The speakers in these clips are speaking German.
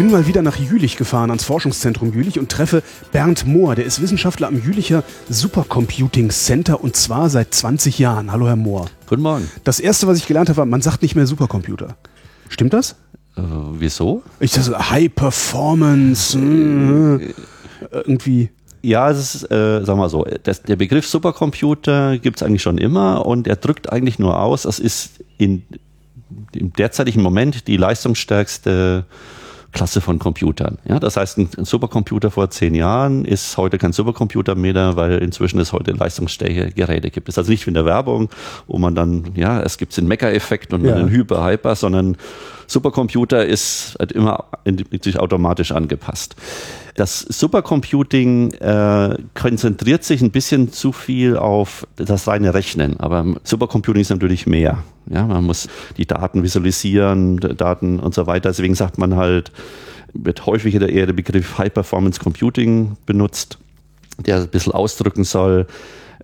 Bin mal wieder nach Jülich gefahren, ans Forschungszentrum Jülich und treffe Bernd Mohr. Der ist Wissenschaftler am Jülicher Supercomputing Center und zwar seit 20 Jahren. Hallo, Herr Mohr. Guten Morgen. Das erste, was ich gelernt habe, war, man sagt nicht mehr Supercomputer. Stimmt das? Äh, wieso? Ich dachte, so, High Performance, äh, irgendwie. Ja, es ist, äh, sagen wir so, das, der Begriff Supercomputer gibt es eigentlich schon immer und er drückt eigentlich nur aus, es ist in, im derzeitigen Moment die leistungsstärkste Klasse von Computern. Ja, das heißt, ein, ein Supercomputer vor zehn Jahren ist heute kein Supercomputer mehr, weil inzwischen es heute leistungsstärke Geräte gibt. Das ist also nicht wie in der Werbung, wo man dann, ja, es gibt den Mecker-Effekt und Ja. einen Hyper-Hyper, sondern Supercomputer ist halt immer in, sich automatisch angepasst. Das Supercomputing äh, konzentriert sich ein bisschen zu viel auf das reine Rechnen, aber Supercomputing ist natürlich mehr. Ja, man muss die Daten visualisieren, Daten und so weiter. Deswegen sagt man halt, wird häufig eher der Begriff High Performance Computing benutzt, der ein bisschen ausdrücken soll,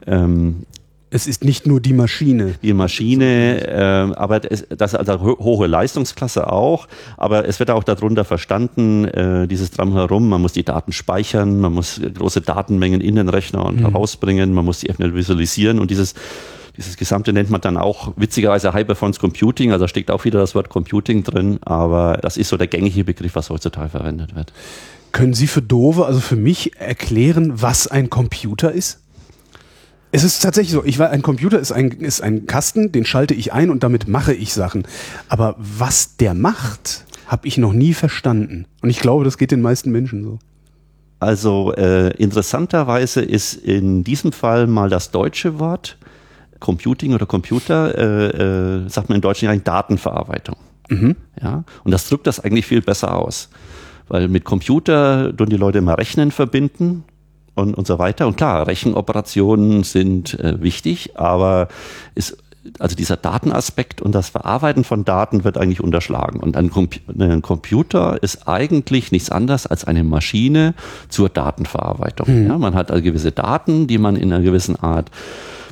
ähm, Es ist nicht nur die Maschine. die Maschine, äh, aber das, das ist also ho- hohe Leistungsklasse auch, aber es wird auch darunter verstanden, äh, dieses Drumherum, man muss die Daten speichern, man muss große Datenmengen in den Rechner und herausbringen, man muss die schnell visualisieren und dieses dieses Gesamte nennt man dann auch witzigerweise High Performance Computing, also da steckt auch wieder das Wort Computing drin, aber das ist so der gängige Begriff, was heutzutage verwendet wird. Können Sie für Dove, also für mich, erklären, was ein Computer ist? Es ist tatsächlich so, ich weiß, ein Computer ist ein, ist ein Kasten, den schalte ich ein und damit mache ich Sachen. Aber was der macht, habe ich noch nie verstanden. Und ich glaube, das geht den meisten Menschen so. Also äh, interessanterweise ist in diesem Fall mal das deutsche Wort Computing oder Computer, äh, äh, sagt man in Deutschland eigentlich Datenverarbeitung. Ja, und das drückt das eigentlich viel besser aus. Weil mit Computer tun die Leute immer Rechnen verbinden und, und so weiter. Und klar, Rechenoperationen sind äh, wichtig, aber ist, also dieser Datenaspekt und das Verarbeiten von Daten wird eigentlich unterschlagen. Und ein, Compu ein Computer ist eigentlich nichts anderes als eine Maschine zur Datenverarbeitung. Ja, man hat also gewisse Daten, die man in einer gewissen Art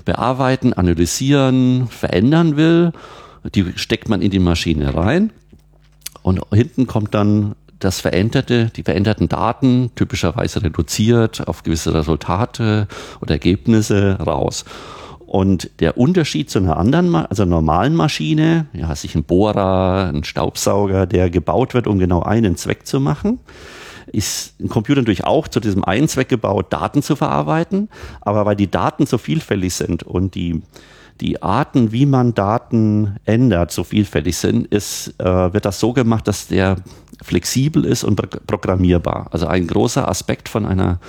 bearbeiten, analysieren, verändern will. Die steckt man in die Maschine rein. Und hinten kommt dann das veränderte, die veränderten Daten, typischerweise reduziert auf gewisse Resultate oder Ergebnisse raus. Und der Unterschied zu einer anderen, also normalen Maschine, ja, sich ein Bohrer, ein Staubsauger, der gebaut wird, um genau einen Zweck zu machen, ist ein Computer natürlich auch zu diesem einen Zweck gebaut, Daten zu verarbeiten. Aber weil die Daten so vielfältig sind und die, die Arten, wie man Daten ändert, so vielfältig sind, ist, äh, wird das so gemacht, dass der flexibel ist und pro programmierbar. Also ein großer Aspekt von einer,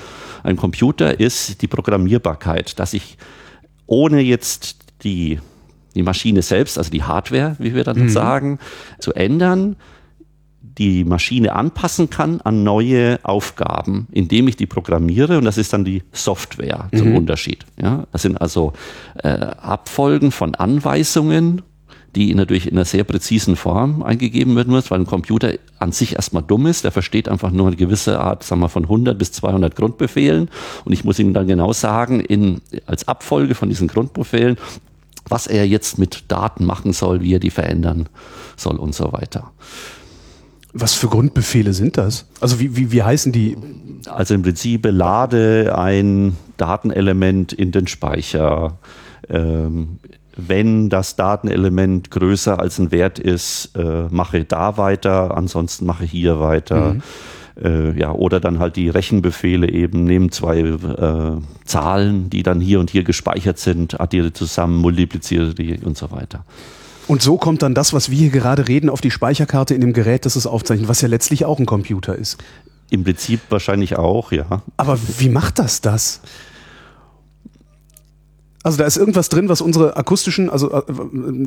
einem Computer ist die Programmierbarkeit, dass ich ohne jetzt die, die Maschine selbst, also die Hardware, wie wir dann sagen, zu ändern, die Maschine anpassen kann an neue Aufgaben, indem ich die programmiere und das ist dann die Software zum Unterschied. Ja, das sind also äh, Abfolgen von Anweisungen, die natürlich in einer sehr präzisen Form eingegeben werden muss, weil ein Computer an sich erstmal dumm ist. Der versteht einfach nur eine gewisse Art, sagen wir, von 100 bis 200 Grundbefehlen und ich muss ihm dann genau sagen, in, als Abfolge von diesen Grundbefehlen, was er jetzt mit Daten machen soll, wie er die verändern soll und so weiter. Was für Grundbefehle sind das? Also wie, wie, wie heißen die? Also im Prinzip lade ein Datenelement in den Speicher. Ähm, wenn das Datenelement größer als ein Wert ist, äh, mache da weiter, ansonsten mache hier weiter. Äh, ja, oder dann halt die Rechenbefehle eben, nehmen zwei äh, Zahlen, die dann hier und hier gespeichert sind, addiere zusammen, multipliziere die und so weiter. Und so kommt dann das, was wir hier gerade reden, auf die Speicherkarte in dem Gerät, das es aufzeichnet, was ja letztlich auch ein Computer ist. Im Prinzip wahrscheinlich auch, ja. Aber wie macht das das? Also da ist irgendwas drin, was unsere akustischen, also äh,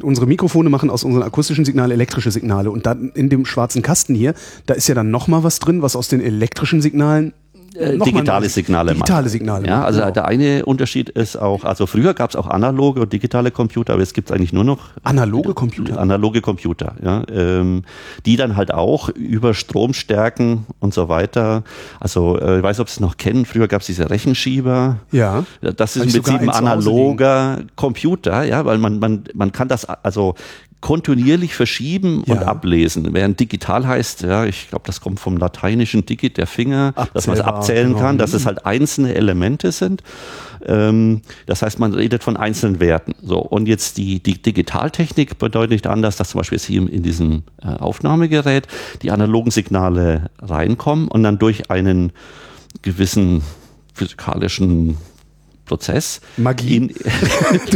unsere Mikrofone machen aus unseren akustischen Signalen elektrische Signale. Und dann in dem schwarzen Kasten hier, da ist ja dann nochmal was drin, was aus den elektrischen Signalen äh, noch digitale Signale Digitale machen. Signale. Ja, also genau. der eine Unterschied ist auch, also früher gab es auch analoge und digitale Computer, aber jetzt gibt es eigentlich nur noch Analoge Computer. analoge Computer, ja, ähm, die dann halt auch über Stromstärken und so weiter, also äh, ich weiß, ob Sie es noch kennen, früher gab es diese Rechenschieber, Ja. das ist im Prinzip ein analoger Computer, ja, weil man, man, man kann das also kontinuierlich verschieben und Ja. ablesen. Während digital heißt, ja, ich glaube, das kommt vom lateinischen digit, der Finger, dass man es Abzählbar, abzählen genau. kann, dass es halt einzelne Elemente sind. Ähm, das heißt, man redet von einzelnen Werten. So und jetzt die, die Digitaltechnik bedeutet nicht anders, dass zum Beispiel jetzt hier in diesem äh, Aufnahmegerät die analogen Signale reinkommen und dann durch einen gewissen physikalischen Prozess. Magie. In,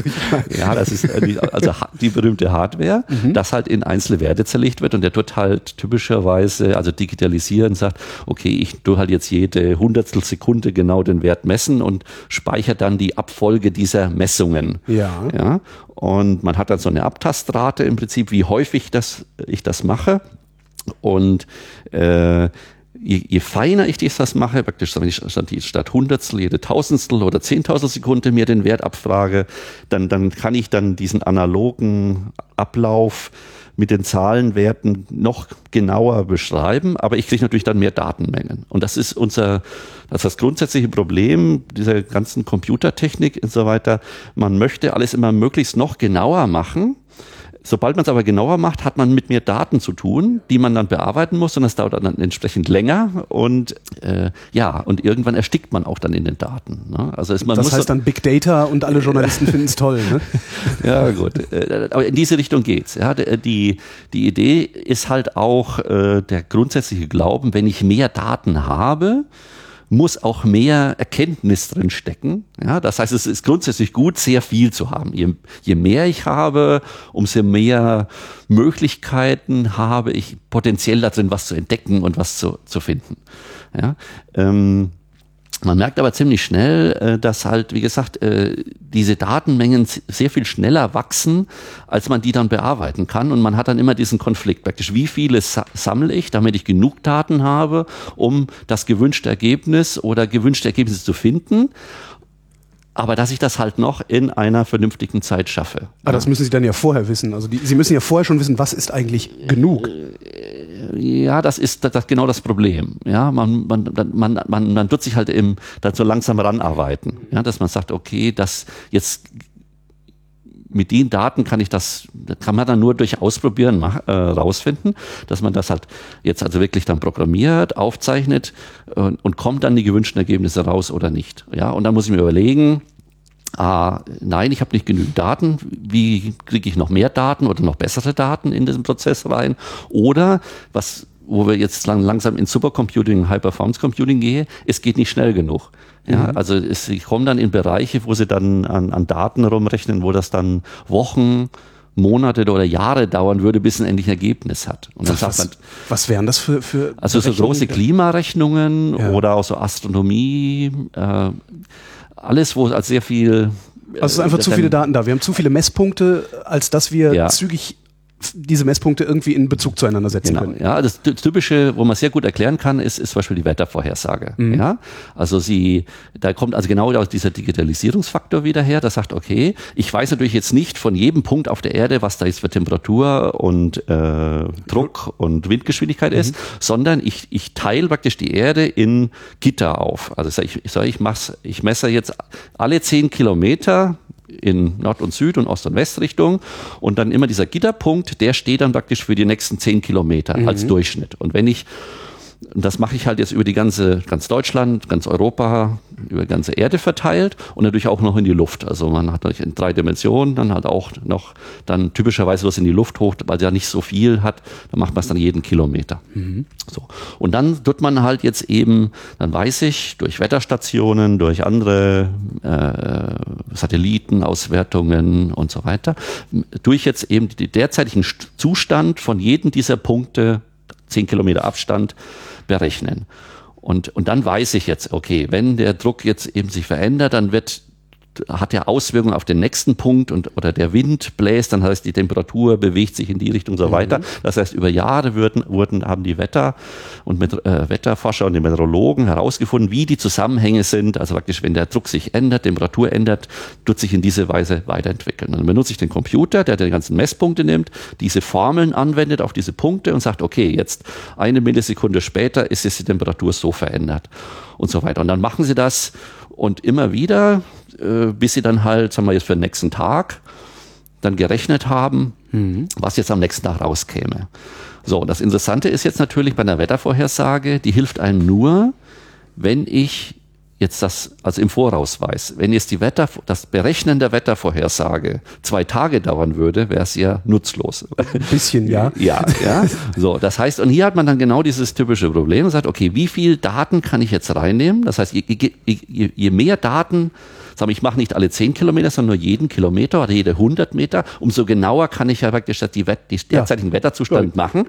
ja, das ist äh, die, also die berühmte Hardware, Mhm. das halt in einzelne Werte zerlegt wird und der tut halt typischerweise, also digitalisieren, sagt, okay, ich tu halt jetzt jede Hundertstel Sekunde genau den Wert messen und speichere dann die Abfolge dieser Messungen. Ja. Ja, und man hat dann so eine Abtastrate im Prinzip, wie häufig das, ich das mache. Und äh, je, je feiner ich das mache, praktisch wenn ich statt, Hundertstel, jede Tausendstel oder Zehntausendstel Sekunde mir den Wert abfrage, dann, dann kann ich dann diesen analogen Ablauf mit den Zahlenwerten noch genauer beschreiben, aber ich kriege natürlich dann mehr Datenmengen. Und das ist unser, das ist das grundsätzliche Problem dieser ganzen Computertechnik und so weiter. Man möchte alles immer möglichst noch genauer machen. Sobald man es aber genauer macht, hat man mit mehr Daten zu tun, die man dann bearbeiten muss und das dauert dann entsprechend länger und äh, ja, und irgendwann erstickt man auch dann in den Daten. Ne? Also ist, man Das muss heißt dann Big Data und alle Journalisten finden es toll. Ne? ja, gut. Äh, Aber in diese Richtung geht's. Ja, die, die Idee ist halt auch äh, der grundsätzliche Glauben, wenn ich mehr Daten habe, muss auch mehr Erkenntnis drin stecken. Ja, das heißt, es ist grundsätzlich gut, sehr viel zu haben. Je, je mehr ich habe, umso mehr Möglichkeiten habe ich potenziell da drin, was zu entdecken und was zu, zu finden. Ja, ähm, man merkt aber ziemlich schnell, äh, dass halt, wie gesagt, äh, diese Datenmengen sehr viel schneller wachsen, als man die dann bearbeiten kann. Und man hat dann immer diesen Konflikt praktisch. Wie viele sa- sammle ich, damit ich genug Daten habe, um das gewünschte Ergebnis oder gewünschte Ergebnisse zu finden? Aber dass ich das halt noch in einer vernünftigen Zeit schaffe. Aber das müssen Sie dann ja vorher wissen. Also die, Sie müssen ja vorher schon wissen, was ist eigentlich genug. Ja, das ist das, das genau das Problem. Ja, man, man, man, man, man wird sich halt im, so langsam ranarbeiten. Ja, dass man sagt, okay, das jetzt mit den Daten kann ich das, kann man dann nur durch Ausprobieren mach, äh, rausfinden, dass man das halt jetzt also wirklich dann programmiert, aufzeichnet äh, und kommt dann die gewünschten Ergebnisse raus oder nicht. Ja, und dann muss ich mir überlegen, Ah, nein, ich habe nicht genügend Daten. Wie kriege ich noch mehr Daten oder noch bessere Daten in diesen Prozess rein? Oder was, wo wir jetzt lang, langsam in Supercomputing, High-Performance Computing gehe, es geht nicht schnell genug. Ja, also es, sie kommen dann in Bereiche, wo sie dann an, an Daten rumrechnen, wo das dann Wochen, Monate oder Jahre dauern würde, bis ein endlich ein Ergebnis hat. Und dann sagt man, Was, was wären das für, für also so große Klimarechnungen Ja. oder auch so Astronomie, äh, alles, wo als sehr viel. Also es ist einfach äh, zu viele Daten da. Wir haben zu viele Messpunkte, als dass wir Ja. zügig diese Messpunkte irgendwie in Bezug zueinander setzen Genau, können. ja, das Ty- typische, wo man sehr gut erklären kann, ist, ist zum Beispiel die Wettervorhersage. Mhm. Ja, also sie, da kommt also genau aus dieser Digitalisierungsfaktor wieder her. Das sagt, okay, ich weiß natürlich jetzt nicht von jedem Punkt auf der Erde, was da jetzt für Temperatur und äh, Druck und Windgeschwindigkeit ist, sondern ich, ich teile praktisch die Erde in Gitter auf. Also ich, ich, sag, ich, mach's, ich messe jetzt alle zehn Kilometer in Nord- und Süd- und Ost- und Westrichtung. Und dann immer dieser Gitterpunkt, der steht dann praktisch für die nächsten zehn Kilometer als Durchschnitt. Und wenn ich, und das mache ich halt jetzt über die ganze, ganz Deutschland, ganz Europa, über die ganze Erde verteilt und natürlich auch noch in die Luft. Also man hat natürlich in drei Dimensionen, dann halt auch noch dann typischerweise was in die Luft hoch, weil es ja nicht so viel hat, dann macht man es dann jeden Kilometer. So. Und dann tut man halt jetzt eben, dann weiß ich, durch Wetterstationen, durch andere äh, Satellitenauswertungen und so weiter, durch jetzt eben den derzeitigen St- Zustand von jedem dieser Punkte, 10 Kilometer Abstand, berechnen. Und, und dann weiß ich jetzt, okay, wenn der Druck jetzt eben sich verändert, dann wird hat ja Auswirkungen auf den nächsten Punkt und oder der Wind bläst, dann heißt die Temperatur bewegt sich in die Richtung so weiter. Das heißt, über Jahre würden, wurden, haben die Wetter und mit, äh, Wetterforscher und die Meteorologen herausgefunden, wie die Zusammenhänge sind. Also praktisch, wenn der Druck sich ändert, Temperatur ändert, tut sich in diese Weise weiterentwickeln. dann benutze ich den Computer, der die ganzen Messpunkte nimmt, diese Formeln anwendet auf diese Punkte und sagt, okay, jetzt eine Millisekunde später ist jetzt die Temperatur so verändert und so weiter. Und dann machen sie das und immer wieder, äh, bis sie dann halt, sagen wir jetzt für den nächsten Tag, dann gerechnet haben, mhm. was jetzt am nächsten Tag rauskäme. So, das Interessante ist jetzt natürlich bei einer Wettervorhersage, die hilft einem nur, wenn ich jetzt das, also im Voraus weiß. Wenn jetzt die Wetter, das Berechnen der Wettervorhersage zwei Tage dauern würde, wäre es ja nutzlos. Ein bisschen, ja. Ja, ja. So, das heißt, und hier hat man dann genau dieses typische Problem und sagt, okay, wie viel Daten kann ich jetzt reinnehmen? Das heißt, je, je, je mehr Daten sagen wir, ich mache nicht alle zehn Kilometer, sondern nur jeden Kilometer oder jede 100 Meter, umso genauer kann ich ja praktisch die, Wett, die derzeitigen ja. Wetterzustand ja. machen.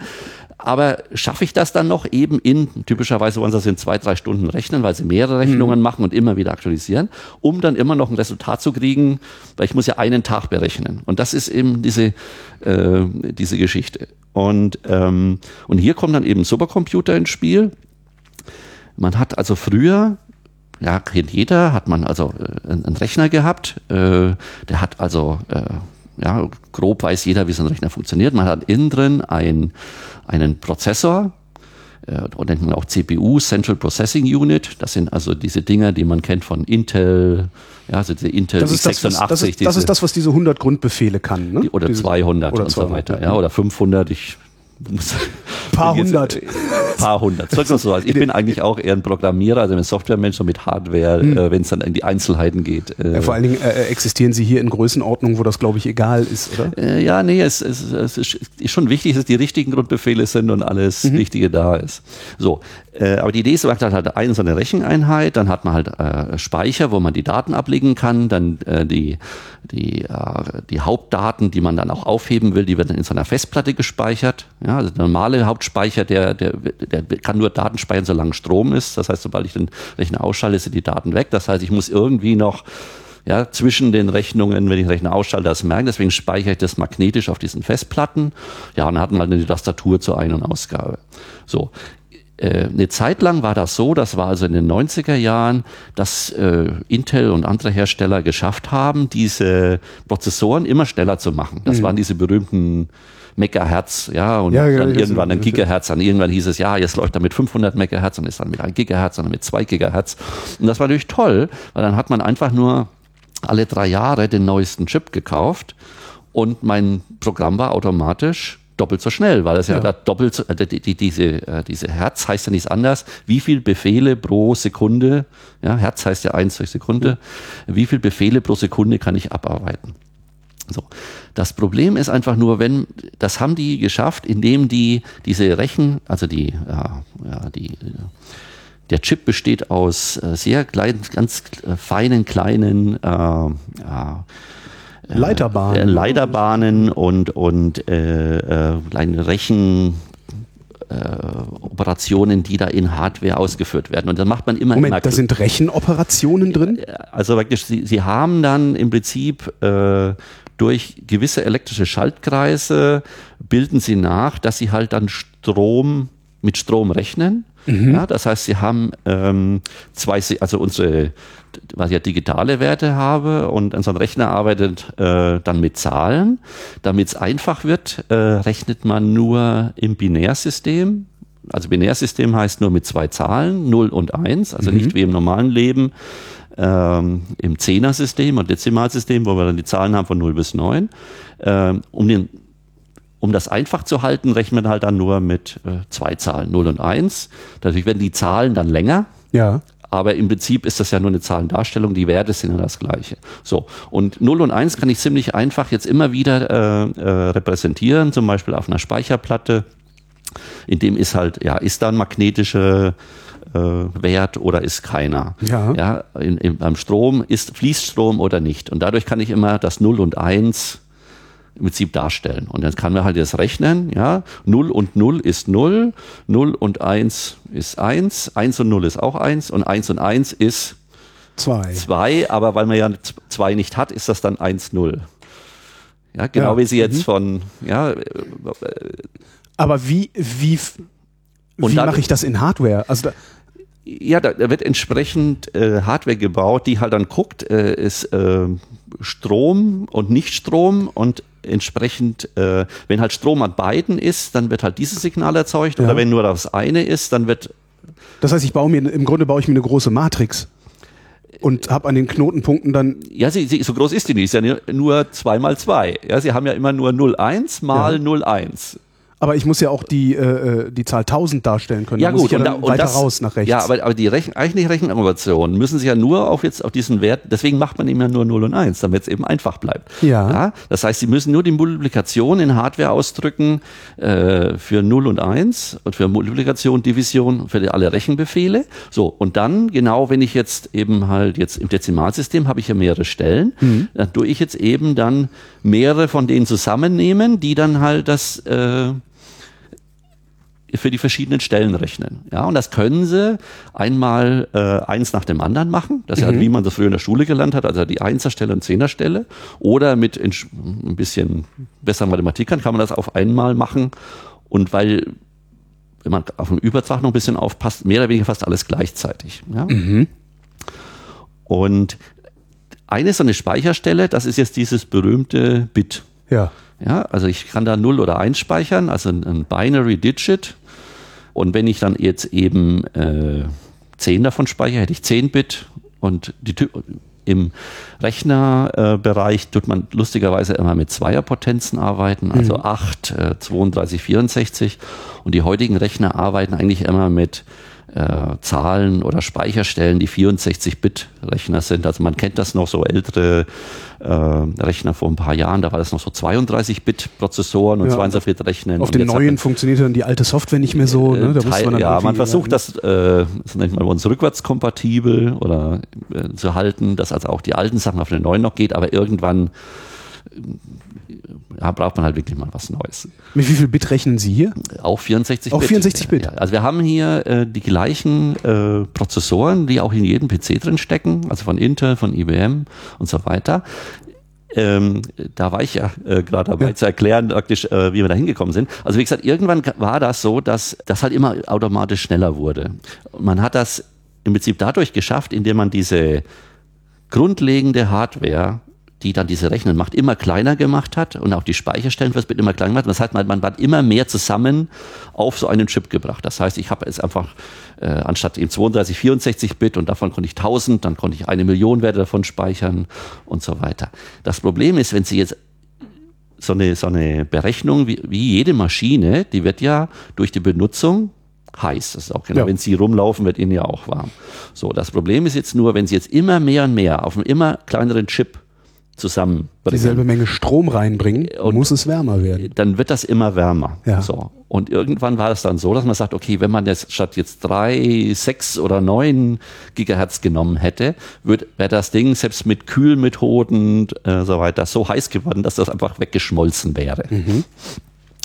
Aber schaffe ich das dann noch eben in, typischerweise wollen sie das in zwei, drei Stunden rechnen, weil sie mehrere Rechnungen mhm. machen und immer wieder aktualisieren, um dann immer noch ein Resultat zu kriegen, weil ich muss ja einen Tag berechnen. Und das ist eben diese, äh, diese Geschichte. Und, ähm, und hier kommen dann eben Supercomputer ins Spiel. Man hat also früher ja, kennt jeder, hat man also äh, einen Rechner gehabt, äh, der hat also, äh, ja, grob weiß jeder, wie so ein Rechner funktioniert. Man hat innen drin ein, einen Prozessor, äh, nennt man auch CPU, Central Processing Unit. Das sind also diese Dinger, die man kennt von Intel, ja, also diese Intel das ist 86. Das, das, ist, das ist das, was diese 100 Grundbefehle kann, ne? Oder diese, 200 oder und 200, so weiter, ja, oder 500. Ich Paar hundert. Paar hundert. So. Also ich bin eigentlich auch eher ein Programmierer, also ein Softwaremensch so mit Hardware, hm. äh, wenn es dann in die Einzelheiten geht. Äh. Ja, vor allen Dingen äh, äh, existieren sie hier in Größenordnungen, wo das, glaube ich, egal ist, oder? Äh, ja, nee, es, es, es, ist schon wichtig, dass die richtigen Grundbefehle sind und alles mhm. Wichtige da ist. So, äh, aber die Idee ist, man hat halt eine so eine Recheneinheit, dann hat man halt äh, Speicher, wo man die Daten ablegen kann, dann äh, die, die, äh, die Hauptdaten, die man dann auch aufheben will, die werden in so einer Festplatte gespeichert. Ja, also der normale Hauptspeicher, der, der, der kann nur Daten speichern, solange Strom ist. Das heißt, sobald ich den Rechner ausschalte, sind die Daten weg. Das heißt, ich muss irgendwie noch ja, zwischen den Rechnungen, wenn ich den Rechner ausschalte, das merken. Deswegen speichere ich das magnetisch auf diesen Festplatten. Ja, und dann hat man halt eine Tastatur zur Ein- und Ausgabe. So. Äh, eine Zeit lang war das so, das war also in den 90er Jahren, dass äh, Intel und andere Hersteller geschafft haben, diese Prozessoren immer schneller zu machen. Das mhm. waren diese berühmten Megahertz, ja, und ja, ja, dann irgendwann ein Gigahertz, dann irgendwann hieß es, ja, jetzt läuft er mit 500 Megahertz und ist dann mit 1 Gigahertz und dann mit 2 Gigahertz. Und das war natürlich toll, weil dann hat man einfach nur alle drei Jahre den neuesten Chip gekauft und mein Programm war automatisch doppelt so schnell, weil es ja, ja doppelt so, äh, die, die, diese, äh, diese Herz heißt ja nichts anders. Wie viel Befehle pro Sekunde, ja, Herz heißt ja eins durch Sekunde, ja. wie viel Befehle pro Sekunde kann ich abarbeiten? So. Das Problem ist einfach nur, wenn, das haben die geschafft, indem die diese Rechen, also die, ja, ja die, der Chip besteht aus äh, sehr kleinen, ganz feinen, kleinen, äh, ja, äh, Leiterbahnen. Äh, Leiterbahnen und, und äh, äh, Rechen. Äh, Operationen, die da in Hardware ausgeführt werden. Und dann macht man immer. Moment, da sind Rechenoperationen drin? Also praktisch, sie, sie haben dann im Prinzip äh, durch gewisse elektrische Schaltkreise bilden sie nach, dass sie halt dann Strom mit Strom rechnen. Mhm. Ja, das heißt, sie haben ähm, zwei, also unsere was ich ja digitale Werte habe und so ein Rechner arbeitet äh, dann mit Zahlen. Damit es einfach wird, äh, rechnet man nur im Binärsystem. Also Binärsystem heißt nur mit zwei Zahlen, 0 und 1, also mhm. nicht wie im normalen Leben ähm, im Zehner-System und Dezimalsystem, wo wir dann die Zahlen haben von 0 bis 9. Ähm, um, den, um das einfach zu halten, rechnen wir halt dann nur mit äh, zwei Zahlen, 0 und 1. Dadurch werden die Zahlen dann länger. Ja aber im Prinzip ist das ja nur eine Zahlendarstellung, die Werte sind ja das gleiche. So, und 0 und 1 kann ich ziemlich einfach jetzt immer wieder äh, äh, repräsentieren, zum Beispiel auf einer Speicherplatte. In dem ist halt, ja, ist da ein magnetischer äh, Wert oder ist keiner. Ja. ja in, in, beim Strom ist fließt Strom oder nicht. Und dadurch kann ich immer das 0 und 1 im Prinzip darstellen. Und dann kann man halt jetzt rechnen, ja, 0 und 0 ist 0, 0 und 1 ist 1, 1 und 0 ist auch 1 und 1 und 1 ist Zwei. Zwei, aber weil man ja z- zwei nicht hat, ist das dann 1-0. Ja, genau Ja, wie sie jetzt mhm. von, ja, äh, Aber wie, wie, wie mache ich das in Hardware? Also da, Ja, da, da wird entsprechend äh, Hardware gebaut, die halt dann guckt, äh, ist äh, Strom und Nichtstrom und entsprechend, äh, wenn halt Strom an beiden ist, dann wird halt dieses Signal erzeugt Ja. oder wenn nur das eine ist, dann wird das heißt, ich baue mir, im Grunde baue ich mir eine große Matrix und habe an den Knotenpunkten dann, ja, sie, sie, so groß ist die nicht, ist ja nur- nur 2 mal 2. Ja, sie haben ja immer nur 0,1 mal Ja. 0,1. Aber ich muss ja auch die, äh, äh, die Zahl 1000 darstellen können. Ja da gut, ich ja und, da, und weiter das, raus nach rechts. Ja, aber, aber die Rechen, eigentliche Rechenoperationen müssen sich ja nur auf jetzt auf diesen Wert, deswegen macht man immer nur 0 und 1, damit es eben einfach bleibt. Ja. Das heißt, sie müssen nur die Multiplikation in Hardware ausdrücken äh, für 0 und 1 und für Multiplikation, Division für die, alle Rechenbefehle. So, und dann, genau, wenn ich jetzt eben halt jetzt im Dezimalsystem habe ich ja mehrere Stellen, Mhm. dann tue ich jetzt eben dann mehrere von denen zusammennehmen, die dann halt das äh, für die verschiedenen Stellen rechnen. Ja, und das können sie einmal äh, eins nach dem anderen machen. Das ist halt, wie man das früher in der Schule gelernt hat, also die Einserstelle und Zehnerstelle. Oder mit ein bisschen besser Mathematik kann, kann man das auf einmal machen. Und weil, wenn man auf den Übertrag noch ein bisschen aufpasst, mehr oder weniger fast alles gleichzeitig. Ja? Und eine so eine Speicherstelle, das ist jetzt dieses berühmte Bit. ja. Ja, also ich kann da 0 oder 1 speichern, also ein, ein Binary Digit. Und wenn ich dann jetzt eben äh, 10 davon speichere, hätte ich 10 Bit. Und die, im Rechnerbereich äh, tut man lustigerweise immer mit Zweierpotenzen arbeiten, also 8, äh, 32, 64. Und die heutigen Rechner arbeiten eigentlich immer mit äh, Zahlen oder Speicherstellen, die 64-Bit-Rechner sind. Also man kennt das noch, so ältere äh, Rechner vor ein paar Jahren, da war das noch so 32-Bit-Prozessoren und Ja, 62-Bit-Rechnen. Auf Und den neuen funktioniert dann die alte Software nicht mehr so. Ne? Da äh, Teil, man ja, man versucht das, äh, das nennt man uns rückwärtskompatibel oder äh, zu halten, dass also auch die alten Sachen auf den neuen noch geht, aber irgendwann ja, braucht man halt wirklich mal was Neues. Mit wie viel Bit rechnen Sie hier? Auch 64 Auch Bit. 64 Bit. Ja, also wir haben hier äh, die gleichen äh, Prozessoren, die auch in jedem PC drin stecken, also von Intel, von IBM und so weiter. Ähm, da war ich ja äh, gerade dabei Ja. zu erklären, praktisch, äh, wie wir da hingekommen sind. Also wie gesagt, irgendwann war das so, dass das halt immer automatisch schneller wurde. Man hat das im Prinzip dadurch geschafft, indem man diese grundlegende Hardware, die dann diese Rechnen macht, immer kleiner gemacht hat und auch die Speicherstellen fürs Bit immer kleiner gemacht. Das heißt, man, man hat immer mehr zusammen auf so einen Chip gebracht. Das heißt, ich habe jetzt einfach äh, anstatt eben 32, 64 Bit und davon konnte ich 1000, dann konnte ich eine Million Werte davon speichern und so weiter. Das Problem ist, wenn Sie jetzt so eine, so eine Berechnung wie, wie jede Maschine, die wird ja durch die Benutzung heiß. Das ist auch genau, Ja. wenn Sie rumlaufen, wird Ihnen ja auch warm. So, das Problem ist jetzt nur, wenn Sie jetzt immer mehr und mehr auf einem immer kleineren Chip zusammenbringen, Dieselbe Menge Strom reinbringen, Und- muss es wärmer werden. dann wird das immer wärmer. Ja. So. Und irgendwann war es dann so, dass man sagt, okay, wenn man jetzt statt jetzt drei, sechs oder neun Gigahertz genommen hätte, wäre das Ding selbst mit Kühlmethoden und äh, so weiter so heiß geworden, dass das einfach weggeschmolzen wäre.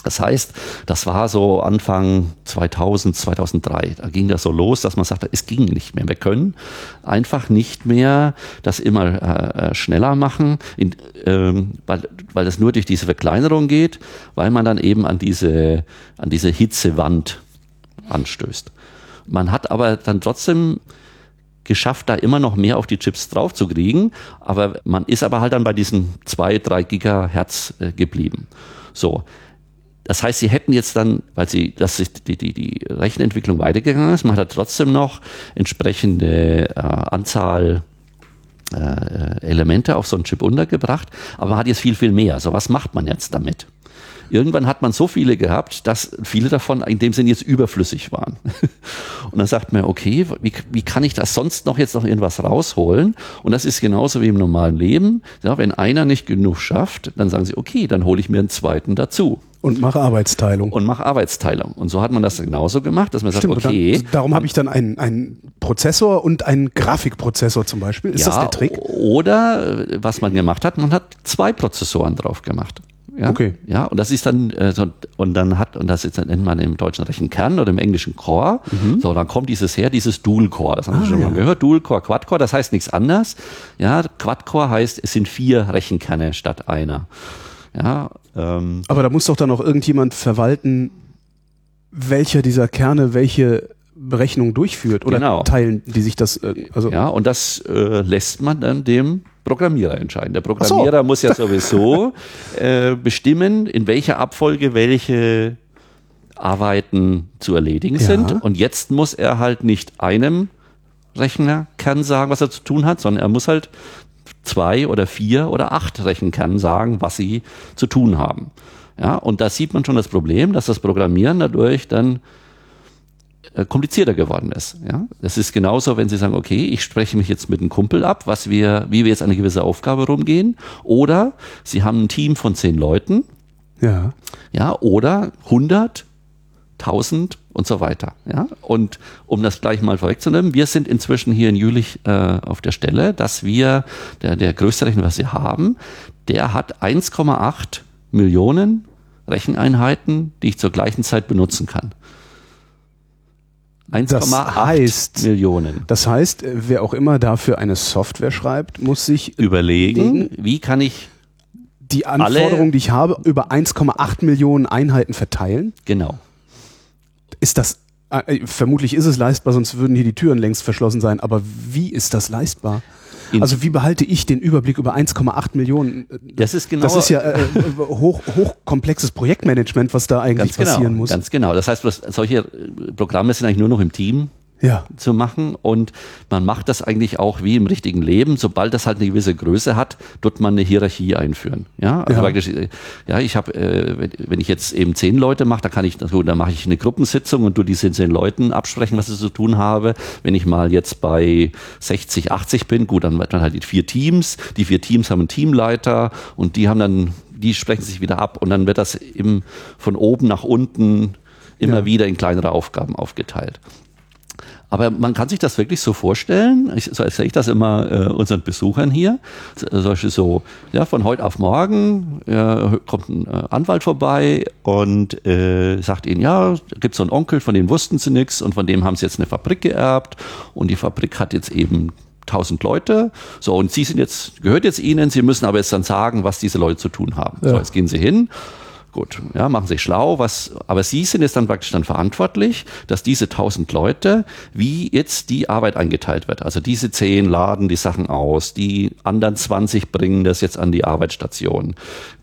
Das heißt, das war so Anfang 2000, 2003. Da ging das so los, dass man sagte, es ging nicht mehr. Wir können einfach nicht mehr das immer äh, äh, schneller machen, in, ähm, weil, weil das nur durch diese Verkleinerung geht, weil man dann eben an diese, an diese Hitzewand anstößt. Man hat aber dann trotzdem geschafft, da immer noch mehr auf die Chips drauf zu kriegen, aber man ist aber halt dann bei diesen zwei, drei Gigahertz äh, geblieben. So. Das heißt, sie hätten jetzt dann, weil sie, dass sich die, die, die Rechenentwicklung weitergegangen ist, man hat trotzdem noch entsprechende äh, Anzahl äh, Elemente auf so einen Chip untergebracht, aber man hat jetzt viel, viel mehr. So, was macht man jetzt damit? Irgendwann hat man so viele gehabt, dass viele davon in dem Sinn jetzt überflüssig waren. Und dann sagt man, okay, wie, wie kann ich das sonst noch jetzt noch irgendwas rausholen? Und das ist genauso wie im normalen Leben. Ja, wenn einer nicht genug schafft, dann sagen sie, okay, dann hole ich mir einen zweiten dazu Und mache Arbeitsteilung. und mache Arbeitsteilung. Und so hat man das genauso gemacht, dass man Stimmt, sagt, okay, dann, darum habe ich dann einen, einen Prozessor und einen Grafikprozessor zum Beispiel. Ist das der Trick? Oder äh, was man gemacht hat, man hat zwei Prozessoren drauf gemacht. Ja? Okay. Ja, und das ist dann, äh, so, und dann hat, und das ist, nennt man im deutschen Rechenkern oder im englischen Core. So, dann kommt dieses her, dieses Dual Core. Das haben wir schon mal gehört. Dual Core, Quad Core, das heißt nichts anderes. Ja, Quad Core heißt, es sind vier Rechenkerne statt einer. Ja, ähm, Aber da muss doch dann auch irgendjemand verwalten, welcher dieser Kerne welche Berechnung durchführt oder Genau. teilen die sich das, äh, also Ja, und das äh, lässt man dann dem Programmierer entscheiden. Der Programmierer muss ja sowieso äh, bestimmen, in welcher Abfolge welche Arbeiten zu erledigen Ja. sind. Und jetzt muss er halt nicht einem Rechnerkern sagen, was er zu tun hat, sondern er muss halt zwei oder vier oder acht Rechenkernen sagen, was sie zu tun haben. Ja, und da sieht man schon das Problem, dass das Programmieren dadurch dann äh, komplizierter geworden ist. Ja? Das ist genauso, wenn Sie sagen, okay, ich spreche mich jetzt mit einem Kumpel ab, was wir, wie wir jetzt eine gewisse Aufgabe rumgehen, oder Sie haben ein Team von zehn Leuten, ja. ja, oder 100, 1000 und so weiter. Ja? Und um das gleich mal vorwegzunehmen, wir sind inzwischen hier in Jülich äh, auf der Stelle, dass wir, der, der größte Rechner, was wir haben, der hat 1,8 Millionen Recheneinheiten, die ich zur gleichen Zeit benutzen kann. 1,8 heißt- Millionen. Das heißt, äh, wer auch immer dafür eine Software schreibt, muss sich Überlegen, wie kann ich, die Anforderungen, die ich habe, über 1,8 Millionen Einheiten verteilen. genau, Ist das, äh, vermutlich ist es leistbar, sonst würden hier die Türen längst verschlossen sein, aber wie ist das leistbar? Also wie behalte ich den Überblick über 1,8 Millionen? das ist genau, Das ist ja äh, hoch, hochkomplexes Projektmanagement, was da eigentlich genau, passieren muss. ganz genau. Das heißt, solche äh, Programme sind eigentlich nur noch im Team ja. zu machen und man macht das eigentlich auch wie im richtigen Leben. Sobald das halt eine gewisse Größe hat, tut man eine Hierarchie einführen. Ja, also Ja. praktisch, äh, ja, ich habe, äh, wenn, wenn ich jetzt eben zehn Leute mache, dann kann ich, also, dann mache ich eine Gruppensitzung und du diese zehn Leuten absprechen, was ich zu tun habe. Wenn ich mal jetzt bei 60, 80 bin, gut, dann wird man halt die vier Teams. Die vier Teams haben einen Teamleiter und die haben dann, die sprechen sich wieder ab und dann wird das eben von oben nach unten immer Ja. wieder in kleinere Aufgaben aufgeteilt. Aber man kann sich das wirklich so vorstellen, ich, so erzähle ich das immer äh, unseren Besuchern hier, so- solche so, ja, von heute auf morgen äh, kommt ein äh, Anwalt vorbei und äh, sagt ihnen, ja, gibt so einen Onkel, von dem wussten sie nichts und von dem haben sie jetzt eine Fabrik geerbt und die Fabrik hat jetzt eben 1000 Leute, so und sie sind jetzt, gehört jetzt ihnen, sie müssen aber jetzt dann sagen, was diese Leute zu tun haben. So, Ja. jetzt gehen sie hin Gut, ja, machen sich schlau, was, aber Sie sind jetzt dann praktisch dann verantwortlich, dass diese 1000 Leute, wie jetzt die Arbeit eingeteilt wird. Also diese 10 laden die Sachen aus, die anderen 20 bringen das jetzt an die Arbeitsstation.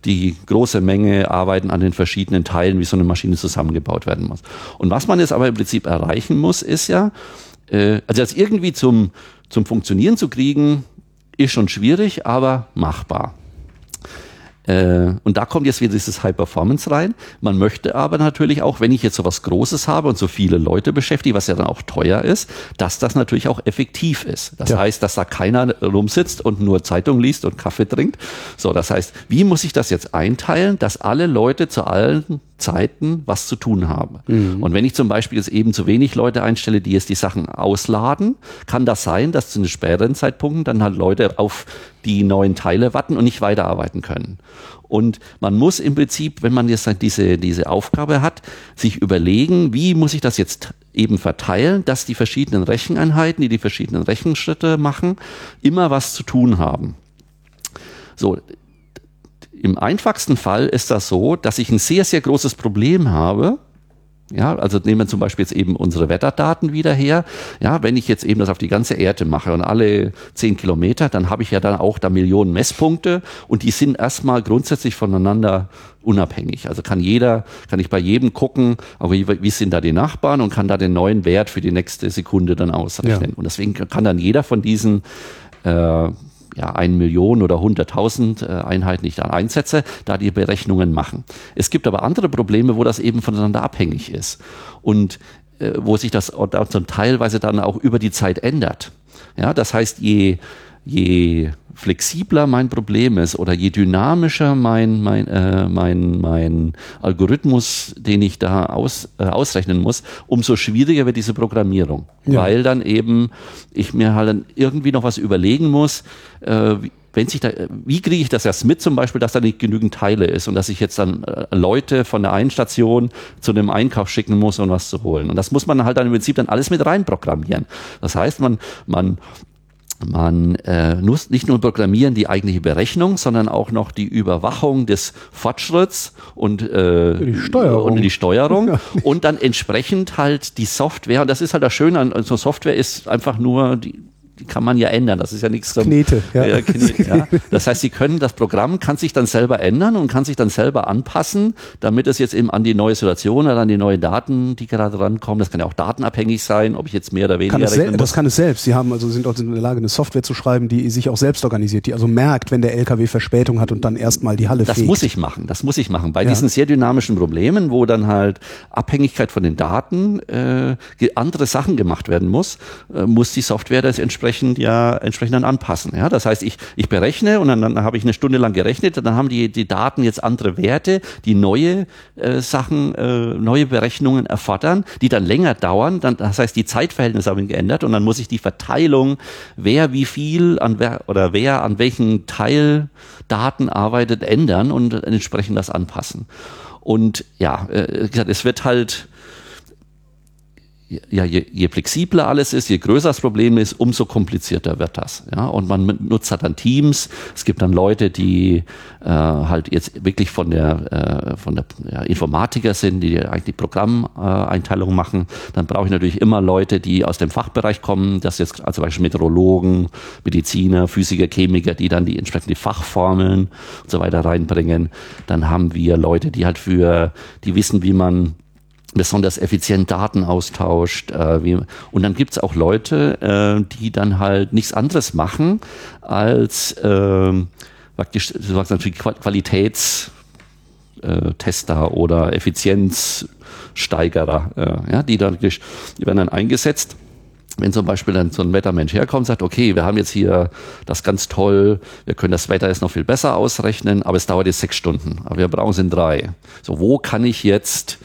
Die große Menge arbeiten an den verschiedenen Teilen, wie so eine Maschine zusammengebaut werden muss. Und was man jetzt aber im Prinzip erreichen muss, ist ja, äh, also das irgendwie zum, zum Funktionieren zu kriegen, ist schon schwierig, aber machbar. Äh, und da kommt jetzt wieder dieses High Performance rein. Man möchte aber natürlich auch, wenn ich jetzt so was Großes habe und so viele Leute beschäftige, was ja dann auch teuer ist, dass das natürlich auch effektiv ist. Das Ja. heißt, dass da keiner rumsitzt und nur Zeitung liest und Kaffee trinkt. So, das heißt, wie muss ich das jetzt einteilen, dass alle Leute zu allen Zeiten was zu tun haben. Und wenn ich zum Beispiel jetzt eben zu wenig Leute einstelle, die jetzt die Sachen ausladen, kann das sein, dass zu einem späteren Zeitpunkt dann halt Leute auf die neuen Teile warten und nicht weiterarbeiten können. Und man muss im Prinzip, wenn man jetzt diese, diese Aufgabe hat, sich überlegen, wie muss ich das jetzt eben verteilen, dass die verschiedenen Recheneinheiten, die die verschiedenen Rechenschritte machen, immer was zu tun haben. So, im einfachsten Fall ist das so, dass ich ein sehr, sehr großes Problem habe. Ja, also nehmen wir zum Beispiel jetzt eben unsere Wetterdaten wieder her. Ja, wenn ich jetzt eben das auf die ganze Erde mache und alle zehn Kilometer, dann habe ich ja dann auch da Millionen Messpunkte und die sind erstmal grundsätzlich voneinander unabhängig. Also kann jeder, kann ich bei jedem gucken, aber wie, wie sind da die Nachbarn und kann da den neuen Wert für die nächste Sekunde dann ausrechnen. Ja. Und deswegen kann dann jeder von diesen äh, ja, eine Million oder 100.000 äh, Einheiten, ich dann einsetze, da die Berechnungen machen. Es gibt aber andere Probleme, wo das eben voneinander abhängig ist und äh, wo sich das zum teilweise dann auch über die Zeit ändert. Ja, das heißt, je, je flexibler mein Problem ist oder je dynamischer mein, mein, äh, mein, mein Algorithmus, den ich da aus, äh, ausrechnen muss, umso schwieriger wird diese Programmierung. Ja. Weil dann eben ich mir halt irgendwie noch was überlegen muss, äh, wenn sich da, wie kriege ich das erst mit, zum Beispiel, dass da nicht genügend Teile ist und dass ich jetzt dann äh, Leute von der einen Station zu einem Einkauf schicken muss, um was zu holen. Und das muss man halt dann im Prinzip dann alles mit reinprogrammieren. Das heißt, man, man man äh, muss nicht nur programmieren die eigentliche Berechnung, sondern auch noch die Überwachung des Fortschritts und, äh, die Steuerung. und die Steuerung ja. und dann entsprechend halt die Software. Und das ist halt das Schöne an so Software ist einfach nur die die kann man ja ändern. Das ist ja nichts. Knete, ja. ja, Knete, ja. Das heißt, Sie können, das Programm kann sich dann selber ändern und kann sich dann selber anpassen, damit es jetzt eben an die neue Situation oder an die neuen Daten, die gerade rankommen, das kann ja auch datenabhängig sein, ob ich jetzt mehr oder weniger. Kann das kann es selbst. Sie haben also sind auch in der Lage, eine Software zu schreiben, die sich auch selbst organisiert, die also merkt, wenn der LKW Verspätung hat und dann erstmal die Halle Das fegt. muss ich machen. Das muss ich machen. Bei ja. diesen sehr dynamischen Problemen, wo dann halt Abhängigkeit von den Daten, äh, andere Sachen gemacht werden muss, äh, muss die Software das entsprechend entsprechend ja entsprechend dann anpassen. Ja, das heißt, ich, ich berechne und dann, dann habe ich eine Stunde lang gerechnet, dann haben die, die Daten jetzt andere Werte, die neue äh, Sachen, äh, neue Berechnungen erfordern, die dann länger dauern. Dann, das heißt, die Zeitverhältnisse haben geändert und dann muss ich die Verteilung, wer wie viel an wer oder wer an welchen Teil Daten arbeitet, ändern und entsprechend das anpassen. Und ja, äh, es wird halt ja, je, je flexibler alles ist, je größer das Problem ist, umso komplizierter wird das. Ja, und man nutzt halt dann Teams. Es gibt dann Leute, die äh, halt jetzt wirklich von der äh, von der ja, Informatiker sind, die eigentlich die Programmeinteilung machen. Dann brauche ich natürlich immer Leute, die aus dem Fachbereich kommen. Das jetzt also zum Beispiel Meteorologen, Mediziner, Physiker, Chemiker, die dann die entsprechenden Fachformeln und so weiter reinbringen. Dann haben wir Leute, die halt für, die wissen, wie man besonders effizient Daten austauscht. Äh, wie, und dann gibt's auch Leute, äh, die dann halt nichts anderes machen als äh, praktisch natürlich Qualitätstester oder Effizienzsteigerer, äh, ja, die dann die werden dann eingesetzt. Wenn zum Beispiel dann so ein Wettermensch herkommt und sagt, okay, wir haben jetzt hier das ganz toll, wir können das Wetter jetzt noch viel besser ausrechnen, aber es dauert jetzt sechs Stunden, aber wir brauchen es in drei. So, wo kann ich jetzt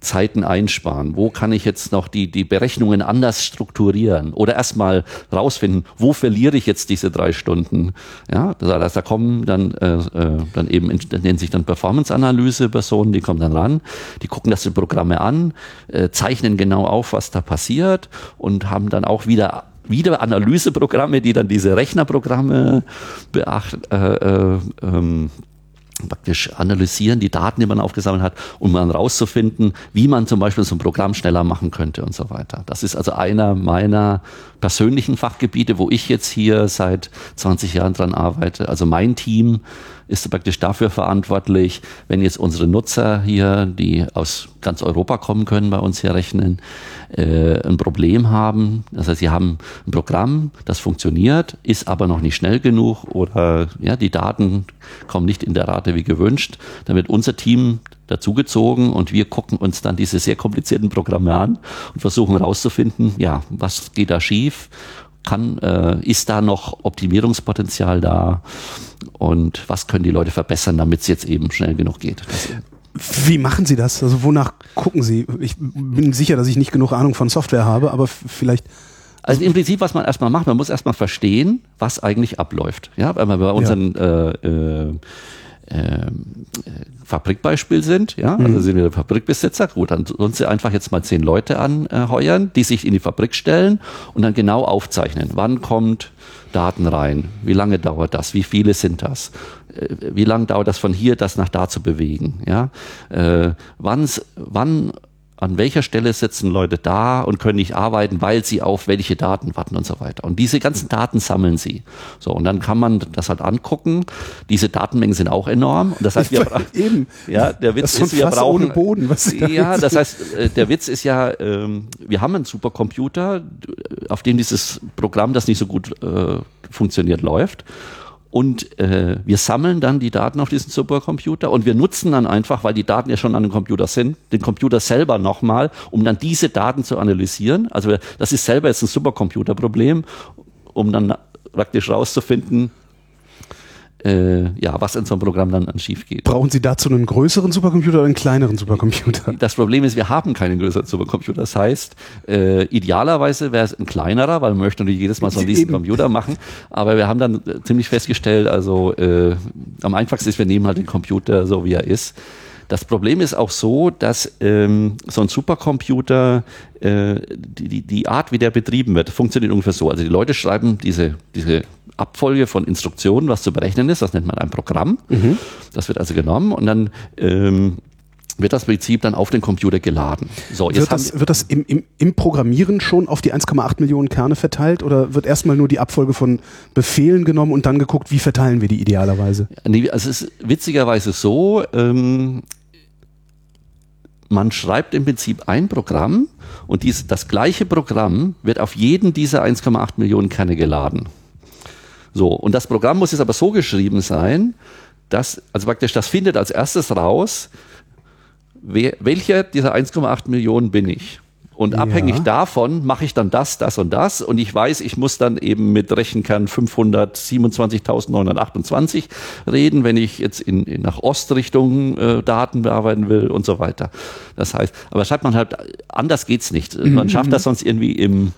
Zeiten einsparen? Wo kann ich jetzt noch die, die Berechnungen anders strukturieren? Oder erstmal rausfinden, wo verliere ich jetzt diese drei Stunden? Ja, da, da kommen dann, äh, äh dann eben, nennen sich dann Performance-Analyse-Personen, die kommen dann ran, die gucken das die Programme an, äh, zeichnen genau auf, was da passiert und haben dann auch wieder wieder Analyseprogramme, die dann diese Rechnerprogramme beachten, äh, äh, ähm, praktisch analysieren, die Daten, die man aufgesammelt hat, um dann rauszufinden, wie man zum Beispiel so ein Programm schneller machen könnte und so weiter. Das ist also einer meiner persönlichen Fachgebiete, wo ich jetzt hier seit 20 Jahren dran arbeite. Also mein Team ist praktisch dafür verantwortlich, wenn jetzt unsere Nutzer hier, die aus ganz Europa kommen können, bei uns hier rechnen, äh, ein Problem haben. Das heißt, sie haben ein Programm, das funktioniert, ist aber noch nicht schnell genug oder ja, die Daten kommen nicht in der Rate wie gewünscht. Dann wird unser Team dazugezogen und wir gucken uns dann diese sehr komplizierten Programme an und versuchen herauszufinden, ja, was geht da schief kann, äh, ist da noch Optimierungspotenzial da und was können die Leute verbessern, damit es jetzt eben schnell genug geht. Wie machen Sie das? Also wonach gucken Sie? Ich bin sicher, dass ich nicht genug Ahnung von Software habe, aber vielleicht. Also im Prinzip, was man erstmal macht, man muss erstmal verstehen, was eigentlich abläuft. Ja, weil man bei unseren ja. äh, äh, ähm, äh, Fabrikbeispiel sind, ja, also mhm. sind wir Fabrikbesitzer, gut, dann sollen sie einfach jetzt mal zehn Leute anheuern, die sich in die Fabrik stellen und dann genau aufzeichnen, wann kommt Daten rein, wie lange dauert das, wie viele sind das, äh, wie lange dauert das von hier, das nach da zu bewegen, ja, äh, wann, wann an welcher Stelle sitzen Leute da und können nicht arbeiten, weil sie auf welche Daten warten und so weiter. Und diese ganzen Daten sammeln sie. So, und dann kann man das halt angucken. Diese Datenmengen sind auch enorm. Und das heißt, wir eben. Ja, der Witz ist, ist wir brauchen. Ohne Boden, was ja, das heißt, äh, der Witz ist ja, ähm, wir haben einen Supercomputer, auf dem dieses Programm, das nicht so gut äh, funktioniert, läuft. Und äh, wir sammeln dann die Daten auf diesen Supercomputer und wir nutzen dann einfach, weil die Daten ja schon an dem Computer sind, den Computer selber nochmal, um dann diese Daten zu analysieren. Also das ist selber jetzt ein Supercomputerproblem, um dann praktisch rauszufinden, äh, ja, was in so einem Programm dann, dann schief geht. Brauchen Sie dazu einen größeren Supercomputer oder einen kleineren Supercomputer? Das Problem ist, wir haben keinen größeren Supercomputer. Das heißt, äh, idealerweise wäre es ein kleinerer, weil man möchte natürlich jedes Mal so einen riesen. Computer machen. Aber wir haben dann äh, ziemlich festgestellt, also äh, am einfachsten ist, wir nehmen halt den Computer so, wie er ist. Das Problem ist auch so, dass ähm, so ein Supercomputer, äh, die, die, die Art, wie der betrieben wird, funktioniert ungefähr so. Also die Leute schreiben diese, diese Abfolge von Instruktionen, was zu berechnen ist, das nennt man ein Programm. Das wird also genommen und dann ähm, wird das Prinzip dann auf den Computer geladen. So, Wird das, wird das im, im, im Programmieren schon auf die 1,8 Millionen Kerne verteilt oder wird erstmal nur die Abfolge von Befehlen genommen und dann geguckt, wie verteilen wir die idealerweise? Nee, also es ist witzigerweise so, ähm, man schreibt im Prinzip ein Programm und dies, das gleiche Programm wird auf jeden dieser 1,8 Millionen Kerne geladen. So, und das Programm muss jetzt aber so geschrieben sein, dass, also praktisch, das findet als erstes raus, wer, welcher dieser 1,8 Millionen bin ich. Und Ja. abhängig davon mache ich dann das, das und das. Und ich weiß, ich muss dann eben mit Rechenkern 527.928 reden, wenn ich jetzt in, in nach Ostrichtung äh, Daten bearbeiten will und so weiter. Das heißt, aber schreibt man halt, anders geht's nicht. Man schafft das sonst irgendwie im,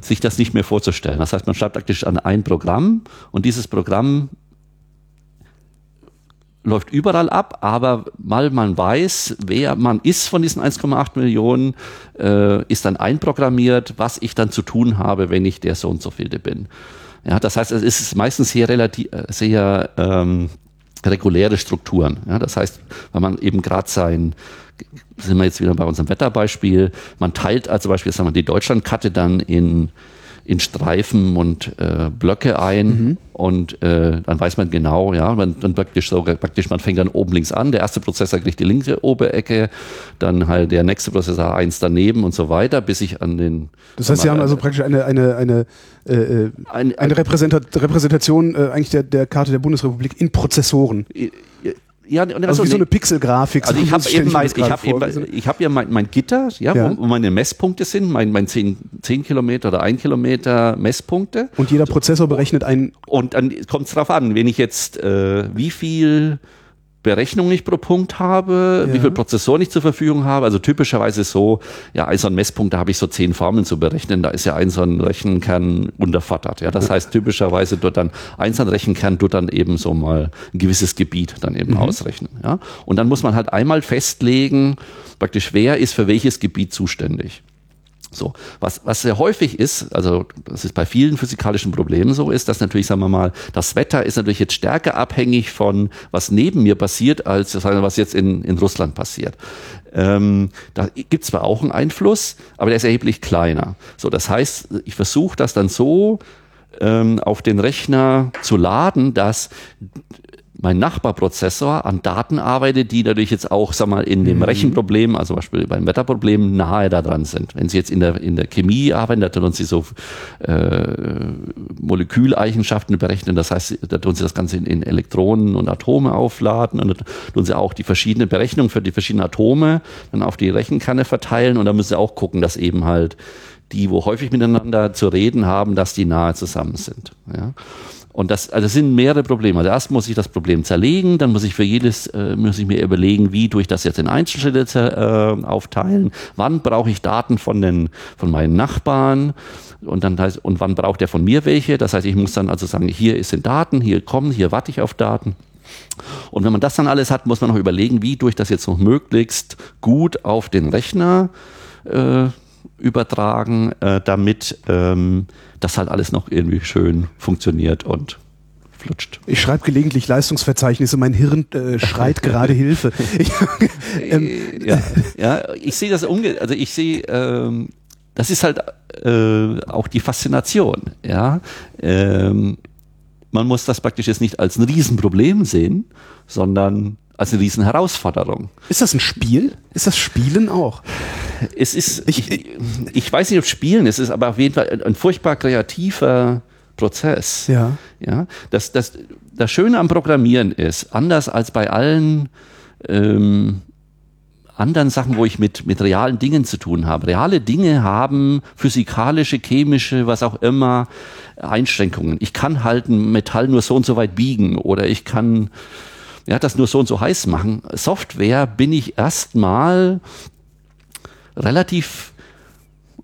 sich das nicht mehr vorzustellen. Das heißt, man schreibt praktisch an ein Programm und dieses Programm läuft überall ab, aber mal man weiß, wer man ist von diesen 1,8 Millionen, äh, ist dann einprogrammiert, was ich dann zu tun habe, wenn ich der so und so vielte bin. Ja, das heißt, es ist meistens sehr relativ, äh, sehr ähm, reguläre Strukturen. Ja, das heißt, weil man eben gerade sein sind wir jetzt wieder bei unserem Wetterbeispiel. Man teilt also beispielsweise die Deutschlandkarte dann in, in Streifen und äh, Blöcke ein und äh, dann weiß man genau, ja, man dann praktisch so praktisch, man fängt dann oben links an, der erste Prozessor kriegt die linke Oberecke, dann halt der nächste Prozessor eins daneben und so weiter, bis ich an den Das heißt, Sie haben also praktisch eine, eine, eine, äh, äh, ein, eine Repräsentat Repräsentation äh, eigentlich der, der Karte der Bundesrepublik in Prozessoren. Ja, und Also wie so nee. eine Pixelgrafik. Also so ich habe eben mein, ich habe vor. eben, ich habe ja mein, mein Gitter, ja, Ja. Wo, wo meine Messpunkte sind, mein, mein 10, 10 Kilometer oder 1 Kilometer Messpunkte. Und jeder Prozessor berechnet einen Und dann kommt es drauf an, wenn ich jetzt äh, wie viel Berechnung ich pro Punkt habe, Ja. wie viel Prozessoren ich zur Verfügung habe. Also typischerweise so, ja, ein so ein Messpunkt, da habe ich so zehn Formeln zu berechnen, da ist ja ein so ein Rechenkern unterfattert. Ja, das heißt typischerweise dort dann, ein so ein Rechenkern tut dann eben so mal ein gewisses Gebiet dann eben ausrechnen. Ja, und dann muss man halt einmal festlegen, praktisch wer ist für welches Gebiet zuständig. So, was, was sehr häufig ist, also das ist bei vielen physikalischen Problemen so, ist, dass natürlich, sagen wir mal, das Wetter ist natürlich jetzt stärker abhängig von, was neben mir passiert, als was jetzt in, in Russland passiert. Ähm, da gibt zwar auch einen Einfluss, aber der ist erheblich kleiner. So, das heißt, ich versuche das dann so ähm, auf den Rechner zu laden, dass mein Nachbarprozessor an Daten arbeitet, die natürlich jetzt auch, sag mal, in dem Rechenproblem, also zum Beispiel beim Wetterproblem, nahe da dran sind. Wenn Sie jetzt in der, in der Chemie arbeiten, da tun Sie so äh, Moleküleigenschaften berechnen, das heißt, da tun Sie das Ganze in, in Elektronen und Atome aufladen und da tun Sie auch die verschiedenen Berechnungen für die verschiedenen Atome dann auf die Rechenkerne verteilen und da müssen Sie auch gucken, dass eben halt die, wo häufig miteinander zu reden haben, dass die nahe zusammen sind. Ja. Und das, also das sind mehrere Probleme. Also erst muss ich das Problem zerlegen, dann muss ich für jedes, äh, muss ich mir überlegen, wie tue ich das jetzt in Einzelschritte äh, aufteilen, wann brauche ich Daten von den, von meinen Nachbarn und dann heißt, und wann braucht der von mir welche? Das heißt, ich muss dann also sagen, hier sind Daten, hier kommen, hier warte ich auf Daten. Und wenn man das dann alles hat, muss man noch überlegen, wie tue ich das jetzt noch möglichst gut auf den Rechner äh, übertragen, äh, damit ähm, das halt alles noch irgendwie schön funktioniert und flutscht. Ich schreibe gelegentlich Leistungsverzeichnisse, mein Hirn äh, schreit gerade Hilfe. Ich, ähm, ja, ja, ich sehe das umge also ich sehe, ähm, das ist halt äh, auch die Faszination, ja. Ähm, man muss das praktisch jetzt nicht als ein Riesenproblem sehen, sondern als eine Riesenherausforderung. ist das ein Spiel? Ist das Spielen auch? Es ist, ich, ich, weiß nicht, ob Spielen es ist, aber auf jeden Fall ein, ein furchtbar kreativer Prozess. Ja. Ja, das, das, das Schöne am Programmieren ist, anders als bei allen ähm, anderen Sachen, wo ich mit, mit realen Dingen zu tun habe. Reale Dinge haben physikalische, chemische, was auch immer, Einschränkungen. Ich kann halt ein Metall nur so und so weit biegen oder ich kann ja, das nur so und so heiß machen. Software bin ich erstmal relativ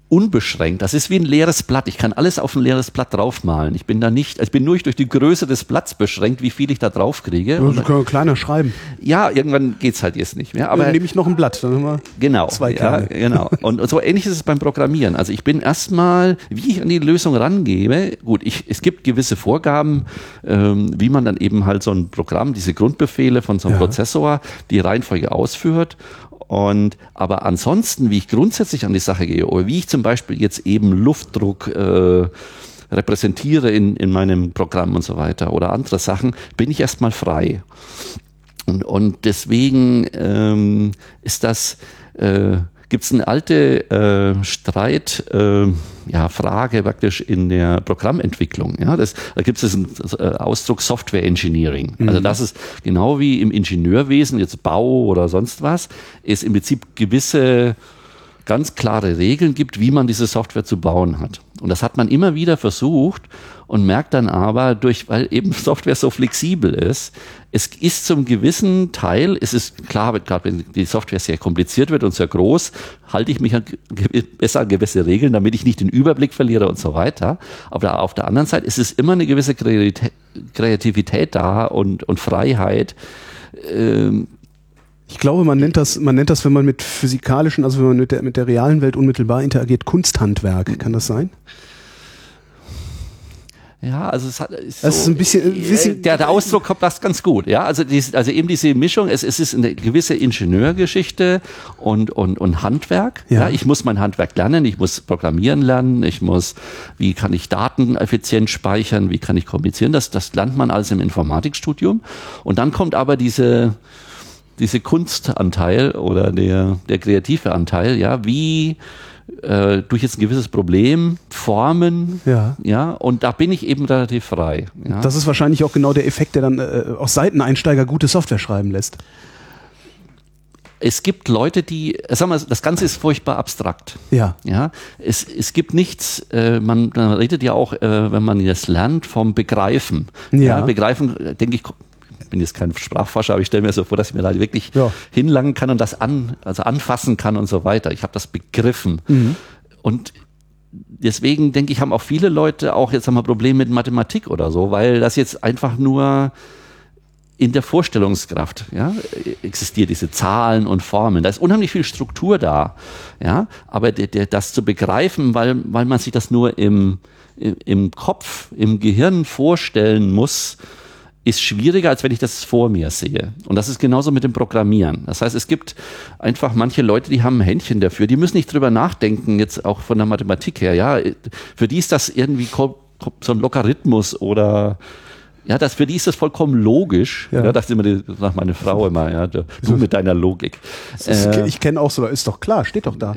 unbeschränkt. Das ist wie ein leeres Blatt. Ich kann alles auf ein leeres Blatt draufmalen. Ich bin da nicht, ich bin nur durch die Größe des Blatts beschränkt, wie viel ich da drauf kriege. Ja, Sie können kleiner schreiben. Ja, irgendwann geht's halt jetzt nicht mehr. Aber dann nehme ich noch ein Blatt, dann haben wir genau, zwei ja, Kerne. genau. Und, und so ähnlich ist es beim Programmieren. Also ich bin erstmal, wie ich an die Lösung rangebe. Gut, ich, es gibt gewisse Vorgaben, ähm, wie man dann eben halt so ein Programm, diese Grundbefehle von so einem Ja. Prozessor, die Reihenfolge ausführt. Und aber ansonsten, wie ich grundsätzlich an die Sache gehe, oder wie ich zum Beispiel jetzt eben Luftdruck äh, repräsentiere in, in meinem Programm und so weiter oder andere Sachen, bin ich erstmal frei. Und, und deswegen ähm, ist das, äh, gibt es eine alte äh, Streit, äh, ja, Frage praktisch in der Programmentwicklung. Ja, das, da gibt es diesen äh, Ausdruck Software Engineering. Also das ist genau wie im Ingenieurwesen, jetzt Bau oder sonst was, es im Prinzip gewisse ganz klare Regeln gibt, wie man diese Software zu bauen hat. Und das hat man immer wieder versucht und merkt dann aber, durch, weil eben Software so flexibel ist, es ist zum gewissen Teil, es ist klar, gerade wenn die Software sehr kompliziert wird und sehr groß, halte ich mich an, besser an gewisse Regeln, damit ich nicht den Überblick verliere und so weiter. Aber auf der anderen Seite ist es immer eine gewisse Kreativität, Kreativität da und, und Freiheit, ähm, Ich glaube, man nennt das, man nennt das, wenn man mit physikalischen, also wenn man mit der, mit der realen Welt unmittelbar interagiert, Kunsthandwerk. Kann das sein? Ja, also es hat ist Das ist ein bisschen- ein bisschen- der, der Ausdruck kommt das ganz gut. Ja, also dies, also eben diese Mischung. Es, es ist eine gewisse Ingenieurgeschichte und und und Handwerk. Ja. Ja. ich muss mein Handwerk lernen. Ich muss programmieren lernen. Ich muss, wie kann ich Daten effizient speichern? Wie kann ich kommunizieren? Das das lernt man alles im Informatikstudium. Und dann kommt aber diese diese Kunstanteil oder der, der kreative Anteil, ja, wie äh, durch jetzt ein gewisses Problem formen, Ja. ja, und da bin ich eben relativ frei. Ja. Das ist wahrscheinlich auch genau der Effekt, der dann äh, aus Seiteneinsteiger gute Software schreiben lässt. es gibt Leute, die, sag mal, das Ganze ist furchtbar abstrakt. Ja. Ja, es, es gibt nichts, äh, man, man redet ja auch, äh, wenn man das lernt, vom Begreifen. Ja. Begreifen, äh, denke ich bin jetzt kein Sprachforscher, aber ich stelle mir so vor, dass ich mir da wirklich Ja. hinlangen kann und das an, also anfassen kann und so weiter. Ich habe das begriffen. Mhm. Und deswegen denke ich, haben auch viele Leute auch jetzt haben wir Probleme mit Mathematik oder so, weil das jetzt einfach nur in der Vorstellungskraft ja, existiert diese Zahlen und Formeln. Da ist unheimlich viel Struktur da, ja, aber der, der, das zu begreifen, weil, weil man sich das nur im, im Kopf, im Gehirn vorstellen muss, ist schwieriger, als wenn ich das vor mir sehe. Und das ist genauso mit dem Programmieren. Das heißt, es gibt einfach manche Leute, die haben ein Händchen dafür, die müssen nicht drüber nachdenken, jetzt auch von der Mathematik her, ja. Für die ist das irgendwie so ein Logarithmus oder ja, das, für die ist das vollkommen logisch. Ja. Ja. das ist immer die, sagt meine Frau immer, ja, du, mit deiner Logik. Äh, ich kenne auch so, ist doch klar, steht doch da.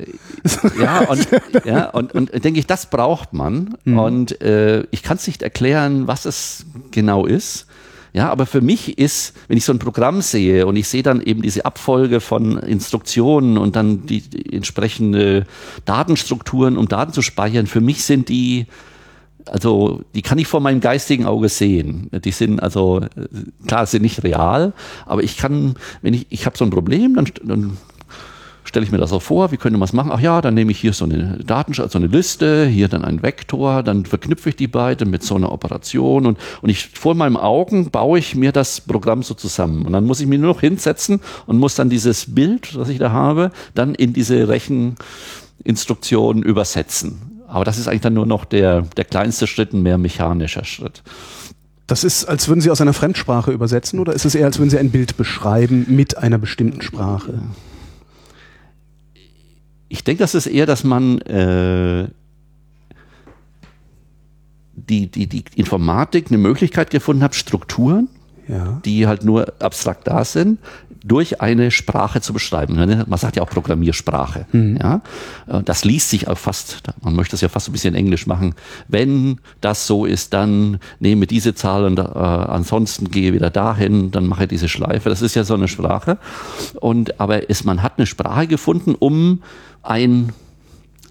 ja, und, ja, und, und denke ich, das braucht man. Und äh, ich kann es nicht erklären, was es genau ist. Ja, aber für mich ist, wenn ich so ein Programm sehe und ich sehe dann eben diese Abfolge von Instruktionen und dann die, entsprechende Datenstrukturen, um Daten zu speichern, für mich sind die, also die kann ich vor meinem geistigen Auge sehen. Die sind also, klar, sind nicht real, aber ich kann, wenn ich, ich habe so ein Problem, dann, dann stelle ich mir das so vor, wie könnte man es machen? Ach ja, dann nehme ich hier so eine Daten, so eine Liste, hier dann einen Vektor, dann verknüpfe ich die beide mit so einer Operation und, und ich vor meinen Augen baue ich mir das Programm so zusammen. Und dann muss ich mich nur noch hinsetzen und muss dann dieses Bild, das ich da habe, dann in diese Recheninstruktion übersetzen. Aber das ist eigentlich dann nur noch der, der kleinste Schritt, ein mehr mechanischer Schritt. Das ist, als würden Sie aus einer Fremdsprache übersetzen oder ist es eher, als würden Sie ein Bild beschreiben mit einer bestimmten Sprache? Ich denke, das ist eher, dass man äh, die, die, die Informatik eine Möglichkeit gefunden hat, Strukturen, Ja. die halt nur abstrakt da sind, durch eine Sprache zu beschreiben. Man sagt ja auch Programmiersprache. Mhm. Ja? Äh, das liest sich auch fast, man möchte das ja fast ein bisschen Englisch machen. Wenn das so ist, dann nehme diese Zahl und äh, ansonsten gehe wieder dahin, dann mache diese Schleife. Das ist ja so eine Sprache. Und aber ist, man hat eine Sprache gefunden, um ein,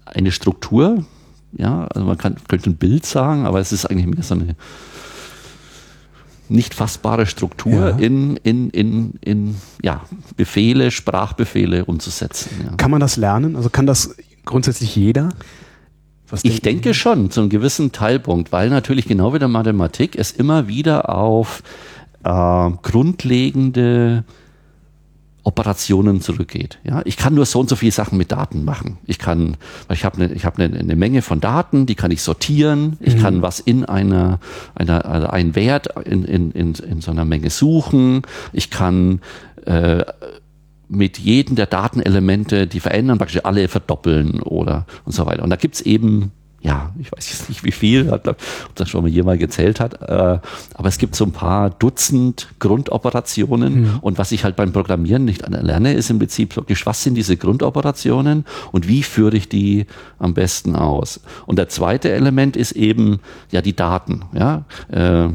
eine Struktur, ja, also man kann, könnte ein Bild sagen, aber es ist eigentlich mehr so eine nicht fassbare Struktur ja. in, in, in, in ja, Befehle, Sprachbefehle umzusetzen. Ja. Kann man das lernen? Also kann das grundsätzlich jeder? Was ich denke schon, zu einem gewissen Teilpunkt, weil natürlich genau wie der Mathematik es immer wieder auf äh, grundlegende Operationen zurückgeht. Ja, ich kann nur so und so viele Sachen mit Daten machen. Ich kann, ich habe eine, ich habe eine, eine Menge von Daten, die kann ich sortieren. Ich mhm. kann was in einer, einer, also einen Wert in, in, in, in so einer Menge suchen. Ich kann äh, mit jedem der Datenelemente, die verändern, praktisch alle verdoppeln oder und so weiter. Und da gibt's eben ja, ich weiß jetzt nicht wie viel, ob das schon mal jemand gezählt hat, äh, aber es gibt so ein paar Dutzend Grundoperationen mhm. und was ich halt beim Programmieren nicht lerne, ist im Prinzip wirklich, was sind diese Grundoperationen und wie führe ich die am besten aus? Und der zweite Element ist eben, ja, die Daten, ja, äh,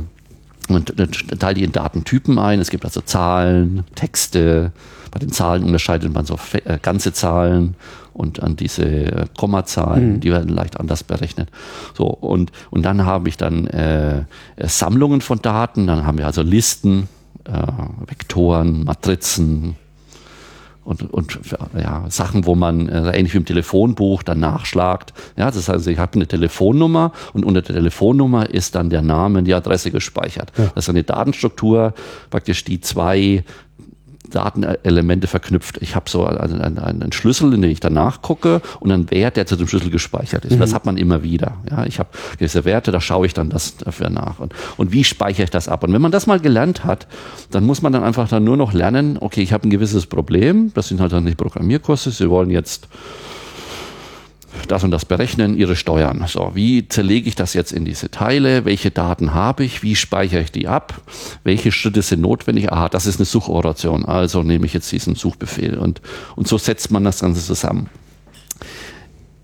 und teile die in Datentypen ein. Es gibt also Zahlen, Texte. Bei den Zahlen unterscheidet man so äh, ganze Zahlen und an diese äh, Kommazahlen, mhm. die werden leicht anders berechnet. So, und, und dann habe ich dann äh, Sammlungen von Daten, dann haben wir also Listen, äh, Vektoren, Matrizen, und, und ja, Sachen, wo man äh, ähnlich wie im Telefonbuch dann nachschlagt. Ja, das heißt, ich habe eine Telefonnummer und unter der Telefonnummer ist dann der Name, die Adresse gespeichert. Ja. Das ist eine Datenstruktur, praktisch die zwei Datenelemente verknüpft. Ich habe so einen, einen, einen, Schlüssel, in den ich danach gucke und einen Wert, der zu dem Schlüssel gespeichert ist. Mhm. Das hat man immer wieder. Ja, ich habe gewisse Werte, da schaue ich dann das dafür nach. Und, und wie speichere ich das ab? Und wenn man das mal gelernt hat, dann muss man dann einfach dann nur noch lernen, okay, ich habe ein gewisses Problem, das sind halt dann nicht Programmierkurse, Sie wollen jetzt das und das berechnen, Ihre Steuern. So, wie zerlege ich das jetzt in diese Teile? Welche Daten habe ich? Wie speichere ich die ab? Welche Schritte sind notwendig? Aha, das ist eine Suchoperation. Also nehme ich jetzt diesen Suchbefehl und, und so setzt man das Ganze zusammen.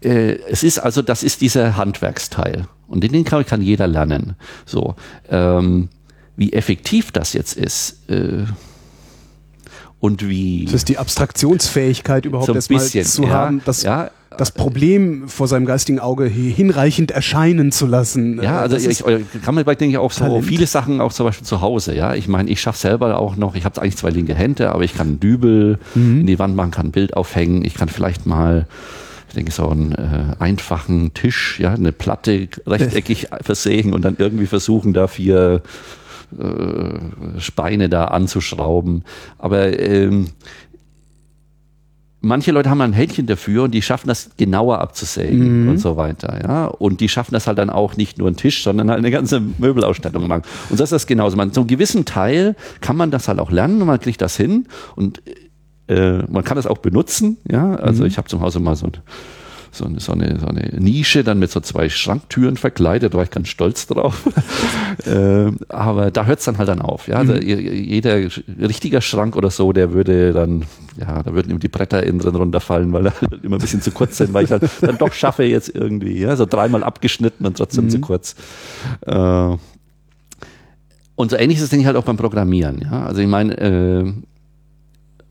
Äh, es ist also, das ist dieser Handwerksteil. Und den kann, kann jeder lernen. So, ähm, wie effektiv das jetzt ist, äh, und wie. Das ist die Abstraktionsfähigkeit überhaupt so erstmal zu ja, haben, dass ja, das Problem vor seinem geistigen Auge hinreichend erscheinen zu lassen. Ja, also das ich, ich kann mir denke ich auch so Talent. viele Sachen auch zum Beispiel zu Hause. Ja, ich meine, ich schaffe selber auch noch. Ich habe eigentlich zwei linke Hände, aber ich kann einen Dübel mhm. in die Wand machen, kann ein Bild aufhängen. Ich kann vielleicht mal ich denke, so einen äh, einfachen Tisch, ja, eine Platte rechteckig versägen und dann irgendwie versuchen, da vier äh, Speine da anzuschrauben. Aber ähm, manche Leute haben ein Händchen dafür und die schaffen das genauer abzusägen mhm. und so weiter, ja. Und die schaffen das halt dann auch nicht nur einen Tisch, sondern halt eine ganze Möbelausstattung machen. Und das ist das genauso. Man, so einen gewissen Teil kann man das halt auch lernen und man kriegt das hin und äh, man kann das auch benutzen, ja. Also mhm. ich habe zum Hause mal so ein so eine, so, eine, so eine Nische, dann mit so zwei Schranktüren verkleidet, da war ich ganz stolz drauf. äh, aber da hört es dann halt dann auf. Ja? Mhm. jeder richtiger Schrank oder so, der würde dann, ja, da würden ihm die Bretter innen drin runterfallen, weil er halt immer ein bisschen zu kurz sind, weil ich halt dann doch schaffe jetzt irgendwie, ja, so dreimal abgeschnitten und trotzdem mhm. zu kurz. Äh, und so ähnlich ist es, denke ich, halt auch beim Programmieren. Ja? Also ich meine, äh,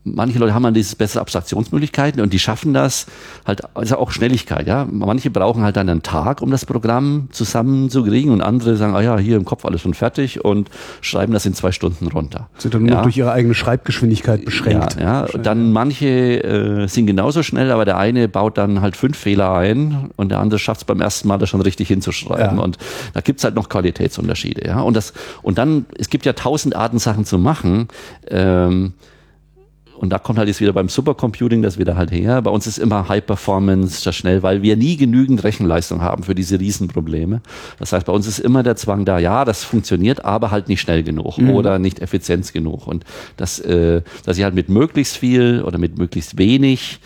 manche Leute haben dann diese bessere Abstraktionsmöglichkeiten und die schaffen das halt, also auch Schnelligkeit, ja. Manche brauchen halt dann einen Tag, um das Programm zusammenzukriegen und andere sagen, ah ja, hier im Kopf alles schon fertig und schreiben das in zwei Stunden runter. Sind dann nur ja. durch ihre eigene Schreibgeschwindigkeit beschränkt. Ja, ja. dann manche äh, sind genauso schnell, aber der eine baut dann halt fünf Fehler ein und der andere schafft es beim ersten Mal, das schon richtig hinzuschreiben. Ja. Und da gibt's halt noch Qualitätsunterschiede, ja. Und das, und dann, es gibt ja tausend Arten, Sachen zu machen. Ähm, und da kommt halt jetzt wieder beim Supercomputing das wieder halt her. Bei uns ist immer High Performance, das schnell, weil wir nie genügend Rechenleistung haben für diese Riesenprobleme. Das heißt, bei uns ist immer der Zwang da, ja, das funktioniert, aber halt nicht schnell genug mhm. oder nicht effizient genug. Und das, äh, dass ich halt mit möglichst viel oder mit möglichst wenig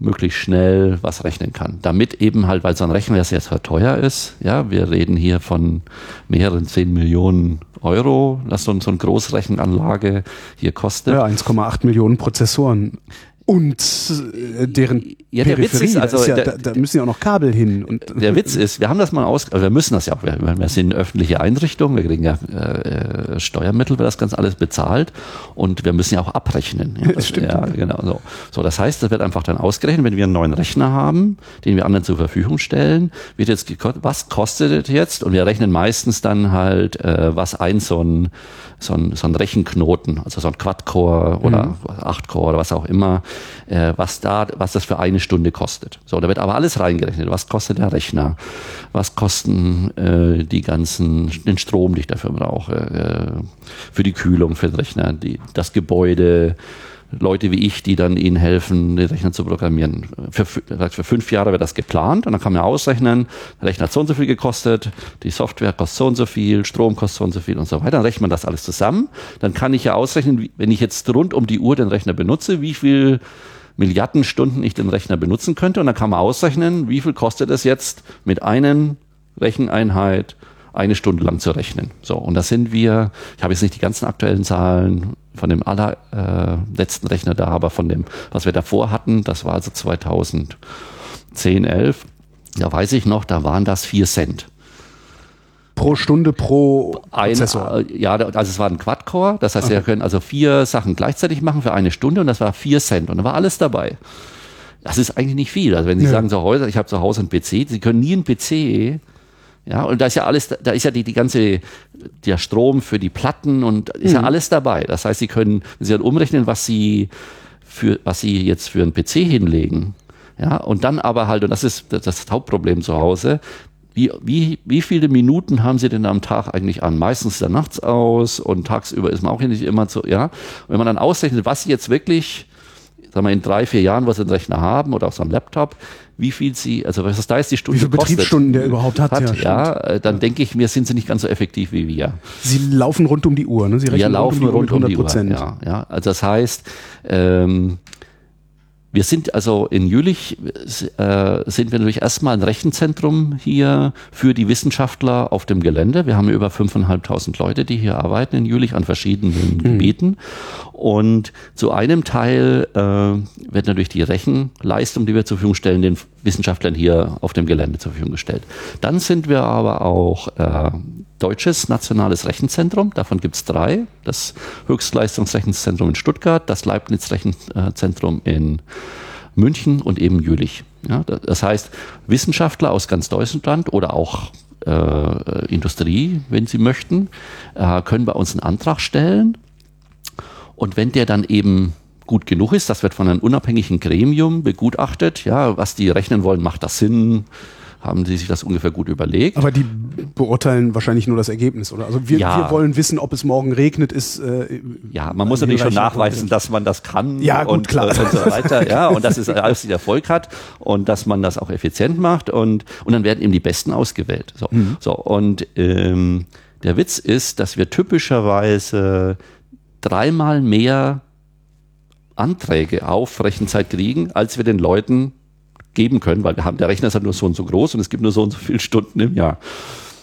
möglichst schnell was rechnen kann. Damit eben halt, weil so ein Rechner sehr, sehr teuer ist, ja, wir reden hier von mehreren zehn Millionen Euro, was so, so eine Großrechenanlage hier kostet. Ja, 1,8 Millionen Prozessoren und äh, deren ja, der Witz ist, also, ja, der, da, da, müssen ja auch noch Kabel hin. Und der Witz ist, wir haben das mal aus, also wir müssen das ja auch, wir, wir sind öffentliche Einrichtung, wir kriegen ja äh, Steuermittel, wird das ganz alles bezahlt und wir müssen ja auch abrechnen. Ja, das stimmt. Ja, genau. So. so, das heißt, das wird einfach dann ausgerechnet, wenn wir einen neuen Rechner haben, den wir anderen zur Verfügung stellen, wird jetzt was kostet es jetzt? Und wir rechnen meistens dann halt, äh, was ein so ein so ein, so ein Rechenknoten, also so ein Quad-Core oder mhm. 8-Core oder was auch immer, äh, was da, was das für eine Stunde kostet. So, da wird aber alles reingerechnet. Was kostet der Rechner? Was kosten äh, die ganzen, den Strom, den ich dafür brauche, äh, für die Kühlung für den Rechner, die, das Gebäude, Leute wie ich, die dann ihnen helfen, den Rechner zu programmieren. Für, für fünf Jahre wird das geplant und dann kann man ausrechnen, der Rechner hat so und so viel gekostet, die Software kostet so und so viel, Strom kostet so und so viel und so weiter. Dann rechnet man das alles zusammen. Dann kann ich ja ausrechnen, wenn ich jetzt rund um die Uhr den Rechner benutze, wie viel Milliarden Stunden ich den Rechner benutzen könnte und dann kann man ausrechnen, wie viel kostet es jetzt mit einem Recheneinheit eine Stunde lang zu rechnen. So, und das sind wir, ich habe jetzt nicht die ganzen aktuellen Zahlen von dem allerletzten äh, Rechner da, aber von dem, was wir davor hatten, das war also 2010, 11, da weiß ich noch, da waren das vier Cent. Pro Stunde pro ein, Prozessor. Äh, ja, also es war ein Quad-Core, das heißt, okay. wir können also vier Sachen gleichzeitig machen für eine Stunde und das war vier Cent und da war alles dabei. Das ist eigentlich nicht viel. Also wenn Sie ja. sagen, zu Hause, ich habe zu Hause einen PC, Sie können nie einen PC ja, und da ist ja alles, da ist ja die, die ganze, der Strom für die Platten und ist mhm. ja alles dabei. Das heißt, Sie können, Sie dann umrechnen, was Sie für, was Sie jetzt für einen PC hinlegen, ja, und dann aber halt, und das ist das, Hauptproblem zu Hause, wie, wie, wie viele Minuten haben Sie denn am Tag eigentlich an? Meistens ist er nachts aus und tagsüber ist man auch nicht immer so, ja. Und wenn man dann ausrechnet, was Sie jetzt wirklich, sagen wir in drei, vier Jahren, was Sie einen Rechner haben oder auf so einem Laptop, wie viel sie, also was da ist die Stunde Wie viele Betriebsstunden der überhaupt hat, hat ja, ja äh, dann denke ich mir, sind sie nicht ganz so effektiv wie wir. Sie laufen rund um die Uhr, ne? Sie rechnen wir laufen rund um die Uhr, rund um die Uhr ja, ja. Also das heißt, ähm, wir sind also in Jülich, äh, sind wir natürlich erstmal ein Rechenzentrum hier für die Wissenschaftler auf dem Gelände. Wir haben über 5.500 Leute, die hier arbeiten in Jülich an verschiedenen mhm. Gebieten. Und zu einem Teil äh, wird natürlich die Rechenleistung, die wir zur Verfügung stellen, den Wissenschaftlern hier auf dem Gelände zur Verfügung gestellt. Dann sind wir aber auch äh, deutsches nationales Rechenzentrum. Davon gibt es drei. Das Höchstleistungsrechenzentrum in Stuttgart, das Leibniz-Rechenzentrum in München und eben Jülich. Ja, das heißt, Wissenschaftler aus ganz Deutschland oder auch äh, Industrie, wenn sie möchten, äh, können bei uns einen Antrag stellen. Und wenn der dann eben gut genug ist, das wird von einem unabhängigen Gremium begutachtet, ja, was die rechnen wollen, macht das Sinn, haben sie sich das ungefähr gut überlegt. Aber die beurteilen wahrscheinlich nur das Ergebnis, oder? Also wir, ja. wir wollen wissen, ob es morgen regnet, ist. Äh, ja, man muss natürlich schon nachweisen, dass man das kann. Ja, gut, und, klar. Äh, und so weiter. ja, und dass es alles den Erfolg hat und dass man das auch effizient macht und, und dann werden eben die Besten ausgewählt. So, mhm. so und ähm, der Witz ist, dass wir typischerweise dreimal mehr Anträge auf Rechenzeit kriegen, als wir den Leuten geben können, weil wir haben, der Rechner ist halt nur so und so groß und es gibt nur so und so viele Stunden im Jahr.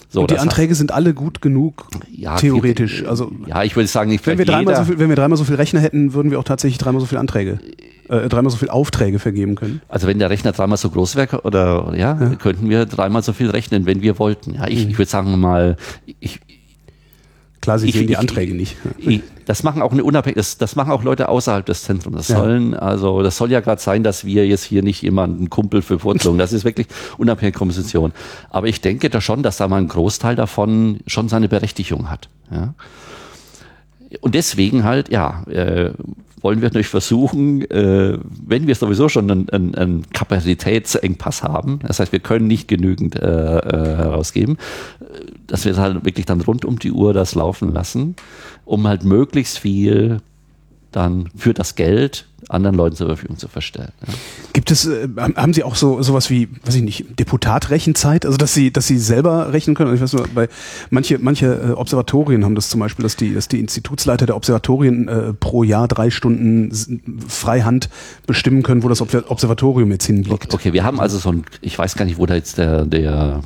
So, und die Anträge heißt, sind alle gut genug, ja, theoretisch. Also, ja, ich würde sagen, nicht wenn wir, dreimal so viel, wenn wir dreimal so viel Rechner hätten, würden wir auch tatsächlich dreimal so viele Anträge, äh, dreimal so viele Aufträge vergeben können. Also wenn der Rechner dreimal so groß wäre, oder ja, ja, könnten wir dreimal so viel rechnen, wenn wir wollten. Ja, ich, mhm. ich würde sagen mal, ich, Klar, sie ich, sehen die Anträge ich, nicht. Ich, das machen auch eine das, das machen auch Leute außerhalb des Zentrums. Das ja. sollen, also das soll ja gerade sein, dass wir jetzt hier nicht jemanden Kumpel für Wurzelung. Das ist wirklich unabhängige Komposition. Aber ich denke da schon, dass da mal ein Großteil davon schon seine Berechtigung hat. Ja. Und deswegen halt, ja, äh, wollen wir natürlich versuchen, äh, wenn wir sowieso schon einen, einen, einen Kapazitätsengpass haben, das heißt, wir können nicht genügend äh, äh, herausgeben, dass wir halt wirklich dann rund um die Uhr das laufen lassen, um halt möglichst viel dann für das Geld anderen Leuten zur Verfügung zu verstellen. Ja. Gibt es, äh, haben Sie auch so sowas wie, weiß ich nicht, Deputatrechenzeit? Also dass Sie, dass Sie selber rechnen können? Also ich weiß nur, bei manche, manche äh, Observatorien haben das zum Beispiel, dass die, dass die Institutsleiter der Observatorien äh, pro Jahr drei Stunden Freihand bestimmen können, wo das Observatorium jetzt hinliegt. Okay, wir haben also so ein, ich weiß gar nicht, wo da jetzt der, der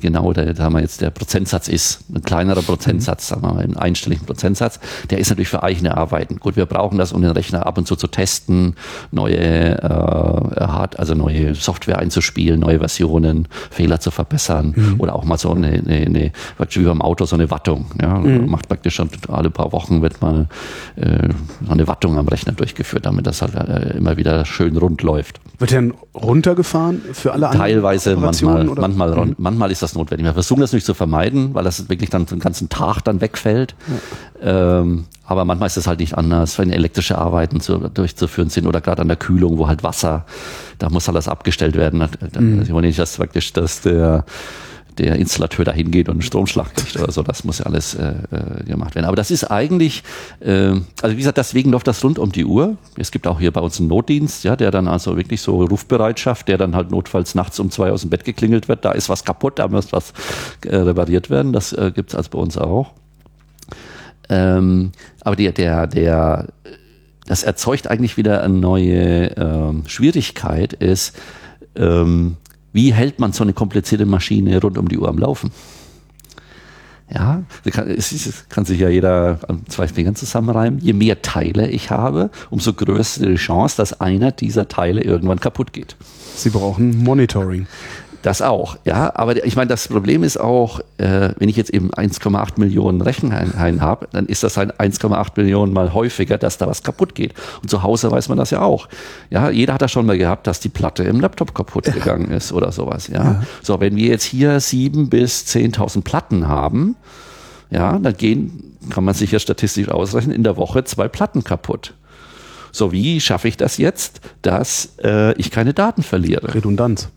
genau der, sagen wir jetzt, der Prozentsatz ist. Ein kleinerer Prozentsatz, sagen wir mal, einen einstelligen Prozentsatz. Der ist natürlich für eigene Arbeiten. Gut, wir brauchen das, um den Rechner ab und zu zu testen, neue äh, Hard, also neue Software einzuspielen, neue Versionen, Fehler zu verbessern mhm. oder auch mal so eine, eine, eine wie beim Auto so eine Wattung. Ja, mhm. macht praktisch schon alle paar Wochen wird mal äh, eine Wattung am Rechner durchgeführt, damit das halt äh, immer wieder schön rund läuft. Wird der runtergefahren für alle anderen? Teilweise, manchmal, manchmal, mhm. manchmal ist das notwendig. Wir versuchen das nicht zu vermeiden, weil das wirklich dann den ganzen Tag dann wegfällt. Ja. Ähm, aber manchmal ist es halt nicht anders, wenn elektrische Arbeiten zu, durchzuführen sind oder gerade an der Kühlung, wo halt Wasser, da muss alles abgestellt werden. Mhm. Ich meine nicht, dass praktisch, dass der der Installateur da hingeht und einen Stromschlag kriegt oder so. Das muss ja alles äh, äh, gemacht werden. Aber das ist eigentlich, äh, also wie gesagt, deswegen läuft das rund um die Uhr. Es gibt auch hier bei uns einen Notdienst, ja, der dann also wirklich so Rufbereitschaft, der dann halt notfalls nachts um zwei aus dem Bett geklingelt wird. Da ist was kaputt, da muss was äh, repariert werden. Das äh, gibt also bei uns auch. Ähm, aber der, der, der, das erzeugt eigentlich wieder eine neue ähm, Schwierigkeit, ist, ähm, wie hält man so eine komplizierte Maschine rund um die Uhr am Laufen? Ja, es kann sich ja jeder an zwei Fingern zusammenreimen. Je mehr Teile ich habe, umso größer die Chance, dass einer dieser Teile irgendwann kaputt geht. Sie brauchen Monitoring. Das auch, ja. Aber ich meine, das Problem ist auch, äh, wenn ich jetzt eben 1,8 Millionen Recheneinheiten habe, dann ist das halt 1,8 Millionen mal häufiger, dass da was kaputt geht. Und zu Hause weiß man das ja auch. Ja, jeder hat das schon mal gehabt, dass die Platte im Laptop kaputt gegangen ist oder sowas. Ja? ja. So, wenn wir jetzt hier sieben bis 10.000 Platten haben, ja, dann gehen, kann man sich ja statistisch ausrechnen, in der Woche zwei Platten kaputt. So, wie schaffe ich das jetzt, dass äh, ich keine Daten verliere? Redundanz.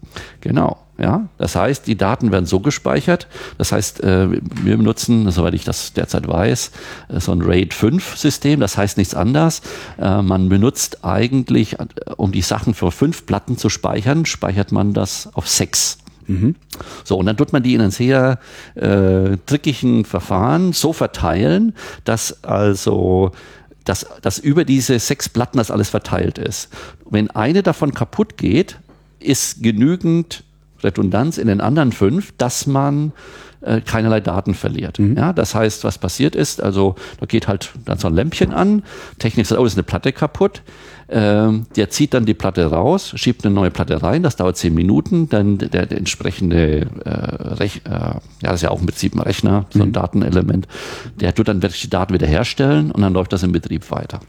Genau. Ja, das heißt, die Daten werden so gespeichert. Das heißt, äh, wir benutzen, soweit ich das derzeit weiß, äh, so ein RAID 5 System. Das heißt nichts anderes. Äh, man benutzt eigentlich, um die Sachen für fünf Platten zu speichern, speichert man das auf sechs. Mhm. So, und dann tut man die in einem sehr äh, trickigen Verfahren so verteilen, dass also dass, dass über diese sechs Platten das alles verteilt ist. Wenn eine davon kaputt geht, ist genügend Redundanz in den anderen fünf, dass man äh, keinerlei Daten verliert. Mhm. Ja, das heißt, was passiert ist, also da geht halt dann so ein Lämpchen an, Technik sagt, oh, ist eine Platte kaputt. Ähm, der zieht dann die Platte raus, schiebt eine neue Platte rein, das dauert zehn Minuten, dann der, der entsprechende äh, Rech, äh, ja, das ist ja auch im Prinzip ein Rechner, so ein mhm. Datenelement, der tut dann wirklich die Daten wiederherstellen und dann läuft das im Betrieb weiter.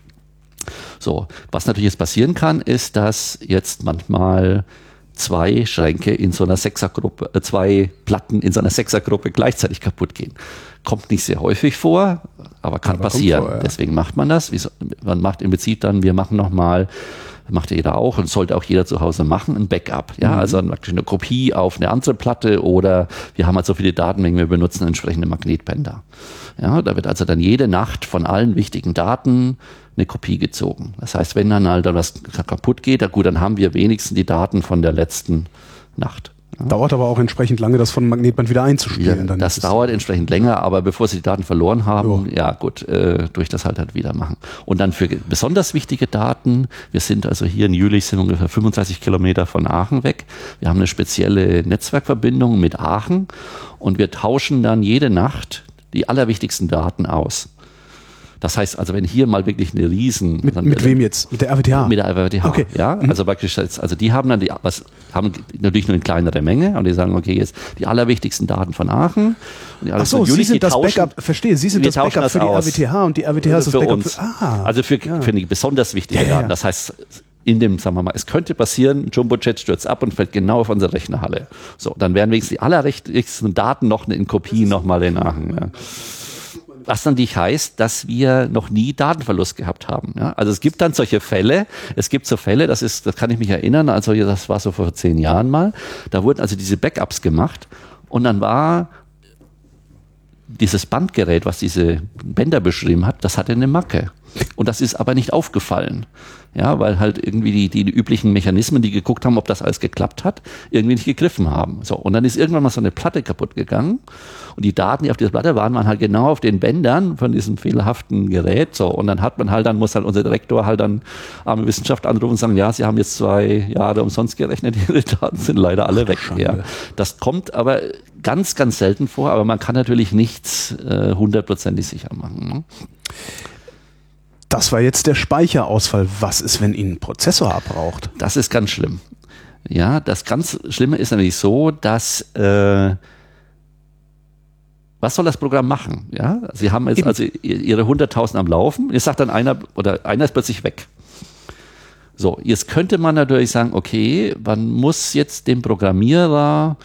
So, was natürlich jetzt passieren kann, ist, dass jetzt manchmal zwei Schränke in so einer Sechsergruppe, äh, zwei Platten in so einer Sechsergruppe gleichzeitig kaputt gehen. Kommt nicht sehr häufig vor, aber kann aber passieren. Vor, ja. Deswegen macht man das. Man macht im Prinzip dann, wir machen nochmal macht jeder auch und sollte auch jeder zu Hause machen, ein Backup. Ja, mhm. also eine Kopie auf eine andere Platte oder wir haben halt so viele Datenmengen, wir benutzen entsprechende Magnetbänder. Ja, da wird also dann jede Nacht von allen wichtigen Daten eine Kopie gezogen. Das heißt, wenn dann halt was kaputt geht, ja gut, dann haben wir wenigstens die Daten von der letzten Nacht. Ja. Dauert aber auch entsprechend lange, das von Magnetband wieder einzuspielen. Ja, das dauert entsprechend länger, aber bevor sie die Daten verloren haben, jo. ja gut, äh, durch das halt halt wieder machen. Und dann für besonders wichtige Daten, wir sind also hier in Jülich, sind ungefähr 35 Kilometer von Aachen weg. Wir haben eine spezielle Netzwerkverbindung mit Aachen und wir tauschen dann jede Nacht die allerwichtigsten Daten aus. Das heißt also, wenn hier mal wirklich eine Riesen. Mit, mit wem jetzt? Mit der RWTH? Mit der RWTH. Okay. Ja, mhm. also praktisch, also die haben dann die, was, haben natürlich nur eine kleinere Menge und die sagen, okay, jetzt die allerwichtigsten Daten von Aachen. Ach so, Sie sind das tauschen, Backup, verstehe, Sie sind das Backup für die. RWTH und die RWTH ist das für Backup uns. Für, ah, also für, ja. für die besonders wichtigen ja, Daten. Das heißt, in dem, sagen wir mal, es könnte passieren, Jumbo-Jet stürzt ab und fällt genau auf unsere Rechnerhalle. So, dann werden wenigstens die allerwichtigsten Daten noch in Kopie nochmal in Aachen. Ja was dann nicht heißt, dass wir noch nie Datenverlust gehabt haben. Ja? Also es gibt dann solche Fälle, es gibt so Fälle, das ist, das kann ich mich erinnern, also das war so vor zehn Jahren mal, da wurden also diese Backups gemacht und dann war dieses Bandgerät, was diese Bänder beschrieben hat, das hatte eine Macke. Und das ist aber nicht aufgefallen. Ja, weil halt irgendwie die, die, die üblichen Mechanismen, die geguckt haben, ob das alles geklappt hat, irgendwie nicht gegriffen haben. So. Und dann ist irgendwann mal so eine Platte kaputt gegangen. Und die Daten, die auf dieser Platte waren, waren halt genau auf den Bändern von diesem fehlerhaften Gerät. So. Und dann hat man halt, dann muss halt unser Direktor halt dann arme Wissenschaft anrufen und sagen, ja, Sie haben jetzt zwei Jahre umsonst gerechnet, Ihre Daten sind leider alle weg. Ja. Das kommt aber ganz, ganz selten vor, aber man kann natürlich nichts äh, hundertprozentig sicher machen. Ne? Das war jetzt der Speicherausfall. Was ist, wenn Ihnen ein Prozessor abraucht? Das ist ganz schlimm. Ja, das ganz Schlimme ist nämlich so, dass äh, was soll das Programm machen? Ja, Sie haben jetzt Eben. also Ihre 100.000 am Laufen. Jetzt sagt dann einer oder einer ist plötzlich weg. So, jetzt könnte man natürlich sagen, okay, man muss jetzt dem Programmierer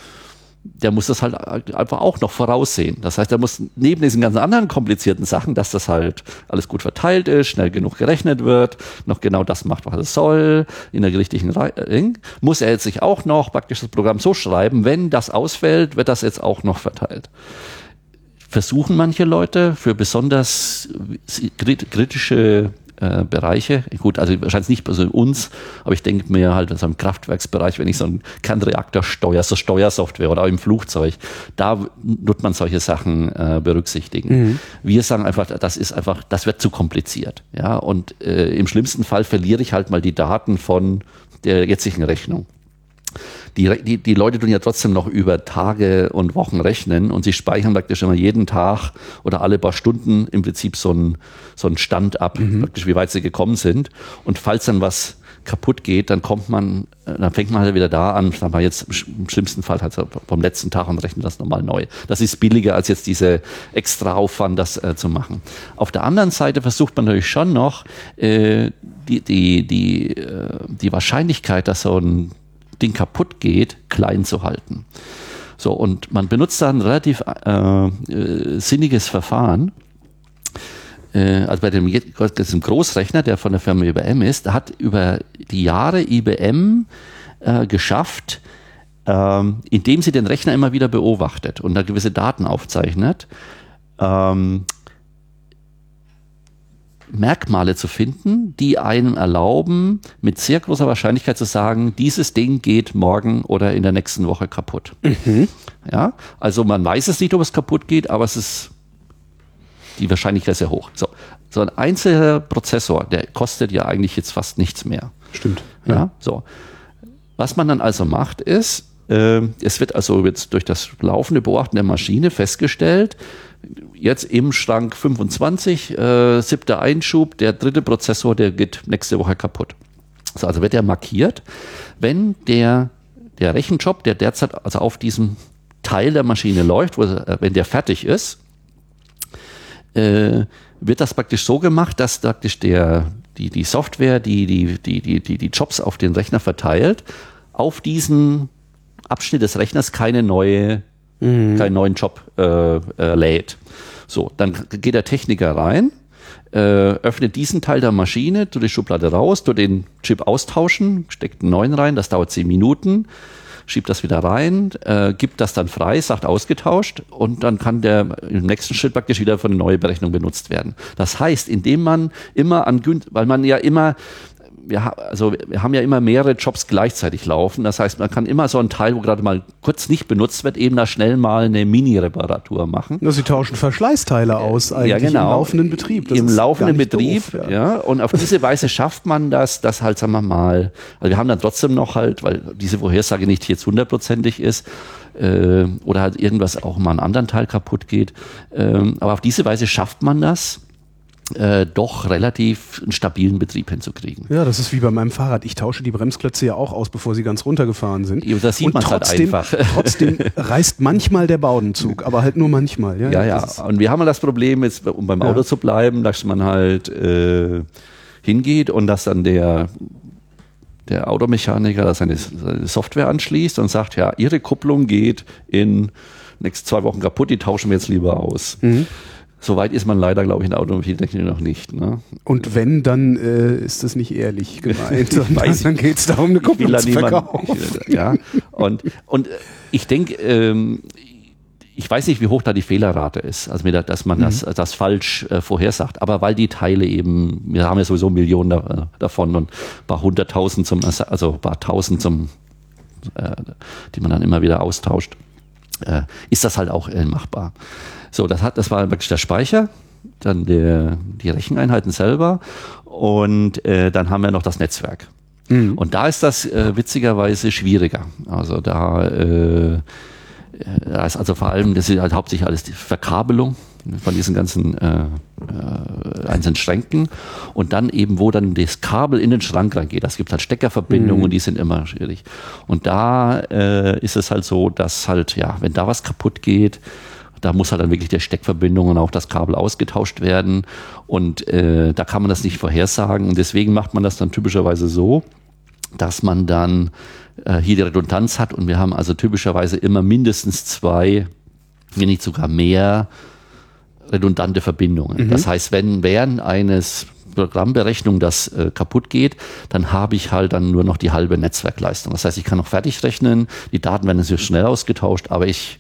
der muss das halt einfach auch noch voraussehen. Das heißt, er muss neben diesen ganzen anderen komplizierten Sachen, dass das halt alles gut verteilt ist, schnell genug gerechnet wird, noch genau das macht, was es soll, in der richtigen Reihe, muss er jetzt sich auch noch praktisch das Programm so schreiben, wenn das ausfällt, wird das jetzt auch noch verteilt. Versuchen manche Leute für besonders kritische äh, Bereiche. Gut, also wahrscheinlich nicht so in uns, aber ich denke mir halt in so einem Kraftwerksbereich, wenn ich so einen Kernreaktor steuere, so Steuersoftware oder auch im Flugzeug, da wird man solche Sachen äh, berücksichtigen. Mhm. Wir sagen einfach, das ist einfach, das wird zu kompliziert. Ja, und äh, im schlimmsten Fall verliere ich halt mal die Daten von der jetzigen Rechnung die, die, die Leute tun ja trotzdem noch über Tage und Wochen rechnen und sie speichern praktisch immer jeden Tag oder alle paar Stunden im Prinzip so einen so einen Stand ab, mhm. praktisch wie weit sie gekommen sind. Und falls dann was kaputt geht, dann kommt man, dann fängt man halt wieder da an, sagen wir jetzt im schlimmsten Fall halt vom letzten Tag und rechnet das nochmal neu. Das ist billiger als jetzt diese extra Aufwand, das äh, zu machen. Auf der anderen Seite versucht man natürlich schon noch äh, die, die, die, äh, die Wahrscheinlichkeit, dass so ein Ding kaputt geht, klein zu halten. So, und man benutzt da ein relativ äh, äh, sinniges Verfahren. Äh, also bei dem, diesem Großrechner, der von der Firma IBM ist, hat über die Jahre IBM äh, geschafft, ähm, indem sie den Rechner immer wieder beobachtet und da gewisse Daten aufzeichnet, ähm, Merkmale zu finden, die einem erlauben, mit sehr großer Wahrscheinlichkeit zu sagen, dieses Ding geht morgen oder in der nächsten Woche kaputt. Mhm. Ja, also man weiß es nicht, ob es kaputt geht, aber es ist die Wahrscheinlichkeit ist sehr hoch. So, so ein einzelner Prozessor, der kostet ja eigentlich jetzt fast nichts mehr. Stimmt. Ja, ja so. Was man dann also macht, ist, äh, es wird also jetzt durch das laufende Beobachten der Maschine festgestellt, jetzt im Schrank 25, äh, siebter Einschub, der dritte Prozessor, der geht nächste Woche kaputt. So, also wird er markiert, wenn der, der Rechenjob, der derzeit also auf diesem Teil der Maschine läuft, wo, äh, wenn der fertig ist, äh, wird das praktisch so gemacht, dass praktisch der, die, die Software, die die, die, die, die die Jobs auf den Rechner verteilt, auf diesen Abschnitt des Rechners keine neue mhm. keinen neuen Job äh, äh, lädt. So, dann geht der Techniker rein, äh, öffnet diesen Teil der Maschine, tut die Schublade raus, tut den Chip austauschen, steckt einen neuen rein, das dauert zehn Minuten, schiebt das wieder rein, äh, gibt das dann frei, sagt ausgetauscht und dann kann der im nächsten Schritt praktisch wieder für eine neue Berechnung benutzt werden. Das heißt, indem man immer an, weil man ja immer wir, also wir haben ja immer mehrere Jobs gleichzeitig laufen. Das heißt, man kann immer so einen Teil, wo gerade mal kurz nicht benutzt wird, eben da schnell mal eine Mini-Reparatur machen. Sie tauschen Verschleißteile aus eigentlich ja, genau. im laufenden Betrieb. Das Im laufenden Betrieb, doof, ja. ja. Und auf diese Weise schafft man das, dass halt, sagen wir mal, also wir haben dann trotzdem noch halt, weil diese Vorhersage nicht jetzt hundertprozentig ist, äh, oder halt irgendwas auch mal einen anderen Teil kaputt geht. Ähm, aber auf diese Weise schafft man das äh, doch relativ einen stabilen Betrieb hinzukriegen. Ja, das ist wie bei meinem Fahrrad. Ich tausche die Bremsklötze ja auch aus, bevor sie ganz runtergefahren sind. Ja, das sieht man halt einfach. trotzdem reißt manchmal der Baudenzug, aber halt nur manchmal. Ja, ja. ja. Und wir haben halt das Problem, jetzt, um beim Auto ja. zu bleiben, dass man halt äh, hingeht und dass dann der der Automechaniker seine, seine Software anschließt und sagt, ja, Ihre Kupplung geht in nächsten zwei Wochen kaputt, die tauschen wir jetzt lieber aus. Mhm. Soweit ist man leider, glaube ich, in der Automobiltechnik noch nicht. Ne? Und wenn, dann äh, ist das nicht ehrlich gemeint. Weiß dann geht es darum, eine Kupplung zu verkaufen. ja, und, und ich denke, ähm, ich weiß nicht, wie hoch da die Fehlerrate ist, also dass man mhm. das, das falsch äh, vorhersagt. Aber weil die Teile eben, wir haben ja sowieso Millionen da, äh, davon und ein paar hunderttausend zum, also ein paar tausend zum, äh, die man dann immer wieder austauscht, äh, ist das halt auch äh, machbar. So, das hat, das war wirklich der Speicher, dann der, die Recheneinheiten selber und äh, dann haben wir noch das Netzwerk. Mhm. Und da ist das äh, witzigerweise schwieriger. Also da äh, da ist also vor allem, das ist halt hauptsächlich alles die Verkabelung von diesen ganzen äh, äh, einzelnen Schränken und dann eben, wo dann das Kabel in den Schrank reingeht. Das gibt halt Steckerverbindungen mhm. und die sind immer schwierig. Und da äh, ist es halt so, dass halt, ja, wenn da was kaputt geht, da muss halt dann wirklich der Steckverbindung und auch das Kabel ausgetauscht werden. Und äh, da kann man das nicht vorhersagen. Und deswegen macht man das dann typischerweise so, dass man dann äh, hier die Redundanz hat und wir haben also typischerweise immer mindestens zwei, wenn nicht sogar mehr redundante Verbindungen. Mhm. Das heißt, wenn während eines Programmberechnung das äh, kaputt geht, dann habe ich halt dann nur noch die halbe Netzwerkleistung. Das heißt, ich kann noch fertig rechnen, die Daten werden sehr schnell ausgetauscht, aber ich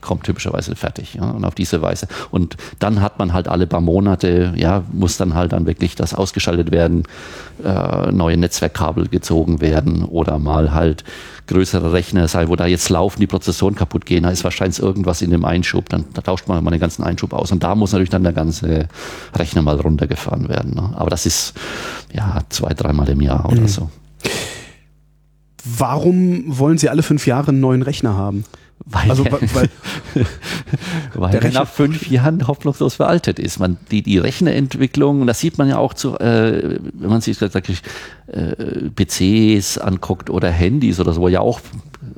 kommt typischerweise fertig. Ja, und auf diese Weise. Und dann hat man halt alle paar Monate, ja, muss dann halt dann wirklich das ausgeschaltet werden, äh, neue Netzwerkkabel gezogen werden oder mal halt größere Rechner sein, wo da jetzt laufen, die Prozessoren kaputt gehen, da ist wahrscheinlich irgendwas in dem Einschub, dann da tauscht man mal den ganzen Einschub aus. Und da muss natürlich dann der ganze Rechner mal runtergefahren werden. Ne? Aber das ist ja zwei, dreimal im Jahr oder mhm. so. Warum wollen Sie alle fünf Jahre einen neuen Rechner haben? Weil, also, weil, weil der nach fünf Jahren hoffnungslos veraltet ist. Man, die, die Rechnerentwicklung, das sieht man ja auch zu, äh, wenn man sich sag ich, äh, PCs anguckt oder Handys oder so, wo ja auch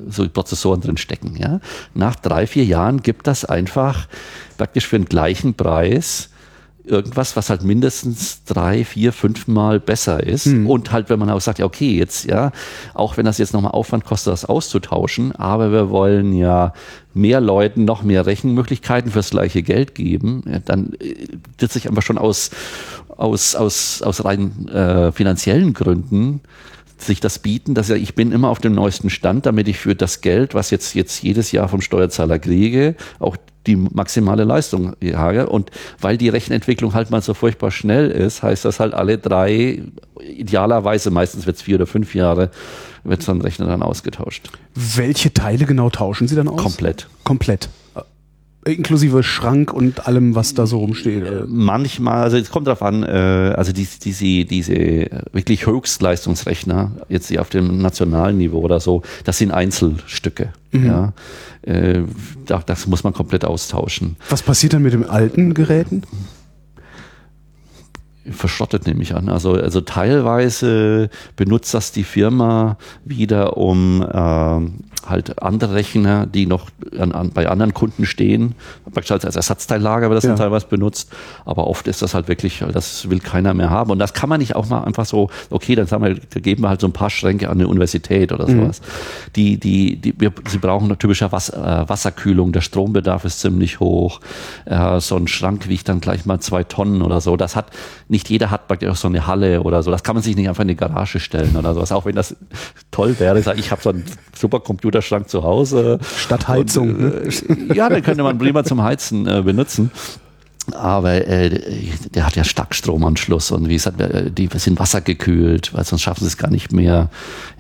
so Prozessoren drin stecken. Ja? Nach drei, vier Jahren gibt das einfach praktisch für den gleichen Preis irgendwas, was halt mindestens drei, vier, fünf Mal besser ist. Hm. Und halt, wenn man auch sagt, ja, okay, jetzt, ja, auch wenn das jetzt nochmal Aufwand kostet, das auszutauschen, aber wir wollen ja mehr Leuten noch mehr Rechenmöglichkeiten fürs gleiche Geld geben, ja, dann äh, wird sich einfach schon aus, aus, aus, aus rein äh, finanziellen Gründen sich das bieten, dass ja, ich bin immer auf dem neuesten Stand, damit ich für das Geld, was jetzt, jetzt jedes Jahr vom Steuerzahler kriege, auch die maximale Leistung habe. Und weil die Rechenentwicklung halt mal so furchtbar schnell ist, heißt das halt alle drei, idealerweise meistens wird es vier oder fünf Jahre, wird so ein Rechner dann ausgetauscht. Welche Teile genau tauschen Sie dann aus? Komplett. Komplett. Inklusive Schrank und allem, was da so rumsteht. Äh, manchmal, also es kommt darauf an, äh, also die, diese, diese wirklich Höchstleistungsrechner, jetzt hier auf dem nationalen Niveau oder so, das sind Einzelstücke. Mhm. Ja. Äh, das muss man komplett austauschen. Was passiert dann mit den alten Geräten? Verschrottet nehme ich an. Also, also teilweise benutzt das die Firma wieder, um äh, halt andere Rechner, die noch an, an, bei anderen Kunden stehen, beispielsweise als Ersatzteillager wird das ja. teilweise benutzt, aber oft ist das halt wirklich, das will keiner mehr haben und das kann man nicht auch mal einfach so, okay, dann sagen wir, geben wir halt so ein paar Schränke an eine Universität oder mhm. sowas. Mhm. Die, die, die, wir, sie brauchen eine typische Wasser, äh, Wasserkühlung, der Strombedarf ist ziemlich hoch, äh, so ein Schrank wiegt dann gleich mal zwei Tonnen oder so, das hat, nicht jeder hat praktisch auch so eine Halle oder so, das kann man sich nicht einfach in die Garage stellen oder sowas, auch wenn das toll wäre, ich, sag, ich habe so einen Supercomputer Computerschrank zu Hause. Statt Heizung. Und, ne? äh, ja, den könnte man prima zum Heizen äh, benutzen. Aber äh, der hat ja Starkstromanschluss und wie gesagt, äh, die sind wassergekühlt, weil sonst schaffen sie es gar nicht mehr,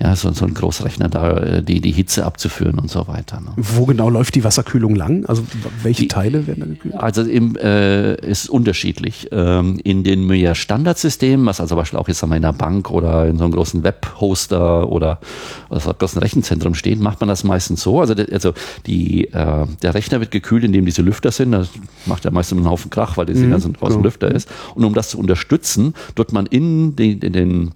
ja, so, so ein Großrechner da, äh, die, die Hitze abzuführen und so weiter. Ne? Wo genau läuft die Wasserkühlung lang? Also welche die, Teile werden da gekühlt? Also im, äh, ist unterschiedlich. Ähm, in den mehr Standardsystemen, was also zum Beispiel auch jetzt in einer Bank oder in so einem großen Webhoster oder, oder so einem großen Rechenzentrum steht, macht man das meistens so. Also, also die, äh, der Rechner wird gekühlt, indem diese Lüfter sind. Das macht ja meistens einen Haufen Krach, weil das mhm, ganzen draußen genau. Lüfter ist. Und um das zu unterstützen, dort man in den, in den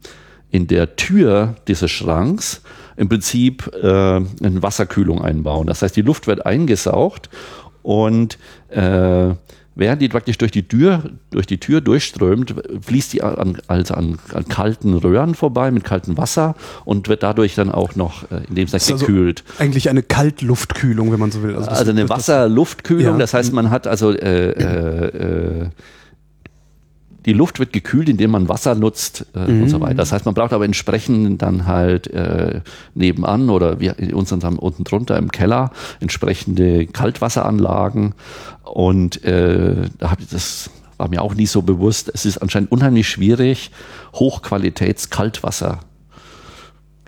in der Tür dieses Schranks im Prinzip äh, eine Wasserkühlung einbauen. Das heißt, die Luft wird eingesaugt und äh, während die praktisch durch die Tür, durch die Tür durchströmt, fließt die an, also an, an kalten Röhren vorbei mit kaltem Wasser und wird dadurch dann auch noch äh, in dem Sinne also gekühlt. Also eigentlich eine Kaltluftkühlung, wenn man so will. Also, also eine Wasserluftkühlung, ja. das heißt, man hat also äh, äh, äh, die Luft wird gekühlt, indem man Wasser nutzt äh, mhm. und so weiter. Das heißt, man braucht aber entsprechend dann halt äh, nebenan oder wir in unserem unten drunter im Keller entsprechende Kaltwasseranlagen. Und äh, da habe ich das war mir auch nie so bewusst. Es ist anscheinend unheimlich schwierig, Hochqualitäts-Kaltwasser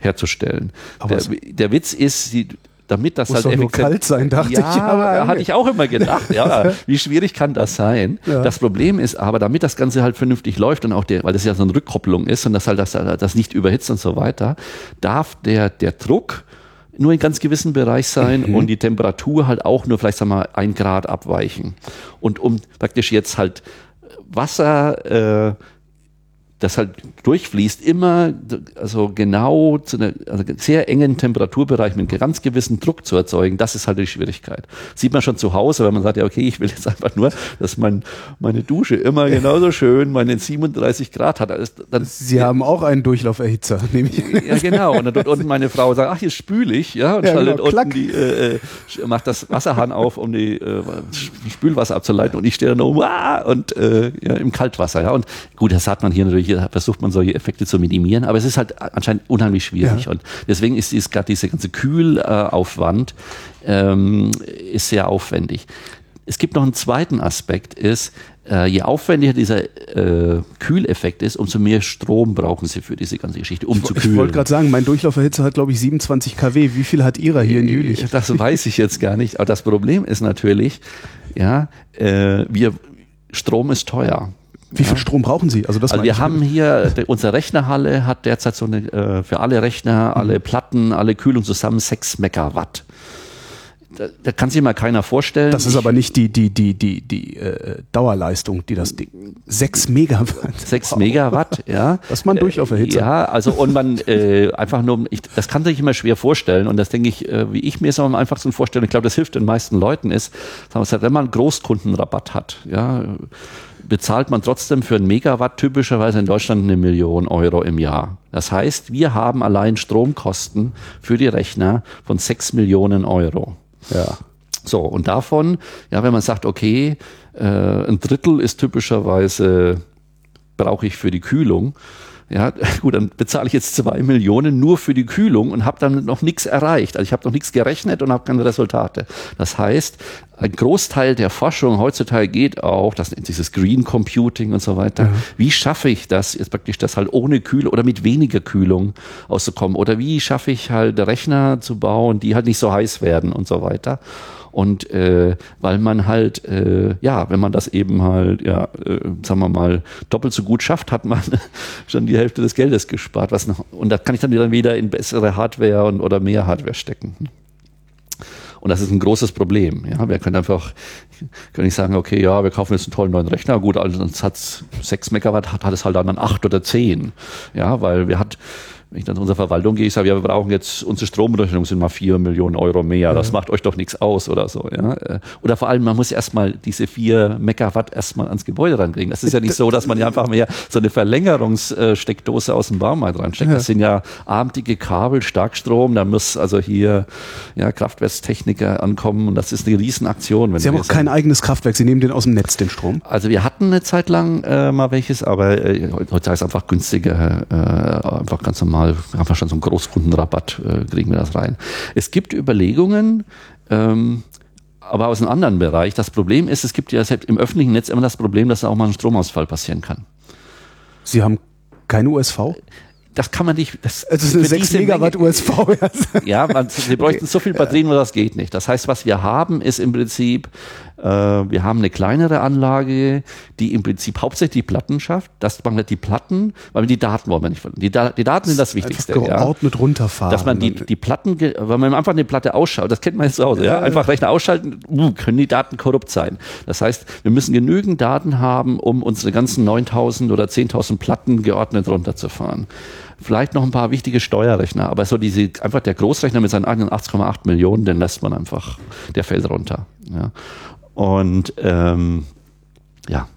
herzustellen. Der, der, Witz ist, die, damit das Muss halt effektiv kalt sein, dachte ja, ich. Aber hatte ich auch immer gedacht. Ja, wie schwierig kann das sein? Ja. Das Problem ist aber, damit das Ganze halt vernünftig läuft und auch der, weil das ja so eine Rückkopplung ist und das halt das, das nicht überhitzt und so weiter, darf der der Druck nur in ganz gewissen Bereich sein mhm. und die Temperatur halt auch nur vielleicht sagen wir mal ein Grad abweichen. Und um praktisch jetzt halt Wasser äh, das halt durchfließt, immer also genau zu einer also sehr engen Temperaturbereich mit einem ganz gewissen Druck zu erzeugen, das ist halt die Schwierigkeit. Sieht man schon zu Hause, wenn man sagt, ja okay, ich will jetzt einfach nur, dass mein, meine Dusche immer genauso schön meine 37 Grad hat. Also dann, Sie haben auch einen Durchlauferhitzer, nehme ich. Ja genau, und dann dort unten meine Frau sagt, ach hier spüle ich, ja, und ja, genau, unten die, äh, äh, macht das Wasserhahn auf, um die äh, Spülwasser abzuleiten und ich stehe dann um ah, und äh, ja, im Kaltwasser, ja. Und gut, das hat man hier natürlich hier versucht man solche Effekte zu minimieren, aber es ist halt anscheinend unheimlich schwierig ja. und deswegen ist dies, gerade diese ganze Kühlaufwand ähm, ist sehr aufwendig. Es gibt noch einen zweiten Aspekt, ist, äh, je aufwendiger dieser äh, Kühleffekt ist, umso mehr Strom brauchen sie für diese ganze Geschichte, um ich, zu kühlen. Ich wollte gerade sagen, mein Durchlauferhitzer hat, glaube ich, 27 kW. Wie viel hat Ihrer hier in Jülich? Das weiß ich jetzt gar nicht. Aber das Problem ist natürlich, ja, äh, wir, Strom ist teuer. Wie viel Strom brauchen Sie? Also, das also wir haben hier, unsere Rechnerhalle hat derzeit so eine, äh, für alle Rechner, mhm. alle Platten, alle Kühlung zusammen 6 Megawatt. Da, da kann sich mal keiner vorstellen. Das ist aber nicht die, die, die, die, die äh, Dauerleistung, die das Ding. 6 Megawatt. 6 wow. Megawatt, ja. Das ist man durch auf der Hitze. Ja, also und man äh, einfach nur, ich, das kann sich immer schwer vorstellen und das denke ich, äh, wie ich mir es am einfachsten vorstelle, ich glaube, das hilft den meisten Leuten, ist, sagen wir, wenn man einen Großkundenrabatt hat, ja, bezahlt man trotzdem für einen Megawatt typischerweise in Deutschland eine Million Euro im Jahr. Das heißt, wir haben allein Stromkosten für die Rechner von sechs Millionen Euro. Ja. So, und davon, ja, wenn man sagt, okay, äh, ein Drittel ist typischerweise, brauche ich für die Kühlung, ja, gut, dann bezahle ich jetzt zwei Millionen nur für die Kühlung und habe dann noch nichts erreicht. Also ich habe noch nichts gerechnet und habe keine Resultate. Das heißt, ein Großteil der Forschung heutzutage geht auch, das nennt sich das Green Computing und so weiter. Ja. Wie schaffe ich das, jetzt praktisch das halt ohne Kühlung oder mit weniger Kühlung auszukommen? Oder wie schaffe ich halt Rechner zu bauen, die halt nicht so heiß werden und so weiter? Und äh, weil man halt, äh, ja, wenn man das eben halt, ja, äh, sagen wir mal, doppelt so gut schafft, hat man schon die Hälfte des Geldes gespart. Was noch, und das kann ich dann wieder in bessere Hardware und, oder mehr Hardware stecken. Und das ist ein großes Problem. Ja, wir können einfach, können nicht sagen, okay, ja, wir kaufen jetzt einen tollen neuen Rechner. Gut, also sonst hat es sechs Megawatt, hat, hat es halt dann acht oder zehn. Ja, weil wir hat, wenn ich dann zu unserer Verwaltung gehe, ich sage, ja, wir brauchen jetzt, unsere Stromrechnung sind mal vier Millionen Euro mehr, das macht euch doch nichts aus oder so. Ja? Oder vor allem, man muss erstmal diese vier Megawatt erstmal ans Gebäude rankriegen. Das ist ja nicht so, dass man ja einfach mehr so eine Verlängerungssteckdose aus dem Baumarkt reinsteckt. Das sind ja abendige Kabel, Starkstrom, da muss also hier ja, Kraftwerkstechniker ankommen und das ist eine Riesenaktion. Wenn Sie haben auch kein eigenes Kraftwerk, Sie nehmen den aus dem Netz, den Strom? Also wir hatten eine Zeit lang äh, mal welches, aber äh, heutzutage ist es einfach günstiger, äh, einfach ganz normal mal einfach schon so einen Großkundenrabatt, äh, kriegen wir das rein. Es gibt Überlegungen, ähm, aber aus einem anderen Bereich. Das Problem ist, es gibt ja selbst im öffentlichen Netz immer das Problem, dass da auch mal ein Stromausfall passieren kann. Sie haben keine USV? das kann man nicht. Das, also es ist eine 6 Megawatt Menge, USV. ja, man, wir bräuchten okay. so viel Batterien, das geht nicht. Das heißt, was wir haben, ist im Prinzip wir haben eine kleinere Anlage, die im Prinzip hauptsächlich die Platten schafft. Das man die Platten, weil die Daten wollen wir nicht verlieren. Die, da die Daten sind das Wichtigste. Einfach geordnet ja. runterfahren. Dass man die, die Platten, wenn man einfach eine Platte ausschaut, das kennt man jetzt zu Hause, ja, ja. einfach Rechner ausschalten, uh, können die Daten korrupt sein. Das heißt, wir müssen genügend Daten haben, um unsere ganzen 9000 oder 10.000 Platten geordnet runterzufahren vielleicht noch ein paar wichtige Steuerrechner, aber so diese, einfach der Großrechner mit seinen 8,8 Millionen, den lässt man einfach, der fällt runter. Ja. Und ähm, ja,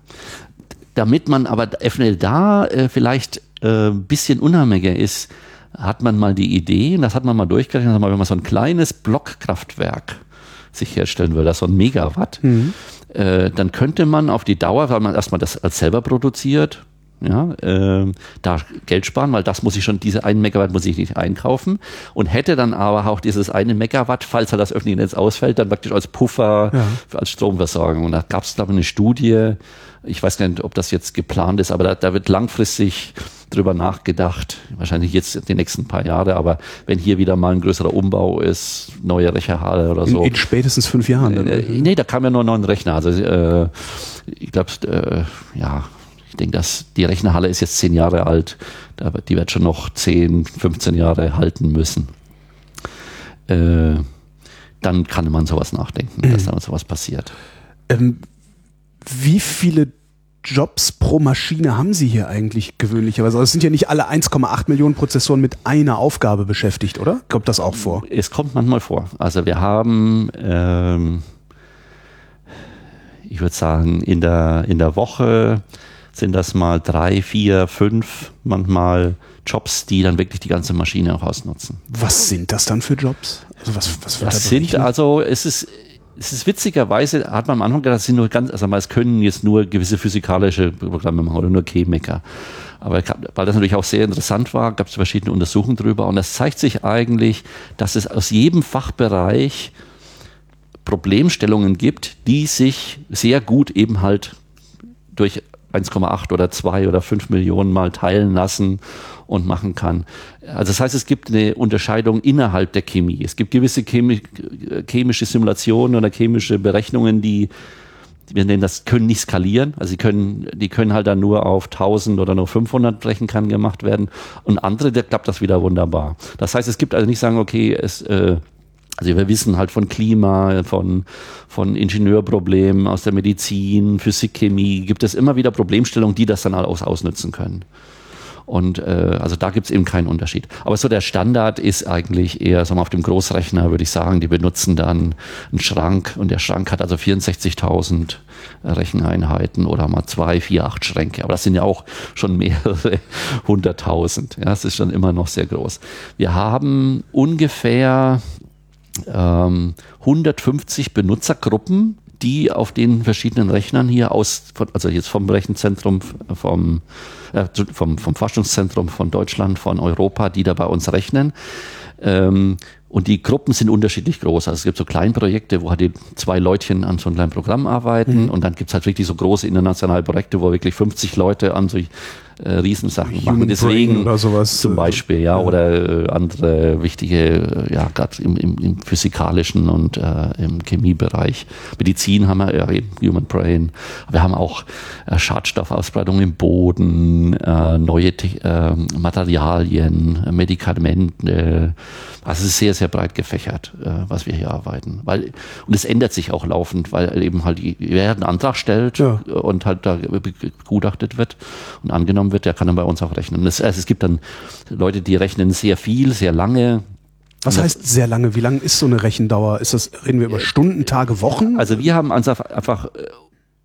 damit man aber FNL da äh, vielleicht äh, ein bisschen unheimlicher ist, hat man mal die Idee, und das hat man mal durchgerechnet, wenn man so ein kleines Blockkraftwerk sich herstellen will, das so ein Megawatt, mhm. äh, dann könnte man auf die Dauer, weil man erstmal das als selber produziert, ja, äh, da Geld sparen, weil das muss ich schon, diese einen Megawatt muss ich nicht einkaufen und hätte dann aber auch dieses eine Megawatt, falls halt das öffentliche Netz ausfällt, dann praktisch als Puffer Ja. als Stromversorgung. Und da gab es, glaube ich, eine Studie, ich weiß gar nicht, ob das jetzt geplant ist, aber da, da wird langfristig drüber nachgedacht, wahrscheinlich jetzt die nächsten paar Jahre, aber wenn hier wieder mal ein größerer Umbau ist, neue Rechnerhalle oder In, so. in spätestens fünf Jahren. Dann. Äh, nee, da kam ja nur noch ein Rechner. Also äh, ich glaube, äh, ja, ich denke, dass die Rechnerhalle ist jetzt zehn Jahre alt. Da, die wird schon noch 10, 15 Jahre halten müssen. Äh, dann kann man sowas nachdenken, dass dann sowas passiert. Ähm, wie viele Jobs pro Maschine haben Sie hier eigentlich gewöhnlicherweise? Also es sind ja nicht alle 1,8 Millionen Prozessoren mit einer Aufgabe beschäftigt, oder? Kommt das auch vor? Es kommt manchmal vor. Also wir haben, ähm, ich würde sagen, in der, in der Woche sind das mal drei, vier, fünf, manchmal Jobs, die dann wirklich die ganze Maschine auch ausnutzen. Was sind das dann für Jobs? Also was, was Das da sind also, es ist, es ist witzigerweise, hat man am Anfang gedacht, das sind nur ganz, also es können jetzt nur gewisse physikalische Programme machen oder nur Chemiker. Aber weil das natürlich auch sehr interessant war, gab es verschiedene Untersuchungen drüber und es zeigt sich eigentlich, dass es aus jedem Fachbereich Problemstellungen gibt, die sich sehr gut eben halt durch 1,8 oder 2 oder 5 Millionen mal teilen lassen und machen kann. Also das heißt, es gibt eine Unterscheidung innerhalb der Chemie. Es gibt gewisse chemi chemische Simulationen oder chemische Berechnungen, die wir nennen das, können nicht skalieren. Also sie können, die können halt dann nur auf 1000 oder nur 500 Rechenkern gemacht werden. Und andere, da klappt das wieder wunderbar. Das heißt, es gibt also nicht sagen, okay, es, äh, also wir wissen halt von Klima, von, von Ingenieurproblemen aus der Medizin, Physik, Chemie, gibt es immer wieder Problemstellungen, die das dann aus, ausnutzen können. Und äh, also da gibt es eben keinen Unterschied. Aber so der Standard ist eigentlich eher, sagen wir, auf dem Großrechner würde ich sagen, die benutzen dann einen Schrank und der Schrank hat also 64.000 Recheneinheiten oder mal zwei, vier, acht Schränke. Aber das sind ja auch schon mehrere hunderttausend. Ja, das ist schon immer noch sehr groß. Wir haben ungefähr ähm, 150 Benutzergruppen, die auf den verschiedenen Rechnern hier aus, also jetzt vom Rechenzentrum, vom, äh, vom, vom Forschungszentrum von Deutschland, von Europa, die da bei uns rechnen. Ähm, und die Gruppen sind unterschiedlich groß. Also es gibt so Kleinprojekte, wo halt die zwei Leutchen an so einem kleinen Programm arbeiten. Und dann gibt's halt wirklich so große internationale Projekte, wo wirklich 50 Leute an so äh, Riesensachen Human machen. Deswegen oder sowas. zum Beispiel, ja, oder äh, andere wichtige, äh, ja, gerade im, im, im physikalischen und äh, im Chemiebereich. Medizin haben wir, ja, eben Human Brain. Wir haben auch äh, Schadstoffausbreitung im Boden, äh, neue Te äh, Materialien, äh, Medikamente. Also es ist sehr, sehr breit gefächert, äh, was wir hier arbeiten. Weil, und es ändert sich auch laufend, weil eben halt, die- wer einen Antrag stellt Ja. und halt da begutachtet wird und angenommen wird, der kann dann bei uns auch rechnen. Das, also es gibt dann Leute, die rechnen sehr viel, sehr lange. Was heißt sehr lange? Wie lang ist so eine Rechendauer? Ist das, reden wir über Stunden, Tage, Wochen? Also wir haben uns einfach, äh,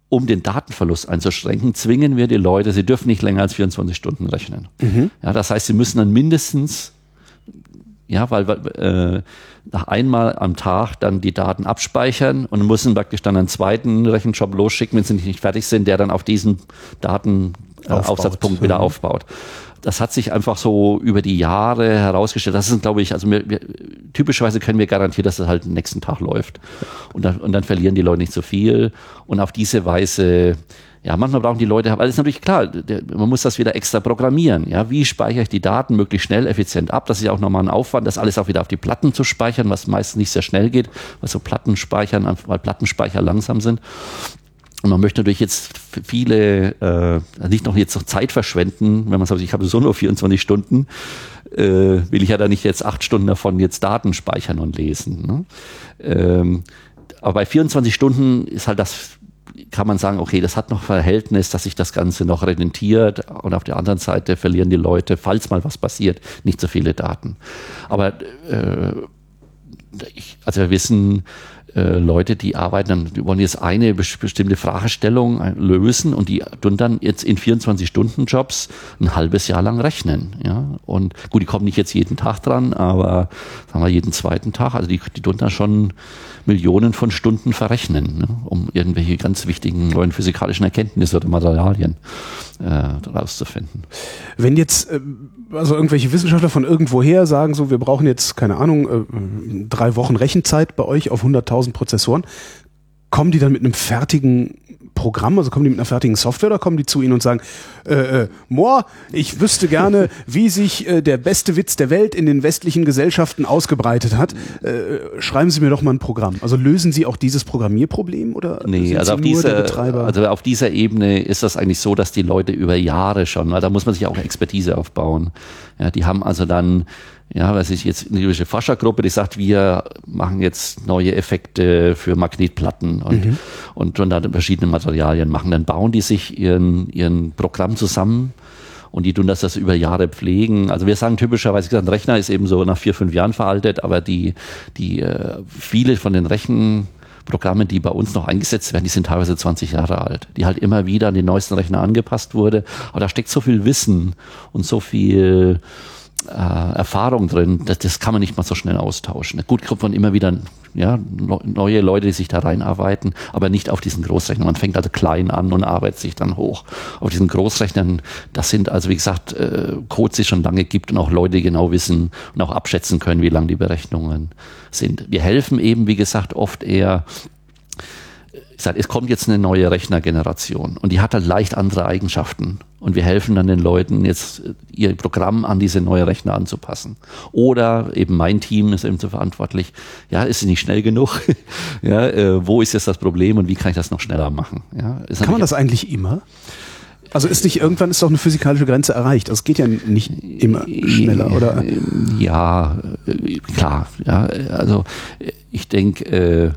um den Datenverlust einzuschränken, zwingen wir die Leute, sie dürfen nicht länger als 24 Stunden rechnen. Ja, das heißt, sie müssen dann mindestens, ja, weil äh, nach einmal am Tag dann die Daten abspeichern und müssen praktisch dann einen zweiten Rechenjob losschicken, wenn sie nicht fertig sind, der dann auf diesen Datenaufsatzpunkt Aufbaut. Aufsatzpunkt wieder Mhm. aufbaut. Das hat sich einfach so über die Jahre herausgestellt. Das ist, glaube ich, also wir, wir, typischerweise können wir garantieren, dass es halt den nächsten Tag läuft. Und dann, und dann verlieren die Leute nicht so viel. Und auf diese Weise, ja, manchmal brauchen die Leute, weil es ist natürlich klar, der, man muss das wieder extra programmieren. Ja, wie speichere ich die Daten möglichst schnell, effizient ab? Das ist ja auch nochmal ein Aufwand, das alles auch wieder auf die Platten zu speichern, was meistens nicht sehr schnell geht, weil so Platten speichern, weil Plattenspeicher langsam sind. Und man möchte natürlich jetzt viele, äh, nicht noch jetzt noch Zeit verschwenden, wenn man sagt, ich habe so nur 24 Stunden, äh, will ich ja da nicht jetzt acht Stunden davon jetzt Daten speichern und lesen. Ne? Ähm, aber bei 24 Stunden ist halt das, kann man sagen, okay, das hat noch Verhältnis, dass sich das Ganze noch rentiert. Und auf der anderen Seite verlieren die Leute, falls mal was passiert, nicht so viele Daten. Aber äh, ich, also wir wissen, äh, Leute, die arbeiten, dann, die wollen jetzt eine bestimmte Fragestellung äh, lösen und die tun dann jetzt in 24-Stunden-Jobs ein halbes Jahr lang rechnen. Ja? Und gut, die kommen nicht jetzt jeden Tag dran, aber sagen wir jeden zweiten Tag. Also die, die tun da schon Millionen von Stunden verrechnen, ne? um irgendwelche ganz wichtigen neuen physikalischen Erkenntnisse oder Materialien äh. Wenn jetzt äh, also irgendwelche Wissenschaftler von irgendwoher sagen so, wir brauchen jetzt, keine Ahnung, äh, drei Wochen Rechenzeit bei euch auf 100.000 Prozessoren, kommen die dann mit einem fertigen Programm, also kommen die mit einer fertigen Software oder kommen die zu Ihnen und sagen, äh, äh, Moor, ich wüsste gerne, wie sich äh, der beste Witz der Welt in den westlichen Gesellschaften ausgebreitet hat. Äh, schreiben Sie mir doch mal ein Programm. Also lösen Sie auch dieses Programmierproblem oder nee, also auf, dieser, der Betreiber? also auf dieser Ebene ist das eigentlich so, dass die Leute über Jahre schon, weil da muss man sich auch Expertise aufbauen. Ja, die haben also dann ja, was ich jetzt eine gewisse Forschergruppe, die sagt, wir machen jetzt neue Effekte für Magnetplatten und, Mhm. und, und dann verschiedene Materialien machen. Dann bauen die sich ihren, ihren Programm zusammen und die tun das, das über Jahre pflegen. Also wir sagen typischerweise, ein Rechner ist eben so nach vier, fünf Jahren veraltet, aber die, die äh, viele von den Rechen Programme, die bei uns noch eingesetzt werden, die sind teilweise 20 Jahre alt, die halt immer wieder an den neuesten Rechner angepasst wurde. Aber da steckt so viel Wissen und so viel äh, Erfahrung drin, das, das kann man nicht mal so schnell austauschen. Gut kommt man immer wieder ja, neue Leute, die sich da reinarbeiten, aber nicht auf diesen Großrechnern. Man fängt also klein an und arbeitet sich dann hoch. Auf diesen Großrechnern, das sind also wie gesagt äh, Codes, die es schon lange gibt und auch Leute, die genau wissen und auch abschätzen können, wie lang die Berechnungen sind. Wir helfen eben, wie gesagt, oft eher ich sage, es kommt jetzt eine neue Rechnergeneration und die hat halt leicht andere Eigenschaften. Und wir helfen dann den Leuten jetzt ihr Programm an diese neue Rechner anzupassen. Oder eben mein Team ist eben so verantwortlich, ja, ist es nicht schnell genug? ja, äh, wo ist jetzt das Problem und wie kann ich das noch schneller machen? Ja, Kann man das eigentlich immer? Also ist nicht, irgendwann ist doch eine physikalische Grenze erreicht. Also es geht ja nicht immer schneller, oder? Ja, äh, klar. Ja, also äh, ich denke, äh,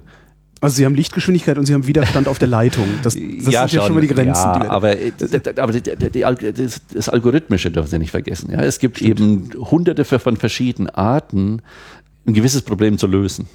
Also Sie haben Lichtgeschwindigkeit und Sie haben Widerstand auf der Leitung. Das, das sind ja schon mal die Grenzen. Ja, die aber, äh, aber die, die, das, das Algorithmische dürfen Sie nicht vergessen. Ja, es gibt eben hunderte von verschiedenen Arten, ein gewisses Problem zu lösen.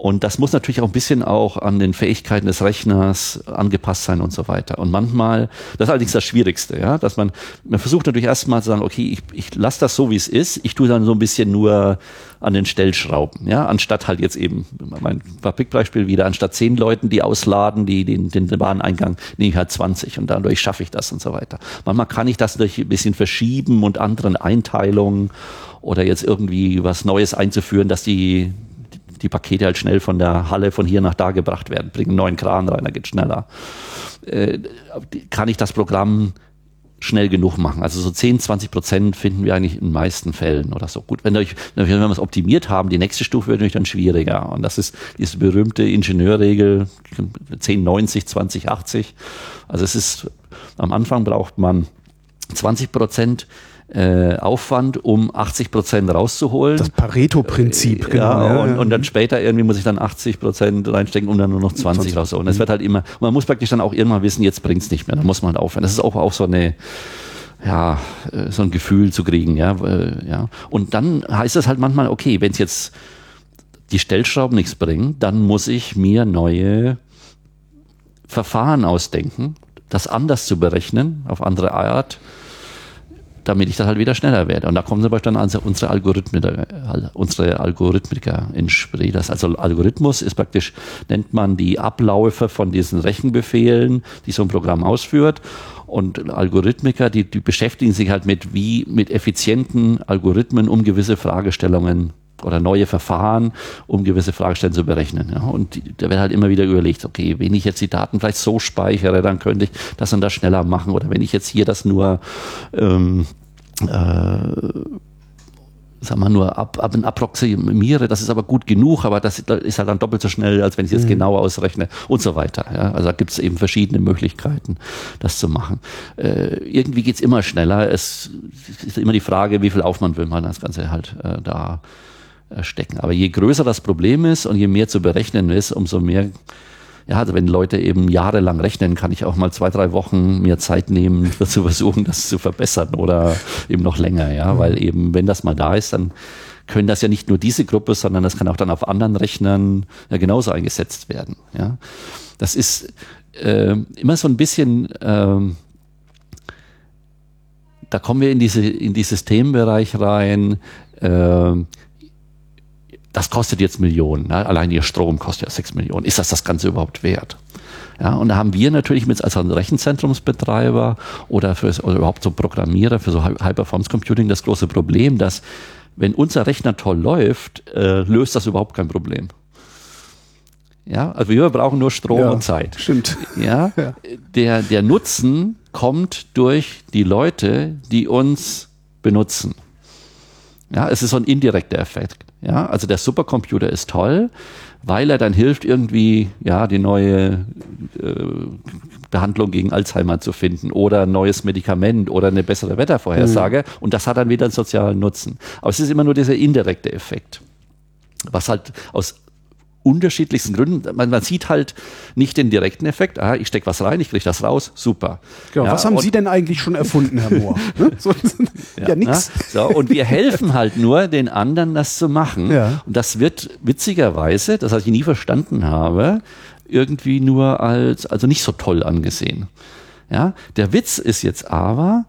Und das muss natürlich auch ein bisschen auch an den Fähigkeiten des Rechners angepasst sein und so weiter. Und manchmal, das ist allerdings das Schwierigste, ja, dass man, man versucht natürlich erstmal zu sagen, okay, ich, ich lasse das so, wie es ist. Ich tue dann so ein bisschen nur an den Stellschrauben, ja, anstatt halt jetzt eben, mein Fabrikbeispiel wieder, anstatt zehn Leuten, die ausladen, die den, den Wareneingang, nehme ich halt 20 und dadurch schaffe ich das und so weiter. Manchmal kann ich das durch ein bisschen verschieben und anderen Einteilungen oder jetzt irgendwie was Neues einzuführen, dass die die Pakete halt schnell von der Halle von hier nach da gebracht werden. Bringen neuen Kran rein, da geht schneller. Äh, kann ich das Programm schnell genug machen. Also so 10, 20 Prozent finden wir eigentlich in den meisten Fällen oder so. Gut, wenn, wir, wenn wir es optimiert haben, die nächste Stufe wird natürlich dann schwieriger. Und das ist diese berühmte Ingenieurregel 10, 90, 20, 80. Also es ist, am Anfang braucht man 20 Prozent äh, Aufwand, um 80 Prozent rauszuholen. Das Pareto-Prinzip, genau. Ja, und, und dann später irgendwie muss ich dann 80 Prozent reinstecken, um dann nur noch 20, 20. rauszuholen. Es wird halt immer, man muss praktisch dann auch irgendwann wissen, jetzt bringt's nicht mehr, dann muss man halt aufhören. Das ist auch, auch so eine, ja, äh, so ein Gefühl zu kriegen, ja, äh, ja. Und dann heißt es halt manchmal, okay, wenn es jetzt die Stellschrauben nichts bringen, dann muss ich mir neue Verfahren ausdenken, das anders zu berechnen, auf andere Art, damit ich das halt wieder schneller werde. Und da kommen zum Beispiel dann also unsere Algorithmiker, unsere Algorithmiker ins Spiel. Das also Algorithmus ist praktisch, nennt man die Abläufe von diesen Rechenbefehlen, die so ein Programm ausführt. Und Algorithmiker, die, die beschäftigen sich halt mit wie, mit effizienten Algorithmen, um gewisse Fragestellungen oder neue Verfahren, um gewisse Fragestellungen zu berechnen. Ja. Und da wird halt immer wieder überlegt, okay, wenn ich jetzt die Daten vielleicht so speichere, dann könnte ich das und das schneller machen. Oder wenn ich jetzt hier das nur ähm, äh, sag mal, nur ab, ab, approximiere, das ist aber gut genug, aber das ist halt dann doppelt so schnell, als wenn ich es jetzt Mhm. genau ausrechne und so weiter. Ja. Also da gibt es eben verschiedene Möglichkeiten, das zu machen. Äh, irgendwie geht's immer schneller. Es ist immer die Frage, wie viel Aufwand will man das Ganze halt äh, da äh, stecken. Aber je größer das Problem ist und je mehr zu berechnen ist, umso mehr ja, also wenn Leute eben jahrelang rechnen, kann ich auch mal zwei, drei Wochen mir Zeit nehmen, zu versuchen, das zu verbessern oder eben noch länger, ja, weil eben, wenn das mal da ist, dann können das ja nicht nur diese Gruppe, sondern das kann auch dann auf anderen Rechnern ja genauso eingesetzt werden. Ja, das ist äh, immer so ein bisschen, äh, da kommen wir in diese in dieses Themenbereich rein. Äh, das kostet jetzt Millionen. Ne? Allein ihr Strom kostet ja sechs Millionen. Ist das das Ganze überhaupt wert? Ja, und da haben wir natürlich mit als Rechenzentrumsbetreiber oder, für, oder überhaupt so Programmierer für so High-Performance Computing das große Problem, dass wenn unser Rechner toll läuft, äh, löst das überhaupt kein Problem. Ja, also wir brauchen nur Strom ja, und Zeit. Stimmt. Ja, ja, Der, der Nutzen kommt durch die Leute, die uns benutzen. Ja, es ist so ein indirekter Effekt. Ja, also der Supercomputer ist toll, weil er dann hilft, irgendwie ja die neue äh, Behandlung gegen Alzheimer zu finden oder ein neues Medikament oder eine bessere Wettervorhersage. Mhm. Und das hat dann wieder einen sozialen Nutzen. Aber es ist immer nur dieser indirekte Effekt was halt aus unterschiedlichsten Gründen. Man, man, sieht halt nicht den direkten Effekt. Ah, ich stecke was rein, ich kriege das raus, super. Genau, ja, was haben Sie denn eigentlich schon erfunden, Herr Mohr? Ne? so, ja, ja nix. So, und wir helfen halt nur den anderen, das zu machen. Ja. Und das wird witzigerweise, das was ich nie verstanden habe, irgendwie nur als, also nicht so toll angesehen. Ja, der Witz ist jetzt aber,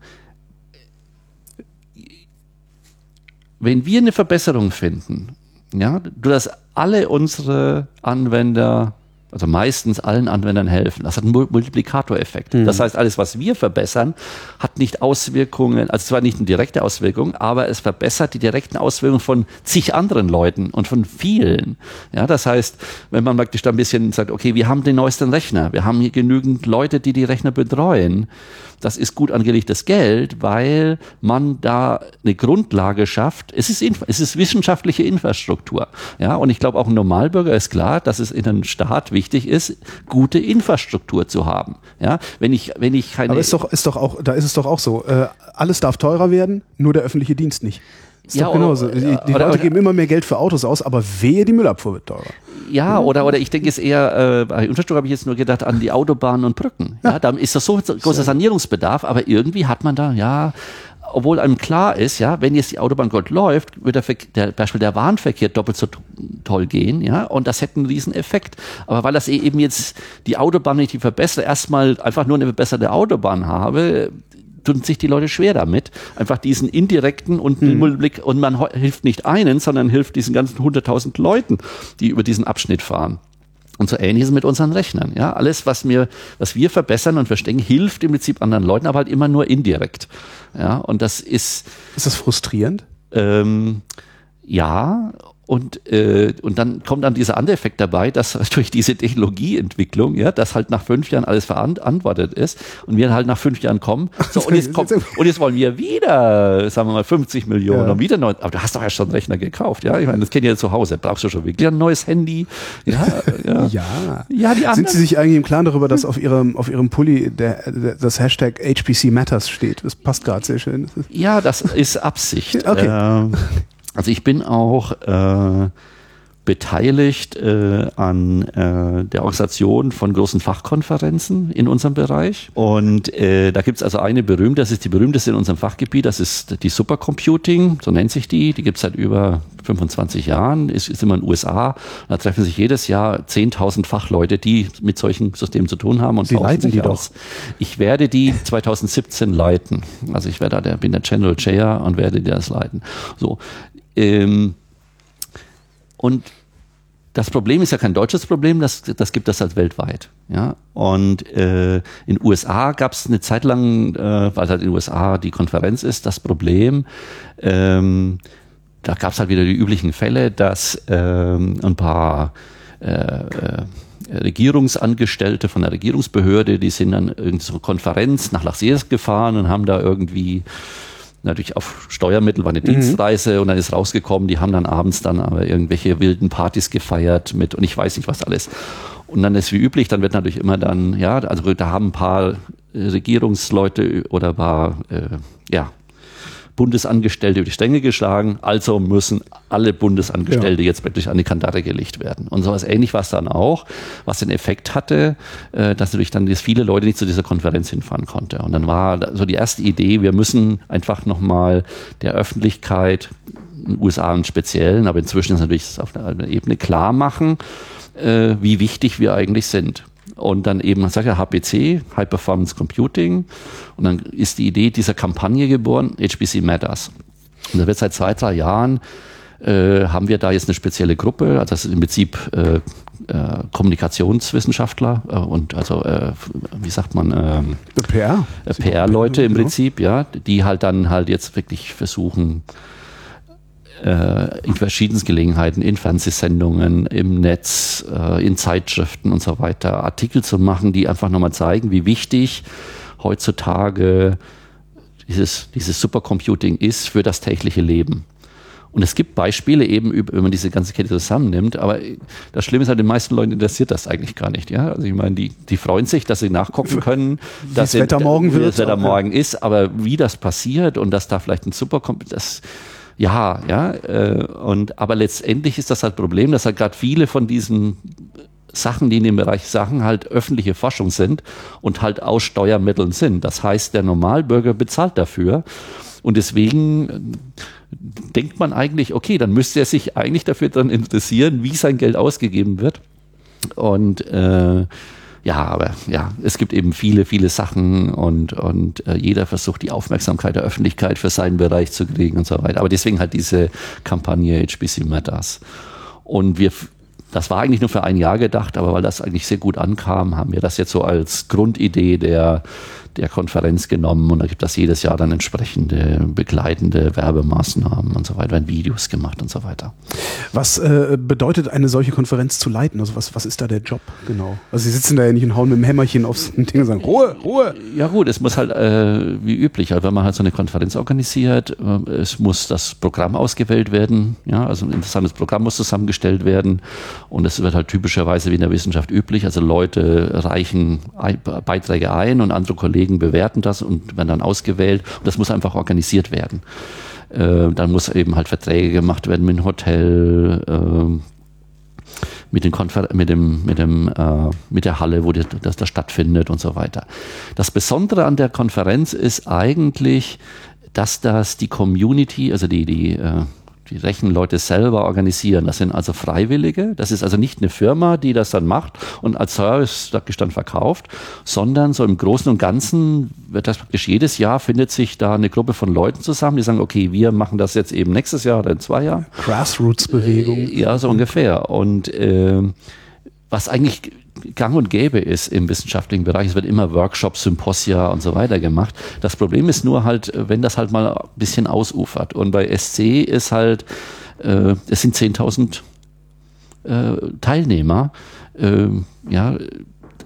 wenn wir eine Verbesserung finden, ja, du das alle unsere Anwender, also meistens allen Anwendern helfen. Das hat einen Multiplikatoreffekt. Mhm. Das heißt, alles, was wir verbessern, hat nicht Auswirkungen, also zwar nicht eine direkte Auswirkung, aber es verbessert die direkten Auswirkungen von zig anderen Leuten und von vielen. Ja, das heißt, wenn man praktisch da ein bisschen sagt, okay, wir haben den neuesten Rechner, wir haben hier genügend Leute, die die Rechner betreuen, das ist gut angelegtes Geld, weil man da eine Grundlage schafft. Es ist, es ist wissenschaftliche Infrastruktur. Ja, und ich glaube, auch ein Normalbürger ist klar, dass es in einem Staat wichtig ist, gute Infrastruktur zu haben. Ja, wenn ich, wenn ich keine. Aber ist doch, ist doch auch, da ist es doch auch so. Äh, alles darf teurer werden, nur der öffentliche Dienst nicht. Ist ja, doch genauso. Oder, die, die oder, Leute geben immer mehr Geld für Autos aus, aber wehe, die Müllabfuhr wird teurer. Ja, oder, oder ich denke es eher, äh, bei Infrastruktur habe ich jetzt nur gedacht an die Autobahnen und Brücken. Ja, ja da ist das so großer Sanierungsbedarf, aber irgendwie hat man da, ja, obwohl einem klar ist, ja, wenn jetzt die Autobahn gut läuft, wird der, der Beispiel der Warenverkehr doppelt so toll gehen, ja, und das hätte einen riesen Effekt. Aber weil das e-, eben jetzt die Autobahn nicht die verbessert, erstmal einfach nur eine verbesserte Autobahn habe, tun sich die Leute schwer damit, einfach diesen indirekten und mhm. Blick und man hilft nicht einen, sondern hilft diesen ganzen 100.000 Leuten, die über diesen Abschnitt fahren. Und so ähnlich ist es mit unseren Rechnern. Ja, alles, was wir, was wir verbessern und verstecken, hilft im Prinzip anderen Leuten, aber halt immer nur indirekt. Ja, und das ist. Ist das frustrierend? Ähm, ja, und, äh, und dann kommt dann dieser andere Effekt dabei, dass durch diese Technologieentwicklung, ja, dass halt nach fünf Jahren alles verantwortet ist und wir halt nach fünf Jahren kommen. So, und, jetzt kommt, und jetzt wollen wir wieder, sagen wir mal, 50 Millionen ja. und wieder neu. Aber du hast doch ja schon einen Rechner gekauft, ja. Ich meine, das kennt ihr ja zu Hause. Brauchst du schon wirklich ein neues Handy? Ja, ja. ja. ja die Sind Sie sich eigentlich im Klaren darüber, dass auf Ihrem, auf Ihrem Pulli der, der, das Hashtag HPC Matters steht? Das passt gerade sehr schön. Ja, das ist Absicht. okay. Ähm, also ich bin auch äh, beteiligt äh, an äh, der Organisation von großen Fachkonferenzen in unserem Bereich. Und äh, da gibt's also eine berühmte, das ist die berühmteste in unserem Fachgebiet, das ist die Supercomputing, so nennt sich die. Die gibt's seit über 25 Jahren, ist, ist immer in den USA. Da treffen sich jedes Jahr 10.000 Fachleute, die mit solchen Systemen zu tun haben. Und Sie leiten die aus. doch. Ich werde die 2017 leiten. Also ich werde da der, bin der General Chair und werde das leiten. So. Ähm, und das Problem ist ja kein deutsches Problem, das, das gibt es halt weltweit. Ja? Und äh, in den USA gab es eine Zeit lang, äh, weil halt in den USA die Konferenz ist, das Problem, ähm, da gab es halt wieder die üblichen Fälle, dass ähm, ein paar äh, äh, Regierungsangestellte von der Regierungsbehörde, die sind dann so eine Konferenz nach Las Vegas gefahren und haben da irgendwie natürlich auf Steuermittel, war eine mhm. Dienstreise und dann ist rausgekommen, die haben dann abends dann aber irgendwelche wilden Partys gefeiert mit und ich weiß nicht was alles. Und dann ist wie üblich, dann wird natürlich immer dann, ja, also da haben ein paar Regierungsleute oder ein paar, äh, ja, Bundesangestellte über die Stränge geschlagen, also müssen alle Bundesangestellte ja. jetzt wirklich an die Kandare gelegt werden. Und sowas ähnlich war es dann auch, was den Effekt hatte, äh, dass natürlich dann viele Leute nicht zu dieser Konferenz hinfahren konnte. Und dann war so die erste Idee, wir müssen einfach nochmal der Öffentlichkeit in den USA einen speziellen, aber inzwischen ist natürlich auf einer Ebene klar machen, äh, wie wichtig wir eigentlich sind. Und dann eben, man sagt ja HPC, High Performance Computing. Und dann ist die Idee dieser Kampagne geboren, HPC Matters. Und da wird seit zwei, drei Jahren äh, haben wir da jetzt eine spezielle Gruppe, also das ist im Prinzip äh, äh, Kommunikationswissenschaftler äh, und also äh, wie sagt man ähm, PR äh, PR-Leute im Prinzip, ja, die halt dann halt jetzt wirklich versuchen äh, in verschiedensten Gelegenheiten, in Fernsehsendungen, im Netz, äh, in Zeitschriften und so weiter, Artikel zu machen, die einfach nochmal zeigen, wie wichtig heutzutage dieses, dieses Supercomputing ist für das tägliche Leben. Und es gibt Beispiele eben, wenn man diese ganze Kette zusammennimmt, aber das Schlimme ist halt, den meisten Leuten interessiert das eigentlich gar nicht. Ja? Also ich meine, die, die freuen sich, dass sie nachgucken können, wie dass das Wetter morgen wird. das Wetter morgen ist, aber wie das passiert und dass da vielleicht ein Supercomputer, das ja, ja, äh, und aber letztendlich ist das halt Problem, dass halt gerade viele von diesen Sachen, die in dem Bereich Sachen halt öffentliche Forschung sind und halt aus Steuermitteln sind. Das heißt, der Normalbürger bezahlt dafür und deswegen denkt man eigentlich, okay, dann müsste er sich eigentlich dafür dann interessieren, wie sein Geld ausgegeben wird. Und äh, ja, aber ja, es gibt eben viele, viele Sachen und, und äh, jeder versucht die Aufmerksamkeit der Öffentlichkeit für seinen Bereich zu kriegen und so weiter. Aber deswegen halt diese Kampagne HBC Matters. Und wir, das war eigentlich nur für ein Jahr gedacht, aber weil das eigentlich sehr gut ankam, haben wir das jetzt so als Grundidee der der Konferenz genommen und da gibt es jedes Jahr dann entsprechende begleitende Werbemaßnahmen und so weiter, werden Videos gemacht und so weiter. Was äh, bedeutet eine solche Konferenz zu leiten? Also was, was ist da der Job genau? Also Sie sitzen da ja nicht und hauen mit dem Hämmerchen aufs Ding und sagen, Ruhe, Ruhe. Ja gut, es muss halt äh, wie üblich, also wenn man halt so eine Konferenz organisiert, äh, es muss das Programm ausgewählt werden, ja, also ein interessantes Programm muss zusammengestellt werden und es wird halt typischerweise wie in der Wissenschaft üblich, also Leute reichen Beiträge ein und andere Kollegen Kollegen bewerten das und werden dann ausgewählt. Und das muss einfach organisiert werden. Äh, dann muss eben halt Verträge gemacht werden mit dem Hotel, äh, mit, den Konfer mit, dem, mit, dem, äh, mit der Halle, wo die, das, das stattfindet und so weiter. Das Besondere an der Konferenz ist eigentlich, dass das die Community, also die, die äh, die Rechenleute selber organisieren. Das sind also Freiwillige. Das ist also nicht eine Firma, die das dann macht und als Service praktisch dann verkauft, sondern so im Großen und Ganzen wird das praktisch jedes Jahr findet sich da eine Gruppe von Leuten zusammen, die sagen, okay, wir machen das jetzt eben nächstes Jahr oder in zwei Jahren. Grassroots-Bewegung. Ja, so ungefähr. Und äh, was eigentlich gang und gäbe ist im wissenschaftlichen Bereich. Es wird immer Workshops, Symposia und so weiter gemacht. Das Problem ist nur halt, wenn das halt mal ein bisschen ausufert. Und bei SC ist halt, äh, es sind 10.000 äh, Teilnehmer. Äh, ja,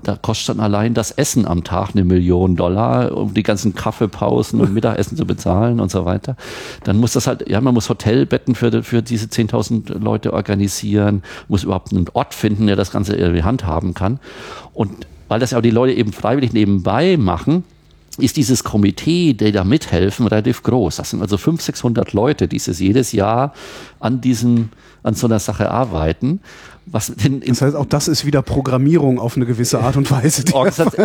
da kostet dann allein das Essen am Tag eine Million Dollar, um die ganzen Kaffeepausen und Mittagessen zu bezahlen und so weiter. Dann muss das halt, ja, man muss Hotelbetten für, für diese 10.000 Leute organisieren, muss überhaupt einen Ort finden, der das Ganze in die Hand haben kann. Und weil das ja auch die Leute eben freiwillig nebenbei machen, ist dieses Komitee, die da mithelfen, relativ groß. Das sind also 500, 600 Leute, die jedes Jahr an diesem, an so einer Sache arbeiten. Was denn das heißt, auch das ist wieder Programmierung auf eine gewisse Art und Weise.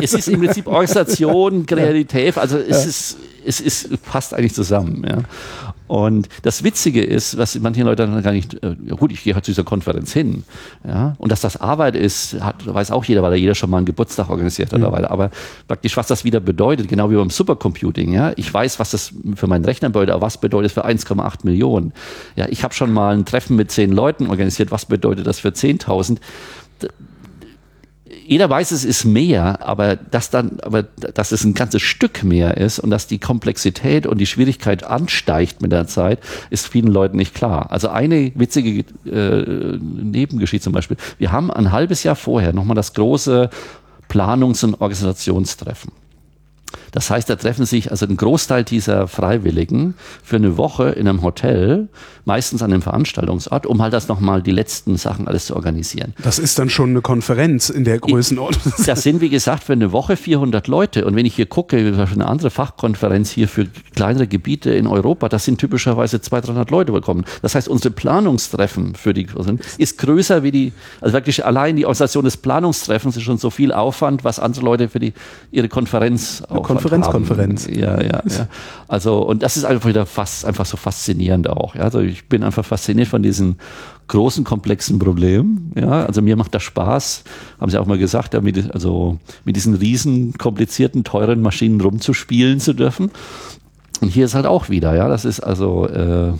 es ist im Prinzip Organisation, Kreativität, also es ja. ist, es ist, passt eigentlich zusammen. Ja. Und das Witzige ist, was manche Leute dann gar nicht, äh, ja gut, ich gehe halt zu dieser Konferenz hin. Ja, und dass das Arbeit ist, hat, weiß auch jeder, weil da jeder schon mal einen Geburtstag organisiert hat. Mhm. Aber praktisch, was das wieder bedeutet, genau wie beim Supercomputing. Ja, ich weiß, was das für meinen Rechner bedeutet, aber was bedeutet das für 1,8 Millionen? Ja, ich habe schon mal ein Treffen mit zehn Leuten organisiert. Was bedeutet das für 10.000? Jeder weiß, es ist mehr, aber dass dann, aber dass es ein ganzes Stück mehr ist und dass die Komplexität und die Schwierigkeit ansteigt mit der Zeit, ist vielen Leuten nicht klar. Also eine witzige äh, Nebengeschichte zum Beispiel. Wir haben ein halbes Jahr vorher nochmal das große Planungs- und Organisationstreffen. Das heißt, da treffen sich also ein Großteil dieser Freiwilligen für eine Woche in einem Hotel, meistens an einem Veranstaltungsort, um halt das nochmal die letzten Sachen alles zu organisieren. Das ist dann schon eine Konferenz in der Größenordnung. Das sind, wie gesagt, für eine Woche 400 Leute. Und wenn ich hier gucke, eine andere Fachkonferenz hier für kleinere Gebiete in Europa, das sind typischerweise 200, 300 Leute willkommen. Das heißt, unsere Planungstreffen für die ist größer wie die, also wirklich allein die Organisation des Planungstreffens ist schon so viel Aufwand, was andere Leute für die, ihre Konferenz Konferenz Konferenz, haben. Konferenz. Ja, ja, ja. Also, und das ist einfach wieder fast, einfach so faszinierend auch. Ja. Also ich bin einfach fasziniert von diesen großen, komplexen Problemen. Ja. Also mir macht das Spaß, haben Sie auch mal gesagt, ja, mit, also mit diesen riesen, komplizierten, teuren Maschinen rumzuspielen zu dürfen. Und hier ist halt auch wieder, ja, das ist also, äh,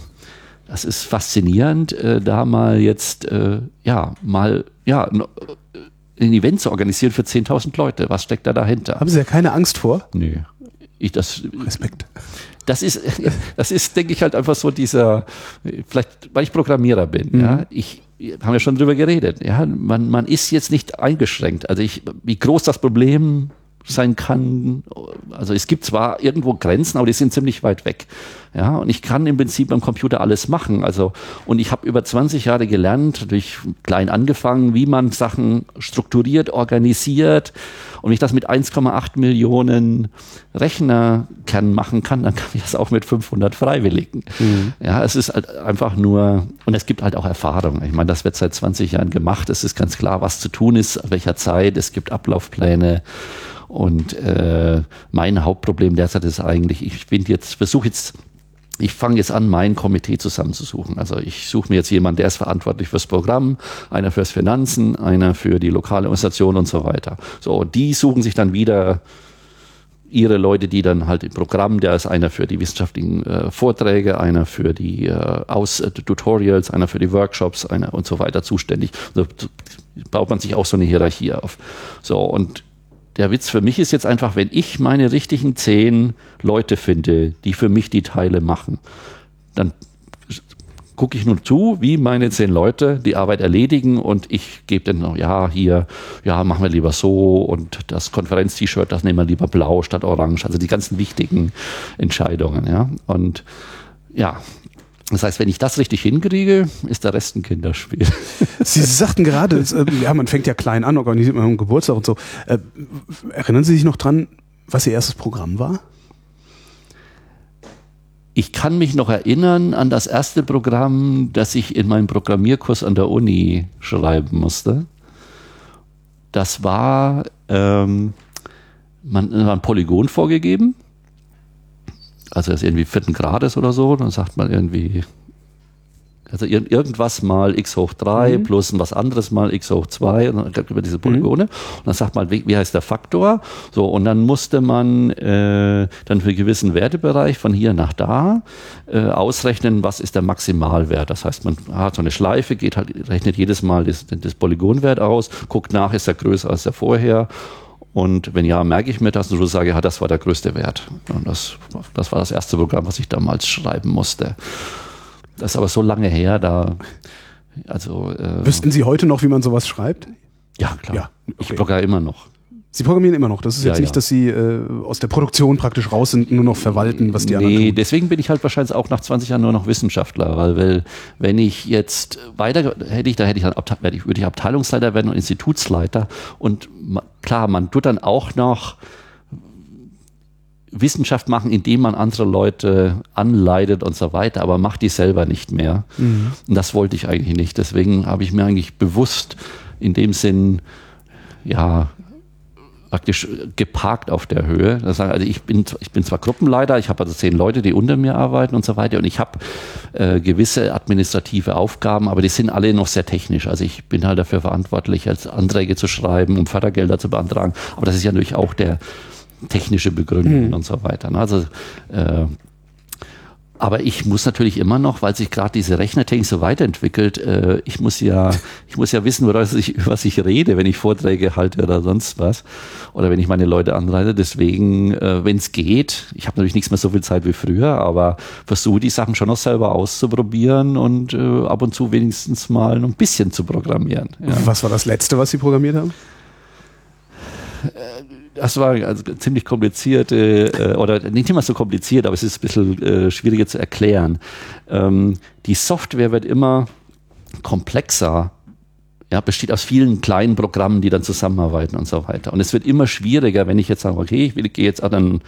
das ist faszinierend, äh, da mal jetzt, äh, ja, mal, ja, ein Event zu organisieren für 10.000 Leute. Was steckt da dahinter? Haben Sie ja keine Angst vor? Nö. Ich, das, Respekt. das ist, das ist, denke ich, halt einfach so dieser, vielleicht, weil ich Programmierer bin, Mhm. ja, ich, wir haben ja schon drüber geredet, ja, man, man ist jetzt nicht eingeschränkt. Also ich, wie groß das Problem sein kann, also es gibt zwar irgendwo Grenzen, aber die sind ziemlich weit weg. Ja, und ich kann im Prinzip beim Computer alles machen. Also, und ich habe über 20 Jahre gelernt, durch klein angefangen, wie man Sachen strukturiert, organisiert. Und wenn ich das mit 1,8 Millionen Rechnerkernen machen kann, dann kann ich das auch mit 500 Freiwilligen. Ja, es ist halt einfach nur, und es gibt halt auch Erfahrung. Ich meine, das wird seit 20 Jahren gemacht. Es ist ganz klar, was zu tun ist, an welcher Zeit. Es gibt Ablaufpläne. Und äh, mein Hauptproblem derzeit ist eigentlich, ich bin jetzt, versuche jetzt ich fange jetzt an, mein Komitee zusammenzusuchen. Also ich suche mir jetzt jemanden, der ist verantwortlich fürs Programm, einer fürs Finanzen, einer für die lokale Organisation und so weiter. So, und die suchen sich dann wieder ihre Leute, die dann halt im Programm, der ist einer für die wissenschaftlichen äh, Vorträge, einer für die äh, Aus äh, Tutorials, einer für die Workshops, einer und so weiter zuständig. So baut man sich auch so eine Hierarchie auf. So, und der Witz für mich ist jetzt einfach, wenn ich meine richtigen zehn Leute finde, die für mich die Teile machen, dann gucke ich nur zu, wie meine zehn Leute die Arbeit erledigen und ich gebe dann noch, ja, hier, ja, machen wir lieber so und das Konferenz-T-Shirt, das nehmen wir lieber blau statt orange, also die ganzen wichtigen Entscheidungen, ja. Und ja, das heißt, wenn ich das richtig hinkriege, ist der Rest ein Kinderspiel. Sie sagten gerade, äh, ja, man fängt ja klein an, organisiert man einen Geburtstag und so. Äh, erinnern Sie sich noch dran, was Ihr erstes Programm war? Ich kann mich noch erinnern an das erste Programm, das ich in meinem Programmierkurs an der Uni schreiben musste. Das war, ähm, man war ein Polygon vorgegeben, also das ist irgendwie vierten Grades oder so, dann sagt man irgendwie, also ir irgendwas mal x hoch 3 Mhm. plus was anderes mal x hoch 2 und dann gibt über diese Polygone. Und dann sagt man, wie, wie heißt der Faktor? So, und dann musste man äh, dann für einen gewissen Wertebereich von hier nach da äh, ausrechnen, was ist der Maximalwert. Das heißt, man hat so eine Schleife, geht halt, rechnet jedes Mal das, das Polygonwert aus, guckt nach, ist er größer als der vorher. Und wenn ja, merke ich mir das und so sage, ja, das war der größte Wert. Und das, das war das erste Programm, was ich damals schreiben musste. Das ist aber so lange her, da, also, äh, Wüssten Sie heute noch, wie man sowas schreibt? ja, klar. Ja, Ich okay. blogge immer noch. Sie programmieren immer noch. Das ist Ja, jetzt nicht, ja. dass Sie äh, aus der Produktion praktisch raus sind, nur noch verwalten, was die nee, anderen tun. deswegen bin ich halt wahrscheinlich auch nach 20 Jahren nur noch Wissenschaftler, weil, weil wenn ich jetzt weiter hätte ich, da hätte ich dann ich, würde ich Abteilungsleiter werden und Institutsleiter und klar, man tut dann auch noch Wissenschaft machen, indem man andere Leute anleitet und so weiter, aber macht die selber nicht mehr. Und das wollte ich eigentlich nicht. Deswegen habe ich mir eigentlich bewusst in dem Sinn, ja, praktisch geparkt auf der Höhe. Das heißt, also ich bin, ich bin zwar Gruppenleiter, ich habe also zehn Leute, die unter mir arbeiten und so weiter und ich habe äh, gewisse administrative Aufgaben, aber die sind alle noch sehr technisch. Also ich bin halt dafür verantwortlich, als Anträge zu schreiben, um Fördergelder zu beantragen. Aber das ist ja natürlich auch der technische Begründung und so weiter. ne? Also äh, aber ich muss natürlich immer noch, weil sich gerade diese Rechnertechnik so weiterentwickelt, äh, ich muss ja, ich muss ja wissen, worüber ich, über was ich rede, wenn ich Vorträge halte oder sonst was. Oder wenn ich meine Leute anreite. Deswegen, äh, wenn es geht, ich habe natürlich nichts mehr so viel Zeit wie früher, aber versuche die Sachen schon noch selber auszuprobieren und äh, ab und zu wenigstens mal ein bisschen zu programmieren. Ja. Was war das letzte, was Sie programmiert haben? Das war also ziemlich komplizierte, äh, oder nicht immer so kompliziert, aber es ist ein bisschen äh, schwieriger zu erklären. Ähm, die Software wird immer komplexer, ja, besteht aus vielen kleinen Programmen, die dann zusammenarbeiten und so weiter. Und es wird immer schwieriger, wenn ich jetzt sage, okay, ich will, gehe jetzt an einen,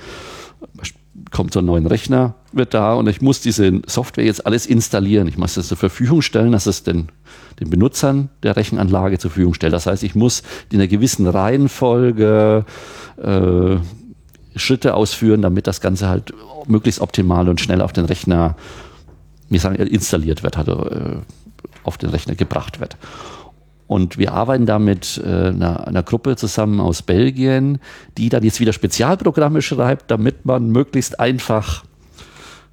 kommt so ein neuer Rechner, wird da und ich muss diese Software jetzt alles installieren. Ich muss das zur Verfügung stellen, dass es den, den Benutzern der Rechenanlage zur Verfügung stellt. Das heißt, ich muss in einer gewissen Reihenfolge äh, Schritte ausführen, damit das Ganze halt möglichst optimal und schnell auf den Rechner, wir sagen, installiert wird, also äh, auf den Rechner gebracht wird. Und wir arbeiten da mit äh, einer, einer, Gruppe zusammen aus Belgien, die dann jetzt wieder Spezialprogramme schreibt, damit man möglichst einfach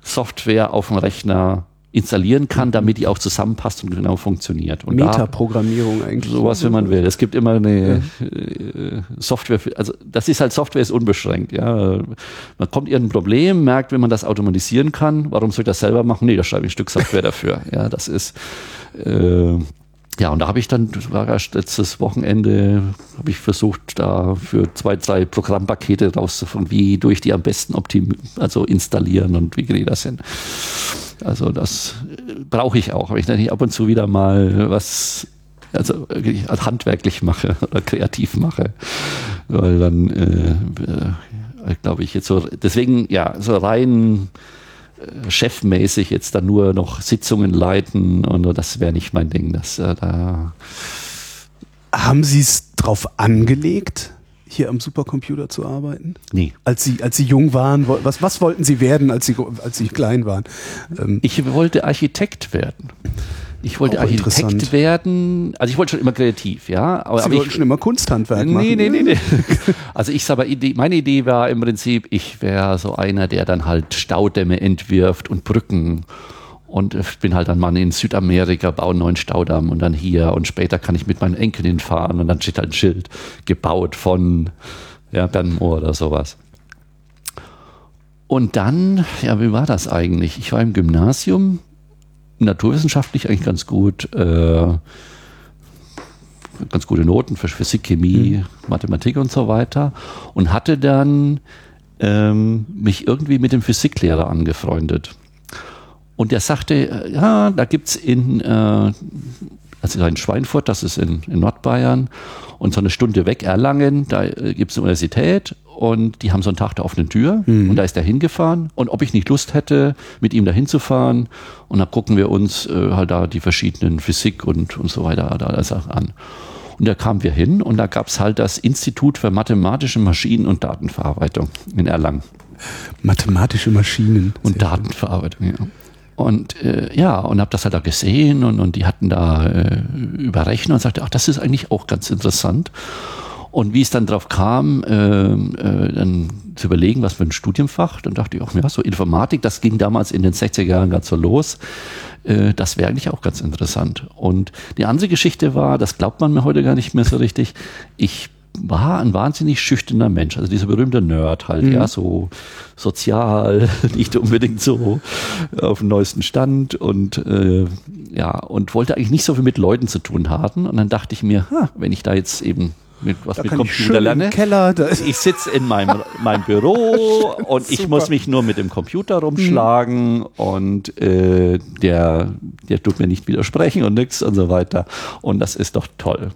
Software auf dem Rechner installieren kann, damit die auch zusammenpasst und genau funktioniert. Und Metaprogrammierung eigentlich. Sowas, wenn man will. Es gibt immer eine ja. Äh, Software, für, also das ist halt Software ist unbeschränkt. Ja, man kommt irgendein Problem, merkt, wenn man das automatisieren kann, warum soll ich das selber machen? Nee, da schreibe ich ein Stück Software dafür. Ja, das ist äh, ja, und da habe ich dann, war erst letztes Wochenende, habe ich versucht, da für zwei, drei Programmpakete rauszufinden, wie durch die am besten optim also installieren und wie kriege ich das hin. Also das brauche ich auch, wenn ich dann ab und zu wieder mal was also handwerklich mache oder kreativ mache, weil dann äh, äh, glaube ich jetzt so deswegen ja so rein äh, chefmäßig jetzt dann nur noch Sitzungen leiten und das wäre nicht mein Ding. Das, äh, da Haben Sie es drauf angelegt, hier am Supercomputer zu arbeiten? Nee. Als Sie, als Sie jung waren, was, was wollten Sie werden, als Sie, als Sie klein waren? Ähm ich wollte Architekt werden. Ich wollte Architekt werden. Also ich wollte schon immer kreativ, ja. Aber, Sie aber wollten ich, schon immer Kunsthandwerk nee, machen. Nee, nee, nee. Also ich sage, meine Idee war im Prinzip, ich wäre so einer, der dann halt Staudämme entwirft und Brücken. Und ich bin halt dann mal in Südamerika, baue einen neuen Staudamm und dann hier und später kann ich mit meinen Enkelin fahren und dann steht halt ein Schild gebaut von ja, Bernmoor oder sowas. Und dann, ja, wie war das eigentlich? Ich war im Gymnasium, naturwissenschaftlich eigentlich ganz gut, äh, ganz gute Noten für Physik, Chemie, mhm. Mathematik und so weiter und hatte dann ähm, mich irgendwie mit dem Physiklehrer angefreundet. Und der sagte, äh, ja, da gibt es in, äh, also in Schweinfurt, das ist in, in Nordbayern, und so eine Stunde weg Erlangen, da äh, gibt es eine Universität und die haben so einen Tag der offenen Tür mhm. und da ist er hingefahren und ob ich nicht Lust hätte, mit ihm da hinzufahren und dann gucken wir uns äh, halt da die verschiedenen Physik und, und so weiter da alles an. Und da kamen wir hin und da gab es halt das Institut für mathematische Maschinen- und Datenverarbeitung in Erlangen. Mathematische Maschinen. Und Datenverarbeitung, ja. Und äh, ja, und habe das halt da gesehen und, und die hatten da äh, überrechnet und sagte, ach, das ist eigentlich auch ganz interessant. Und wie es dann drauf kam, äh, äh, dann zu überlegen, was für ein Studienfach, dann dachte ich auch, ja, so Informatik, das ging damals in den 60er Jahren ganz so los. Äh, das wäre eigentlich auch ganz interessant. Und die andere Geschichte war, das glaubt man mir heute gar nicht mehr so richtig, ich war ein wahnsinnig schüchterner Mensch, also dieser berühmte Nerd halt, mhm. ja, so sozial, nicht unbedingt so auf dem neuesten Stand und äh, ja, und wollte eigentlich nicht so viel mit Leuten zu tun haben. Und dann dachte ich mir, ha, wenn ich da jetzt eben mit was da mit Computer lerne. Keller, ich sitze in meinem, meinem Büro und ich muss mich nur mit dem Computer rumschlagen mhm. und äh, der, der tut mir nicht widersprechen und nix und so weiter. Und das ist doch toll.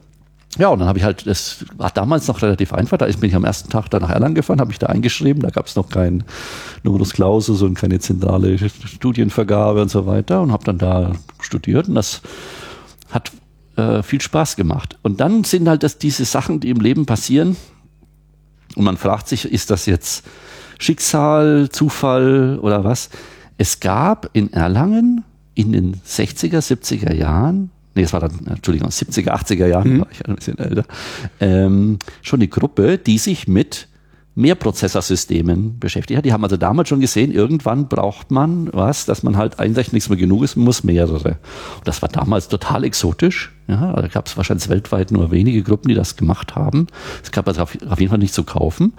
Ja, und dann habe ich halt, das war damals noch relativ einfach, da bin ich am ersten Tag da nach Erlangen gefahren, habe ich da eingeschrieben, da gab es noch kein Numerus Clausus und keine zentrale Studienvergabe und so weiter und habe dann da studiert und das hat äh, viel Spaß gemacht. Und dann sind halt das diese Sachen, die im Leben passieren. Und man fragt sich, ist das jetzt Schicksal, Zufall oder was? Es gab in Erlangen in den 60er, 70er Jahren, nee, es war dann, Entschuldigung, 70er, 80er Jahren, mhm. war ich ein bisschen älter, ähm, schon eine Gruppe, die sich mit Mehrprozessorsystemen beschäftigt hat. Die haben also damals schon gesehen, irgendwann braucht man was, dass man halt einseitig nichts mehr genug ist, man muss mehrere. Und das war damals total exotisch. Ja, da gab es wahrscheinlich weltweit nur wenige Gruppen, die das gemacht haben. Es gab also auf, auf jeden Fall nicht zu kaufen.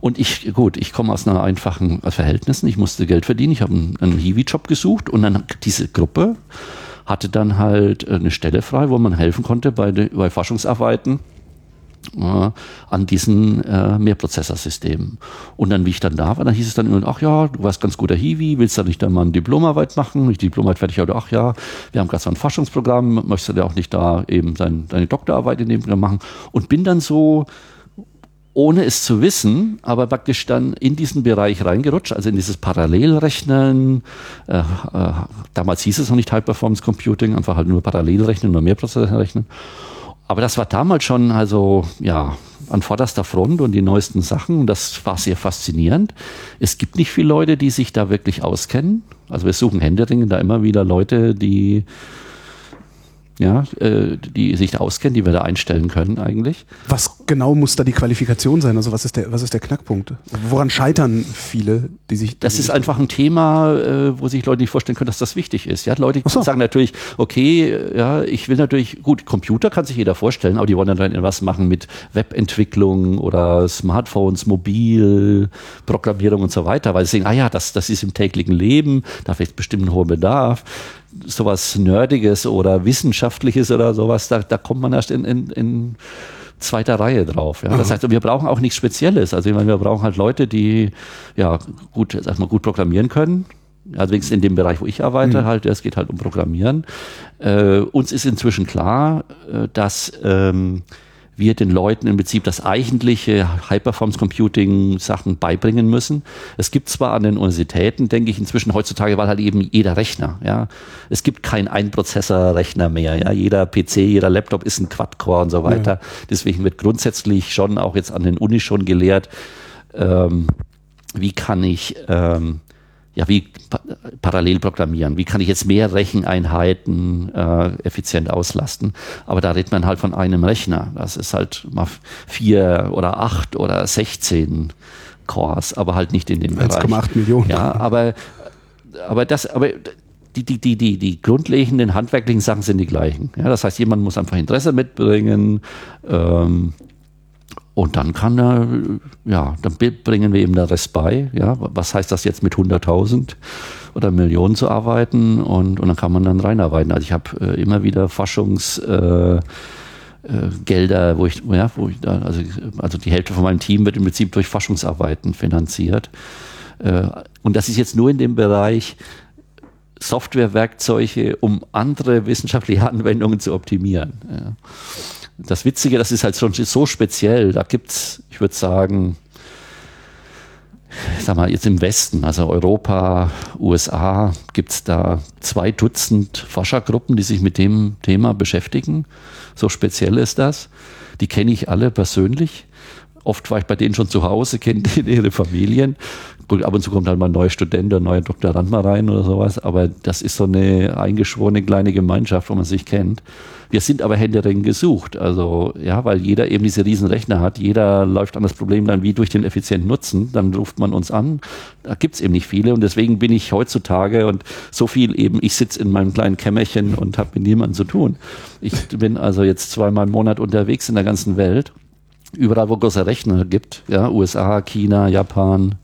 Und ich, gut, ich komme aus einer einfachen Verhältnissen. Ich musste Geld verdienen. Ich habe einen, einen Hiwi-Job gesucht und dann diese Gruppe hatte dann halt eine Stelle frei, wo man helfen konnte bei, bei Forschungsarbeiten äh, an diesen äh, Mehrprozessorsystemen. Und dann, wie ich dann da war, dann hieß es dann immer, ach ja, du warst ganz guter Hiwi, willst du nicht da mal eine Diplomarbeit machen? Ich Diplomarbeit fertig hatte, ach ja, wir haben gerade so ein Forschungsprogramm, möchtest du ja auch nicht da eben dein, deine Doktorarbeit in dem Programm machen? Und bin dann so ohne es zu wissen, aber praktisch dann in diesen Bereich reingerutscht, also in dieses Parallelrechnen. Äh, äh, damals hieß es noch nicht High Performance Computing, einfach halt nur Parallelrechnen, nur Mehrprozessorrechnen. Aber das war damals schon, also ja, an vorderster Front und die neuesten Sachen. Und das war sehr faszinierend. Es gibt nicht viele Leute, die sich da wirklich auskennen. Also wir suchen Händeringen da immer wieder Leute, die ja, äh, die sich da auskennen, die wir da einstellen können eigentlich. Was genau muss da die Qualifikation sein? Also was ist der, was ist der Knackpunkt? Woran scheitern viele, die sich... Die das ist einfach ein Thema, äh, wo sich Leute nicht vorstellen können, dass das wichtig ist. Ja, Leute so. sagen natürlich, okay, ja, ich will natürlich, gut, Computer kann sich jeder vorstellen, aber die wollen dann etwas machen mit Webentwicklung oder Smartphones, Mobil, Programmierung und so weiter, weil sie sagen, ah ja, das, das ist im täglichen Leben, da vielleicht bestimmt ein hoher Bedarf sowas Nerdiges oder Wissenschaftliches oder sowas, da, da kommt man erst in, in, in zweiter Reihe drauf. Ja. Das heißt, wir brauchen auch nichts Spezielles. Also ich meine, wir brauchen halt Leute, die ja gut, sag mal, gut programmieren können. Also wenigstens in dem Bereich, wo ich arbeite, mhm. halt, es geht halt um Programmieren. Äh, uns ist inzwischen klar, äh, dass ähm, wir den Leuten im Prinzip das eigentliche High-Performance-Computing-Sachen beibringen müssen. Es gibt zwar an den Universitäten, denke ich, inzwischen heutzutage, weil halt eben jeder Rechner, ja. Es gibt kein Einprozessor-Rechner mehr, ja. Jeder PC, jeder Laptop ist ein Quad-Core und so weiter. Ja. Deswegen wird grundsätzlich schon auch jetzt an den Unis schon gelehrt, ähm, wie kann ich ähm, ja, wie parallel programmieren, wie kann ich jetzt mehr Recheneinheiten äh, effizient auslasten. Aber da redet man halt von einem Rechner. Das ist halt mal vier oder acht oder 16 Cores, aber halt nicht in dem Bereich. 1,8 Millionen. Ja, aber, aber das, aber die, die, die, die, die grundlegenden handwerklichen Sachen sind die gleichen. Ja, das heißt, jemand muss einfach Interesse mitbringen, ähm, und dann kann er, ja, dann bringen wir ihm der Rest bei. Ja, was heißt das jetzt mit 100.000 oder Millionen zu arbeiten? Und, und dann kann man dann reinarbeiten. Also ich habe äh, immer wieder Forschungsgelder, äh, äh, wo ich, ja, wo ich da, also, also die Hälfte von meinem Team wird im Prinzip durch Forschungsarbeiten finanziert. Äh, und das ist jetzt nur in dem Bereich Softwarewerkzeuge, um andere wissenschaftliche Anwendungen zu optimieren. Ja das Witzige, das ist halt schon so speziell. Da gibt's, ich würde sagen, sag mal, jetzt im Westen, also Europa, USA, gibt's da zwei Dutzend Forschergruppen, die sich mit dem Thema beschäftigen. So speziell ist das. Die kenne ich alle persönlich. Oft war ich bei denen schon zu Hause, kenne ihre Familien. Ab und zu kommt halt mal ein neuer Student, ein neuer Doktorand mal rein oder sowas. Aber das ist so eine eingeschworene kleine Gemeinschaft, wo man sich kennt. Wir sind aber händeringend gesucht. Also, ja, weil jeder eben diese riesen Rechner hat. Jeder läuft an das Problem dann wie durch den effizienten Nutzen. Dann ruft man uns an. Da gibt's eben nicht viele. Und deswegen bin ich heutzutage und so viel eben, ich sitze in meinem kleinen Kämmerchen und habe mit niemandem zu tun. Ich bin also jetzt zweimal im Monat unterwegs in der ganzen Welt. Überall, wo große Rechner gibt, ja, USA, China, Japan,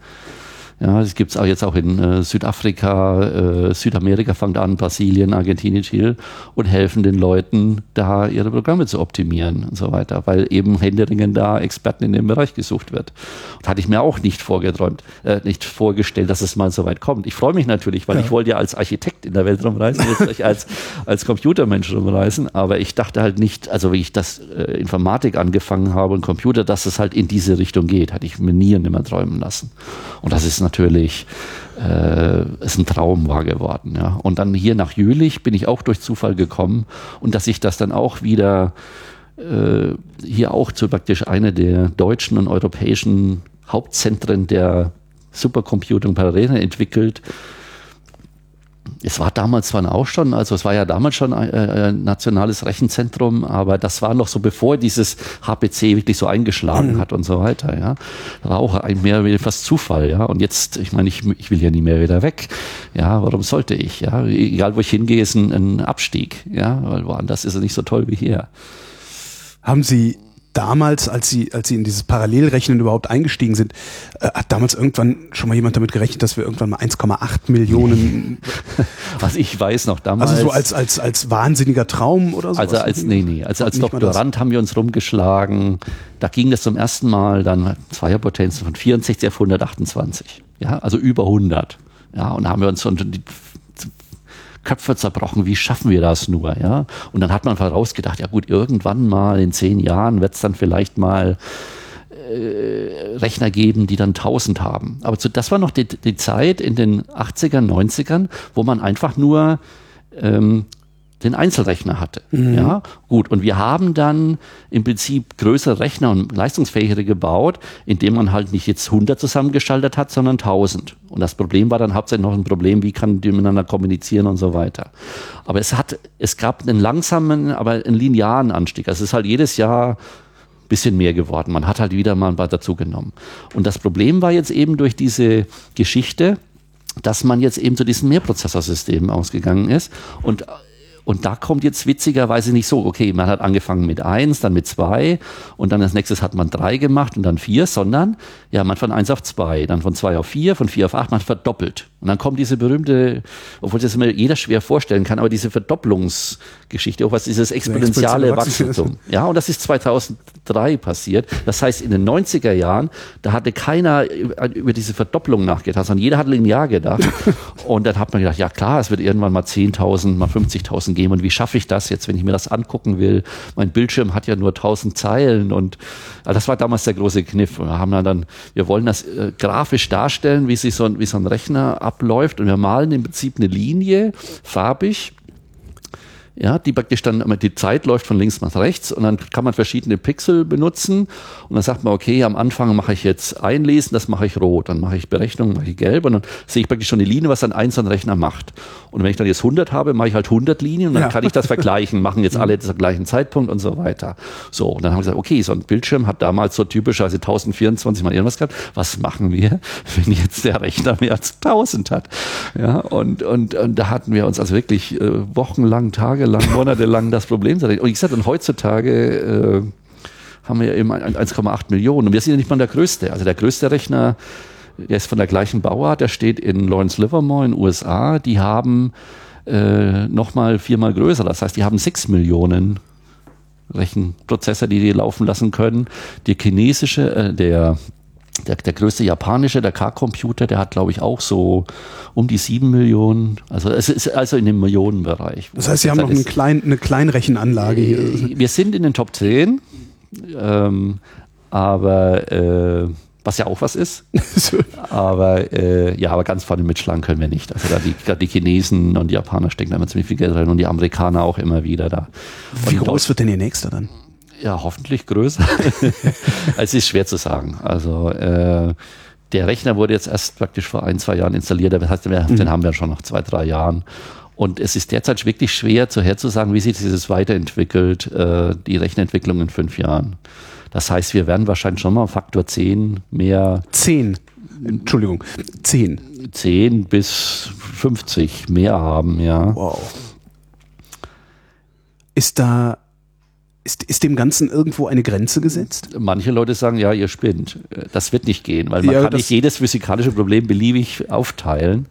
ja, das gibt es auch jetzt auch in äh, Südafrika, äh, Südamerika fängt an, Brasilien, Argentinien, Chile und helfen den Leuten, da ihre Programme zu optimieren und so weiter, weil eben händeringend da Experten in dem Bereich gesucht wird. Und hatte ich mir auch nicht vorgeträumt, äh, nicht vorgestellt, dass es mal so weit kommt. Ich freue mich natürlich, weil ja. ich wollte ja als Architekt in der Welt rumreisen, jetzt als, als Computermensch rumreisen, aber ich dachte halt nicht, also wie ich das äh, Informatik angefangen habe und Computer, dass es halt in diese Richtung geht, hatte ich mir nie und nimmer träumen lassen. Und das ist natürlich äh, ist ein Traum war geworden. Ja. Und dann hier nach Jülich bin ich auch durch Zufall gekommen und dass ich das dann auch wieder äh, hier auch zu praktisch einer der deutschen und europäischen Hauptzentren der Supercomputing parallel entwickelt, es war damals zwar auch schon, also es war ja damals schon ein, äh, ein, nationales Rechenzentrum, aber das war noch so bevor dieses HPC wirklich so eingeschlagen mhm. hat und so weiter, ja. Das war auch ein mehr wie fast Zufall, ja. Und jetzt, ich meine, ich, ich will ja nie mehr wieder weg. Ja, warum sollte ich? Ja, egal wo ich hingehe, ist ein, ein Abstieg, ja, weil woanders ist es nicht so toll wie hier. Haben Sie damals, als sie, als sie in dieses Parallelrechnen überhaupt eingestiegen sind, äh, hat damals irgendwann schon mal jemand damit gerechnet, dass wir irgendwann mal 1,8 Millionen. Was ich weiß noch damals. Also so als, als, als wahnsinniger Traum oder so. Also als, nee, nee, also als Doktorand haben wir uns rumgeschlagen. Da ging das zum ersten Mal dann Zweierpotenzen von 64 auf 128. Ja, also über 100. Ja, und da haben wir uns und die Köpfe zerbrochen, wie schaffen wir das nur, ja? Und dann hat man vorausgedacht, ja gut, irgendwann mal in zehn Jahren wird es dann vielleicht mal äh, Rechner geben, die dann 1000 haben. Aber zu, das war noch die, die Zeit in den 80ern, 90ern, wo man einfach nur ähm, den Einzelrechner hatte. Mhm. Ja, gut. Und wir haben dann im Prinzip größere Rechner und leistungsfähigere gebaut, indem man halt nicht jetzt 100 zusammengeschaltet hat, sondern 1000. Und das Problem war dann hauptsächlich noch ein Problem, wie kann die miteinander kommunizieren und so weiter. Aber es hat, es gab einen langsamen, aber einen linearen Anstieg. Also es ist halt jedes Jahr bisschen mehr geworden. Man hat halt wieder mal ein paar dazugenommen. Und das Problem war jetzt eben durch diese Geschichte, dass man jetzt eben zu diesen Mehrprozessorsystemen ausgegangen ist und und da kommt jetzt witzigerweise nicht so, okay, man hat angefangen mit eins, dann mit zwei und dann als nächstes hat man drei gemacht und dann vier, sondern ja, man von eins auf zwei, dann von zwei auf vier, von vier auf acht, man verdoppelt. Und dann kommt diese berühmte, obwohl das immer jeder schwer vorstellen kann, aber diese Verdopplungsgeschichte, auch was dieses exponentielle Wachstum. Ja, und das ist 2003 passiert. Das heißt, in den 90er Jahren, da hatte keiner über diese Verdopplung nachgedacht, sondern jeder hat linear gedacht. und dann hat man gedacht, ja klar, es wird irgendwann mal 10.000, mal 50.000 geben. Und wie schaffe ich das jetzt, wenn ich mir das angucken will? Mein Bildschirm hat ja nur 1000 Zeilen und also das war damals der große Kniff. Wir haben dann, wir wollen das äh, grafisch darstellen, wie sich so ein, wie so ein Rechner ab abläuft und wir malen im Prinzip eine Linie farbig ja, die praktisch dann, die Zeit läuft von links nach rechts und dann kann man verschiedene Pixel benutzen und dann sagt man, okay, am Anfang mache ich jetzt einlesen, das mache ich rot, dann mache ich Berechnung, mache ich gelb und dann sehe ich praktisch schon die Linie, was dann ein so ein Rechner macht. Und wenn ich dann jetzt 100 habe, mache ich halt 100 Linien und dann ja. kann ich das vergleichen, machen jetzt alle zum gleichen Zeitpunkt und so weiter. So, und dann haben wir gesagt, okay, so ein Bildschirm hat damals so typischerweise 1024 mal irgendwas gehabt. Was machen wir, wenn jetzt der Rechner mehr als 1000 hat? Ja, und, und, und da hatten wir uns also wirklich äh, wochenlang, Tage tagelang, monatelang das Problem sein. Und ich sagte, und heutzutage äh, haben wir eben 1,8 Millionen. Und wir sind ja nicht mal der größte. Also der größte Rechner, der ist von der gleichen Bauart, der steht in Lawrence Livermore in den USA. Die haben äh, nochmal viermal größer. Das heißt, die haben 6 Millionen Rechenprozessor, die die laufen lassen können. Der chinesische, äh, der der, der größte japanische, der K-Computer, der hat, glaube ich, auch so um die sieben Millionen. Also es ist also in dem Millionenbereich. Das heißt, Sie haben noch eine, klein, eine Kleinrechenanlage hier. Äh, wir sind in den Top 10, ähm, aber äh, was ja auch was ist. aber äh, ja, aber ganz vorne mitschlagen können wir nicht. Also da die, da die Chinesen und die Japaner stecken da immer ziemlich viel Geld rein und die Amerikaner auch immer wieder da. Wie groß wird denn Ihr nächster dann? Ja, hoffentlich größer. es ist schwer zu sagen. Also äh, der Rechner wurde jetzt erst praktisch vor ein, zwei Jahren installiert. Das heißt, mhm. den haben wir schon nach zwei, drei Jahren. Und es ist derzeit wirklich schwer vorherzusagen, wie sich dieses weiterentwickelt, äh, die Rechenentwicklung in fünf Jahren. Das heißt, wir werden wahrscheinlich schon mal Faktor 10 mehr. 10. Entschuldigung, 10. 10 bis 50 mehr haben, ja. Wow. Ist da ist, ist dem Ganzen irgendwo eine Grenze gesetzt? Manche Leute sagen, ja, ihr spinnt. Das wird nicht gehen, weil man ja, kann nicht jedes physikalische Problem beliebig aufteilen.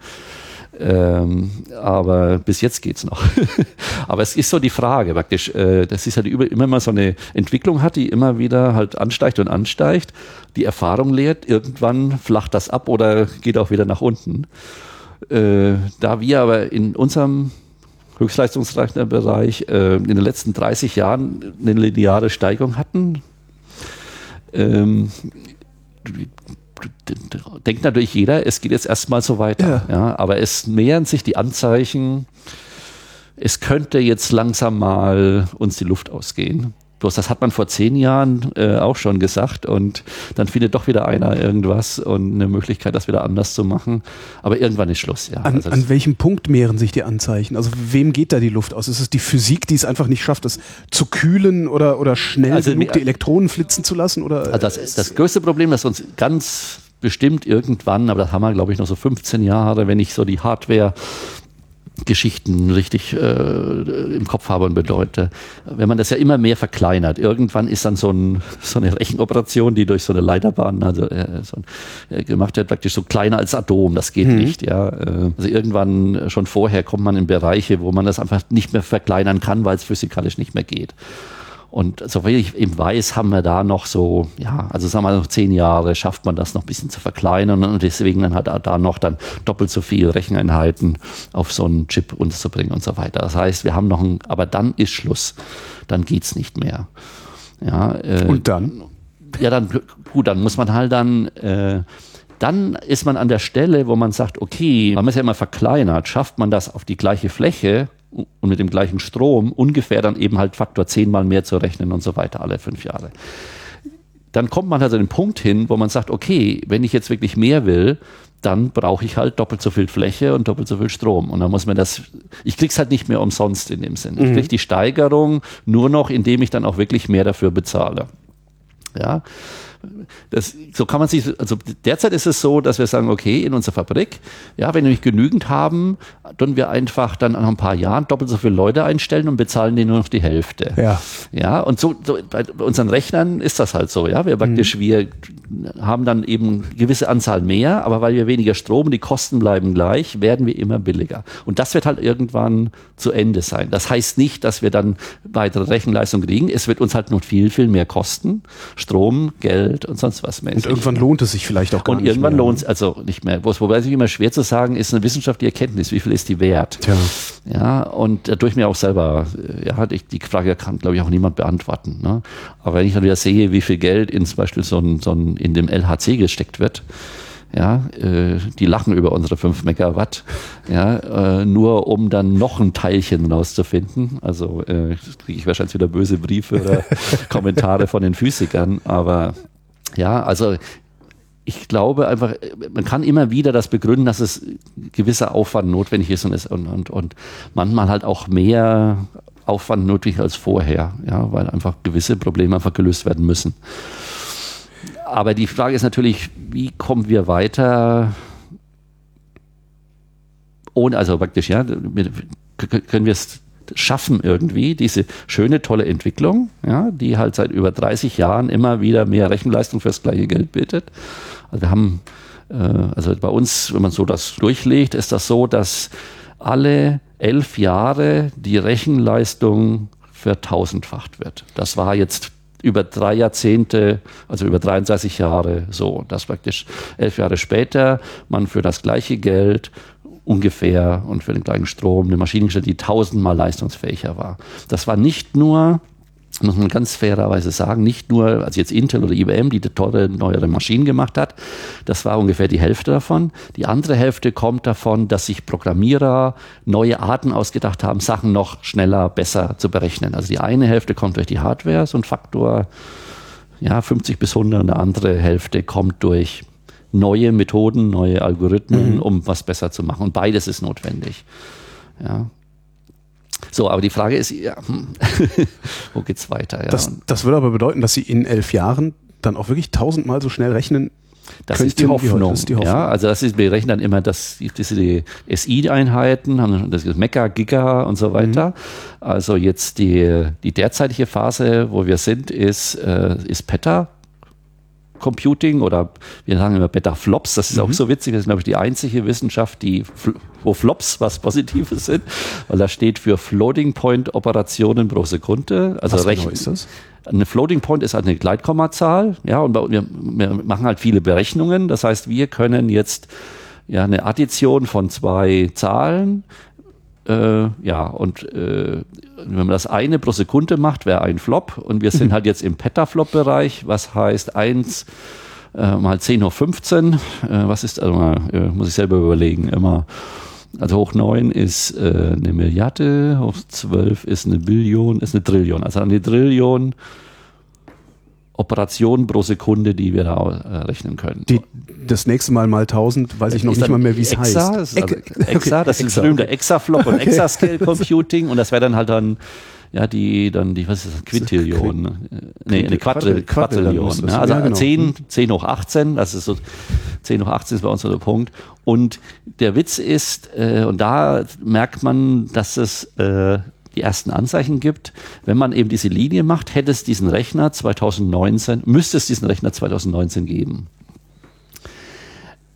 Ähm, aber bis jetzt geht's noch. aber es ist so die Frage praktisch, äh, das ist halt über, immer mal so eine Entwicklung hat, die immer wieder halt ansteigt und ansteigt. Die Erfahrung lehrt, irgendwann flacht das ab oder geht auch wieder nach unten. Äh, da wir aber in unserem Höchstleistungsrechnerbereich äh, in den letzten 30 Jahren eine lineare Steigerung hatten. Ähm, denkt natürlich jeder, es geht jetzt erstmal so weiter. Ja. ja. aber es nähern sich die Anzeichen, es könnte jetzt langsam mal uns die Luft ausgehen. Bloß das hat man vor zehn Jahren äh, auch schon gesagt und dann findet doch wieder einer irgendwas und eine Möglichkeit, das wieder anders zu machen. Aber irgendwann ist Schluss, ja. An, also an welchem Punkt mehren sich die Anzeichen? Also wem geht da die Luft aus? Ist es die Physik, die es einfach nicht schafft, das zu kühlen oder, oder schnell also, genug die Elektronen flitzen zu lassen? Oder, also das, das größte Problem, das uns ganz bestimmt irgendwann, aber das haben wir, glaube ich, noch so 15 Jahre, wenn ich so die Hardware Geschichten richtig äh, im Kopf habe und bedeute. Wenn man das ja immer mehr verkleinert, irgendwann ist dann so, ein, so eine Rechenoperation, die durch so eine Leiterbahn also, äh, so, äh, gemacht wird, praktisch so kleiner als Atom. Das geht mhm. nicht. Ja. Äh, also irgendwann schon vorher kommt man in Bereiche, wo man das einfach nicht mehr verkleinern kann, weil es physikalisch nicht mehr geht. Und soviel ich eben weiß, haben wir da noch so, ja, also sagen wir noch zehn Jahre, schafft man das noch ein bisschen zu verkleinern und deswegen dann hat er da noch dann doppelt so viel Recheneinheiten auf so einen Chip unterzubringen und so weiter. Das heißt, wir haben noch ein, aber dann ist Schluss. Dann geht's nicht mehr. Ja, äh, und dann? Ja, dann, gut, dann muss man halt dann, äh, dann ist man an der Stelle, wo man sagt, okay, man ist ja immer verkleinert, schafft man das auf die gleiche Fläche und mit dem gleichen Strom ungefähr dann eben halt Faktor zehnmal mehr zu rechnen und so weiter alle fünf Jahre. Dann kommt man also den Punkt hin, wo man sagt, okay, wenn ich jetzt wirklich mehr will, dann brauche ich halt doppelt so viel Fläche und doppelt so viel Strom. Und dann muss man das, ich krieg's halt nicht mehr umsonst in dem Sinn. Ich kriege die Steigerung nur noch, indem ich dann auch wirklich mehr dafür bezahle. Ja, das, so kann man sich, also derzeit ist es so, dass wir sagen, okay, in unserer Fabrik, ja, wenn wir nicht genügend haben, tun wir einfach dann nach ein paar Jahren doppelt so viele Leute einstellen und bezahlen denen nur noch die Hälfte. Ja. Ja, und so, so bei unseren Rechnern ist das halt so, ja. Wir praktisch, wir haben dann eben gewisse Anzahl mehr, aber weil wir weniger Strom, die Kosten bleiben gleich, werden wir immer billiger. Und das wird halt irgendwann zu Ende sein. Das heißt nicht, dass wir dann weitere Rechenleistung kriegen. Es wird uns halt noch viel, viel mehr kosten. Strom, Geld und sonst was mäßig. Und irgendwann lohnt es sich vielleicht auch gar Und nicht irgendwann mehr. lohnt es also nicht mehr. Wo- Wobei es immer schwer zu sagen ist, eine wissenschaftliche Erkenntnis, wie viel ist die wert? Tja. Ja, und dadurch mir auch selber, äh, ja, ich, die Frage kann, glaube ich, auch niemand beantworten. Ne? Aber wenn ich dann wieder sehe, wie viel Geld in zum Beispiel so ein, so ein, in dem LHC gesteckt wird, ja, äh, die lachen über unsere 5 Megawatt, ja, äh, nur um dann noch ein Teilchen rauszufinden. Also äh, kriege ich wahrscheinlich wieder böse Briefe oder Kommentare von den Physikern, aber ja, also ich glaube einfach, man kann immer wieder das begründen, dass es gewisser Aufwand notwendig ist und, es, und, und, und manchmal halt auch mehr Aufwand nötig als vorher, ja, weil einfach gewisse Probleme einfach gelöst werden müssen. Aber die Frage ist natürlich, wie kommen wir weiter ohne, also praktisch, ja, können wir es schaffen irgendwie, diese schöne, tolle Entwicklung, ja, die halt seit über 30 Jahren immer wieder mehr Rechenleistung fürs gleiche Geld bietet. Also wir haben, äh, also bei uns, wenn man so das durchlegt, ist das so, dass alle elf Jahre die Rechenleistung vertausendfacht wird. Das war jetzt über drei Jahrzehnte, also über 33 Jahre so, dass praktisch elf Jahre später man für das gleiche Geld ungefähr und für den gleichen Strom eine Maschine gestellt, die tausendmal leistungsfähiger war. Das war nicht nur, muss man ganz fairerweise sagen, nicht nur, also jetzt Intel oder IBM, die teure, neuere Maschinen gemacht hat, das war ungefähr die Hälfte davon. Die andere Hälfte kommt davon, dass sich Programmierer neue Arten ausgedacht haben, Sachen noch schneller, besser zu berechnen. Also die eine Hälfte kommt durch die Hardware, so ein Faktor ja, 50 bis 100 und eine andere Hälfte kommt durch neue Methoden, neue Algorithmen, um was besser zu machen. Und beides ist notwendig. Ja. So, aber die Frage ist, ja, hm, wo geht's weiter? Ja, Das, das würde aber bedeuten, dass Sie in elf Jahren dann auch wirklich tausendmal so schnell rechnen. das ist die. Hoffnung. Das ist die Hoffnung. Ja, also das ist, wir rechnen dann immer das, diese die SI-Einheiten, haben das ist Mega, Giga und so weiter. Mhm. Also jetzt die, die derzeitige Phase, wo wir sind, ist, äh, ist Peta. Computing oder wir sagen immer Petaflops, das ist Mhm. auch so witzig, das ist glaube ich die einzige Wissenschaft, die wo Flops was Positives sind, weil das steht für Floating Point Operationen pro Sekunde. Also Was genau ist das? eine Floating Point ist halt eine Gleitkommazahl, ja, und wir, wir machen halt viele Berechnungen. Das heißt, wir können jetzt ja eine Addition von zwei Zahlen, äh, ja, und äh, wenn man das eine pro Sekunde macht, wäre ein Flop. Und wir sind halt jetzt im Petaflop-Bereich, was heißt 1 äh, mal 10 hoch 15. Äh, was ist, also mal, äh, muss ich selber überlegen, immer. Also hoch 9 ist äh, eine Milliarde, hoch 12 ist eine Billion, ist eine Trillion. Also eine Trillion Operationen pro Sekunde, die wir da äh, rechnen können. Die, das nächste Mal mal 1000, weiß ich noch nicht mal mehr, wie es heißt. Das ist also Exa, okay, das ist Exa, das berühmte okay. Exaflop und Exascale Computing und das wäre dann halt dann ja, die, dann die, was ist das, Quintillion, ne? nee, eine Quadrill- Quadrillion ne? also Ja, genau. 10, 10 hoch 18, das ist so, 10 hoch 18 ist bei uns so der Punkt und der Witz ist, äh, und da merkt man, dass es äh, die ersten Anzeichen gibt, wenn man eben diese Linie macht, hätte es diesen Rechner 2019, müsste es diesen Rechner 2019 geben.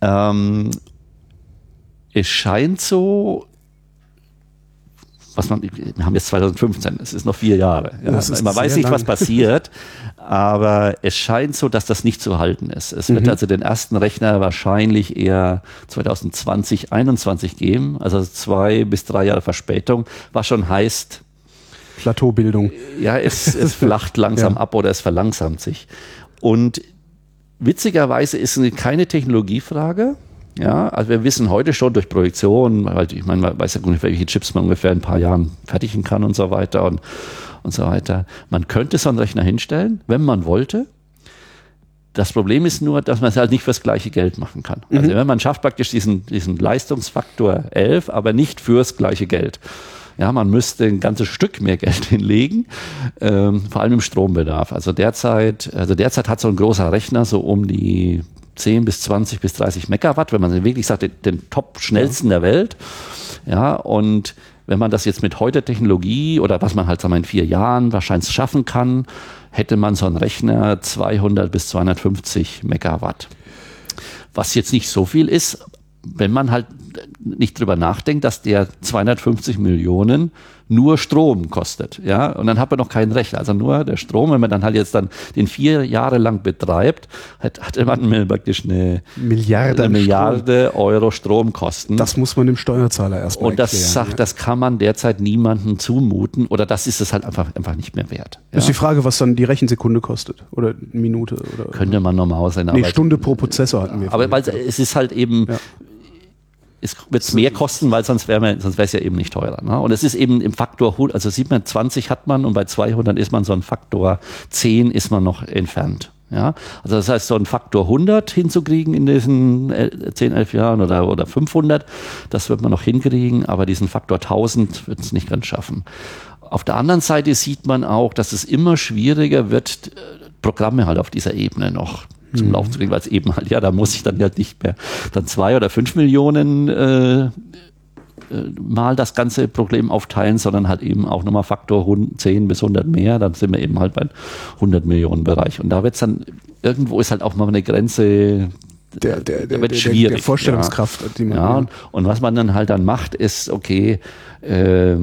Ähm, es scheint so, was man, wir haben jetzt 2015, es ist noch vier Jahre. Ja. Man weiß nicht, was lang. passiert, aber es scheint so, dass das nicht zu halten ist. Es Mhm. wird also den ersten Rechner wahrscheinlich eher 2020, 2021 geben, also zwei bis drei Jahre Verspätung, was schon heißt, Plateaubildung. ja, es, es flacht langsam Ja. ab oder es verlangsamt sich. Und witzigerweise ist es keine Technologiefrage. Ja, also wir wissen heute schon durch Projektion, weil ich meine, man weiß ja ungefähr, welche Chips man ungefähr in ein paar Jahren fertigen kann und so weiter und, und so weiter. Man könnte so einen Rechner hinstellen, wenn man wollte. Das Problem ist nur, dass man es halt nicht fürs gleiche Geld machen kann. Also mhm. wenn man schafft praktisch diesen, diesen Leistungsfaktor 11, aber nicht fürs gleiche Geld. Ja, man müsste ein ganzes Stück mehr Geld hinlegen, ähm, vor allem im Strombedarf. Also derzeit, also derzeit hat so ein großer Rechner so um die 10 bis 20 bis 30 Megawatt, wenn man wirklich sagt, den, den top schnellsten ja. der Welt. Ja, und wenn man das jetzt mit heute Technologie oder was man halt sagen wir, in vier Jahren wahrscheinlich schaffen kann, hätte man so einen Rechner 200 bis 250 Megawatt. Was jetzt nicht so viel ist, wenn man halt nicht drüber nachdenkt, dass der 250 Millionen nur Strom kostet, ja, und dann hat man noch keinen Rechner, also nur der Strom, wenn man dann halt jetzt dann den vier Jahre lang betreibt, hat, hat man praktisch eine Milliarde, eine Milliarde Strom. Euro Stromkosten. Das muss man dem Steuerzahler erstmal Und das erklären, sagt, ja. das kann man derzeit niemandem zumuten oder das ist es halt einfach, einfach nicht mehr wert. Ja? Ist die Frage, was dann die Rechensekunde kostet oder Minute oder könnte man normal sein. Nee, Stunde pro Prozessor hatten wir. Aber weil es ist halt eben ja es wird mehr kosten, weil sonst wäre sonst wäre es ja eben nicht teurer. Ne? Und es ist eben im Faktor, also sieht man, 20 hat man und bei 200 ist man so ein Faktor 10 ist man noch entfernt. Ja, also das heißt, so ein Faktor 100 hinzukriegen in diesen 10, 11 Jahren oder, oder 500, das wird man noch hinkriegen, aber diesen Faktor 1000 wird es nicht ganz schaffen. Auf der anderen Seite sieht man auch, dass es immer schwieriger wird, Programme halt auf dieser Ebene noch zum mhm. Laufen zu kriegen, weil es eben halt, ja, da muss ich dann halt nicht mehr dann zwei oder fünf Millionen äh, äh mal das ganze Problem aufteilen, sondern halt eben auch nochmal Faktor 10 bis 100 mehr, dann sind wir eben halt beim 100 Millionen Bereich. Und da wird es dann, irgendwo ist halt auch mal eine Grenze, der, der, der, wird schwierig. Der, Vorstellungskraft. Ja, die man, ja, und, und was man dann halt dann macht, ist, okay, äh,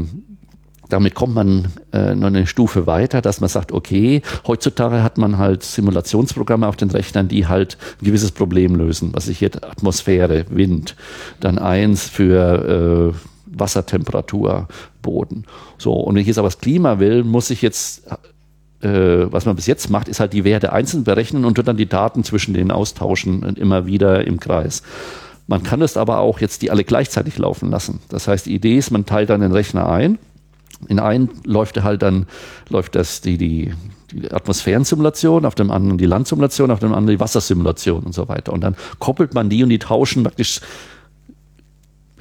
damit kommt man äh, noch eine Stufe weiter, dass man sagt, okay, heutzutage hat man halt Simulationsprogramme auf den Rechnern, die halt ein gewisses Problem lösen, was ich jetzt Atmosphäre, Wind, dann eins für äh, Wassertemperatur, Boden. So, und wenn ich jetzt aber das Klima will, muss ich jetzt äh, was man bis jetzt macht, ist halt die Werte einzeln berechnen und dann die Daten zwischen denen austauschen und immer wieder im Kreis. Man kann es aber auch jetzt die alle gleichzeitig laufen lassen. Das heißt, die Idee ist, man teilt dann den Rechner ein in einen läuft halt dann, läuft das die, die, die Atmosphärensimulation, auf dem anderen die Landsimulation, auf dem anderen die Wassersimulation und so weiter. Und dann koppelt man die und die tauschen praktisch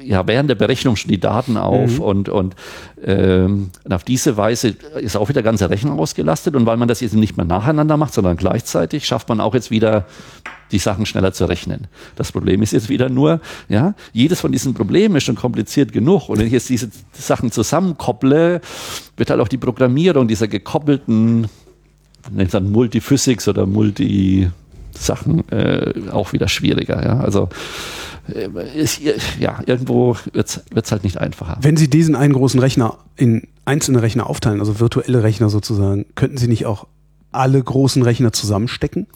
ja, während der Berechnung schon die Daten auf mhm. und, und, ähm, und auf diese Weise ist auch wieder der ganze Rechner ausgelastet und weil man das jetzt nicht mehr nacheinander macht, sondern gleichzeitig, schafft man auch jetzt wieder die Sachen schneller zu rechnen. Das Problem ist jetzt wieder nur, ja, jedes von diesen Problemen ist schon kompliziert genug und wenn ich jetzt diese Sachen zusammenkopple, wird halt auch die Programmierung dieser gekoppelten, nennt dann Multiphysics oder Multi Sachen äh, auch wieder schwieriger. Ja? Also ist, ja, irgendwo wird es halt nicht einfacher. Wenn Sie diesen einen großen Rechner in einzelne Rechner aufteilen, also virtuelle Rechner sozusagen, könnten Sie nicht auch alle großen Rechner zusammenstecken?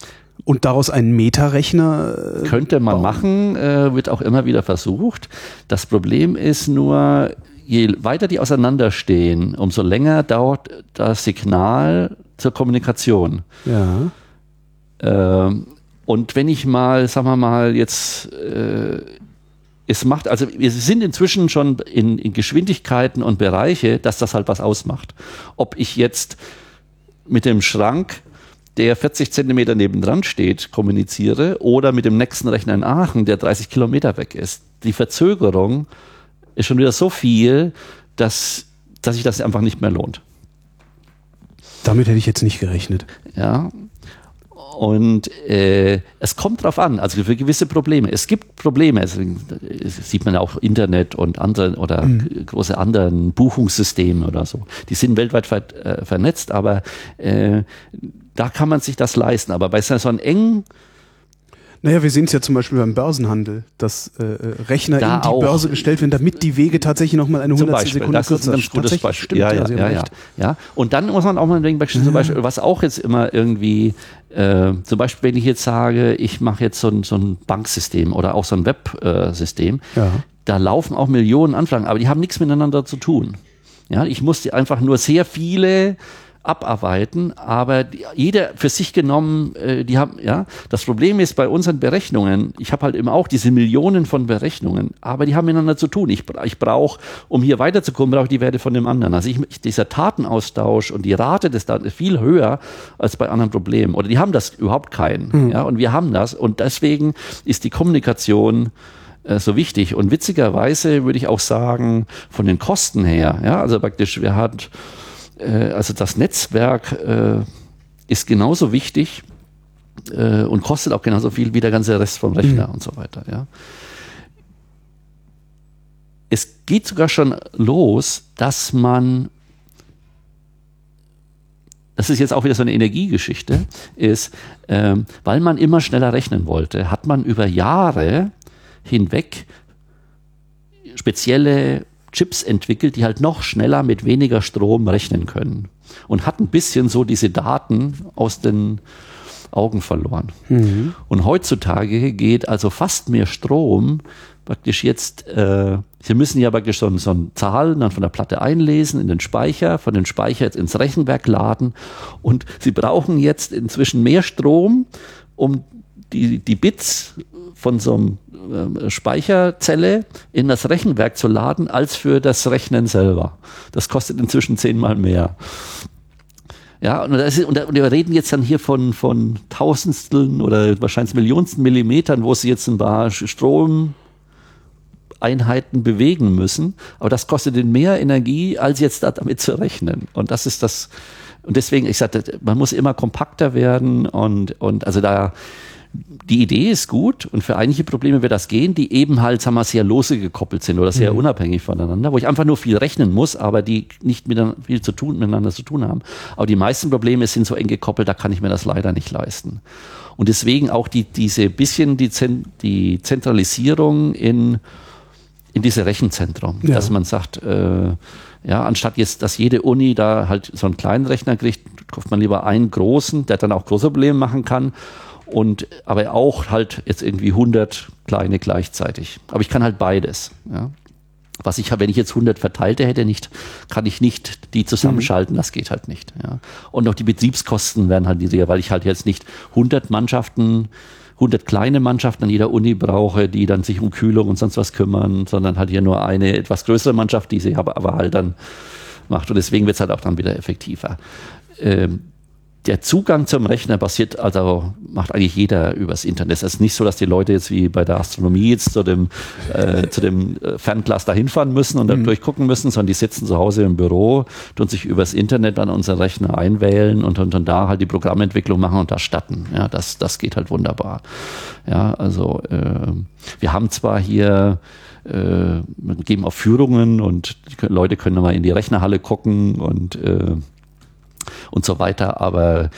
Und daraus einen Metarechner? Äh, Könnte man bauen? machen, äh, wird auch immer wieder versucht. Das Problem ist nur, je weiter die auseinanderstehen, umso länger dauert das Signal zur Kommunikation. Ja. Ähm, und wenn ich mal, sagen wir mal, jetzt äh, es macht, also wir sind inzwischen schon in, in Geschwindigkeiten und Bereiche, dass das halt was ausmacht. Ob ich jetzt mit dem Schrank, der 40 Zentimeter nebendran steht, kommuniziere oder mit dem nächsten Rechner in Aachen, der 30 Kilometer weg ist. Die Verzögerung ist schon wieder so viel, dass, dass sich das einfach nicht mehr lohnt. Damit hätte ich jetzt nicht gerechnet. Ja, und äh, es kommt drauf an, also für gewisse Probleme. Es gibt Probleme, also, das sieht man auch Internet und andere oder mhm. große anderen Buchungssysteme oder so. Die sind weltweit ver, äh, vernetzt, aber äh, da kann man sich das leisten. Aber bei so einem engen naja, wir sehen es ja zum Beispiel beim Börsenhandel, dass äh, äh Rechner da in die auch. Börse gestellt werden, damit die Wege tatsächlich nochmal eine hundertstel Sekunde kürzer sind. Das ist ein gutes Beispiel. Stimmt, ja, ja, ja, ja, ja, Und dann muss man auch mal denken, zum Beispiel, was auch jetzt immer irgendwie, äh, zum Beispiel, wenn ich jetzt sage, ich mache jetzt so ein, so ein Banksystem oder auch so ein Websystem, äh, ja. da laufen auch Millionen Anfragen, aber die haben nichts miteinander zu tun. Ja, ich muss einfach nur sehr viele abarbeiten, aber die, jeder für sich genommen, äh, die haben, ja, das Problem ist bei unseren Berechnungen, ich habe halt immer auch diese Millionen von Berechnungen, aber die haben miteinander zu tun. Ich, ich brauche, um hier weiterzukommen, brauche ich die Werte von dem anderen. Also ich, dieser Tatenaustausch und die Rate des Daten ist viel höher als bei anderen Problemen. Oder die haben das überhaupt keinen. Mhm. Ja, und wir haben das. Und deswegen ist die Kommunikation äh, so wichtig. Und witzigerweise würde ich auch sagen, von den Kosten her, ja, also praktisch, wir hatten äh, also das Netzwerk äh, ist genauso wichtig äh, und kostet auch genauso viel wie der ganze Rest vom Rechner mhm. und so weiter. Ja. Es geht sogar schon los, dass man das ist jetzt auch wieder so eine Energiegeschichte, ist, ähm, weil man immer schneller rechnen wollte, hat man über Jahre hinweg spezielle Chips entwickelt, die halt noch schneller mit weniger Strom rechnen können. Und hat ein bisschen so diese Daten aus den Augen verloren. Mhm. Und heutzutage geht also fast mehr Strom praktisch jetzt, äh, Sie müssen ja praktisch so, so eine Zahl dann von der Platte einlesen in den Speicher, von den Speicher jetzt ins Rechenwerk laden und Sie brauchen jetzt inzwischen mehr Strom, um die, die Bits von so einem äh, Speicherzelle in das Rechenwerk zu laden, als für das Rechnen selber. Das kostet inzwischen zehnmal mehr. Ja, und, ist, und, wir reden jetzt dann hier von, von Tausendsteln oder wahrscheinlich Millionsten Millimetern, wo sie jetzt ein paar Stromeinheiten bewegen müssen. Aber das kostet ihnen mehr Energie, als jetzt damit zu rechnen. Und das ist das, und deswegen, ich sagte, man muss immer kompakter werden und, und also da, die Idee ist gut und für einige Probleme wird das gehen, die eben halt, sagen wir, sehr lose gekoppelt sind oder sehr mhm. unabhängig voneinander, wo ich einfach nur viel rechnen muss, aber die nicht miteinander, viel zu tun, miteinander zu tun haben. Aber die meisten Probleme sind so eng gekoppelt, da kann ich mir das leider nicht leisten. Und deswegen auch die, diese bisschen die, die Zentralisierung in, in diese Rechenzentrum, ja. dass man sagt, äh, ja, anstatt jetzt, dass jede Uni da halt so einen kleinen Rechner kriegt, kauft man lieber einen großen, der dann auch große Probleme machen kann und aber auch halt jetzt irgendwie 100 kleine gleichzeitig. Aber ich kann halt beides. Ja. Was ich, wenn ich jetzt 100 verteilte hätte, nicht, kann ich nicht die zusammenschalten. Das geht halt nicht. Ja. Und auch die Betriebskosten werden halt niedriger, weil ich halt jetzt nicht 100 Mannschaften 100 kleine Mannschaften an jeder Uni brauche, die dann sich um Kühlung und sonst was kümmern, sondern halt hier nur eine etwas größere Mannschaft, die sich aber, aber halt dann macht. Und deswegen wird es halt auch dann wieder effektiver. Ähm, der Zugang zum Rechner basiert, also macht eigentlich jeder übers Internet. Es ist nicht so, dass die Leute jetzt wie bei der Astronomie jetzt zu dem, äh, zu dem äh, Fernglas da hinfahren müssen und dann mhm. durchgucken müssen, sondern die sitzen zu Hause im Büro, tun sich übers Internet an unseren Rechner einwählen und, und, und da halt die Programmentwicklung machen und erstatten. Ja, das, das geht halt wunderbar. Ja, also äh, wir haben zwar hier äh, geben auf Führungen und die Leute können mal in die Rechnerhalle gucken und äh, und so weiter. Aber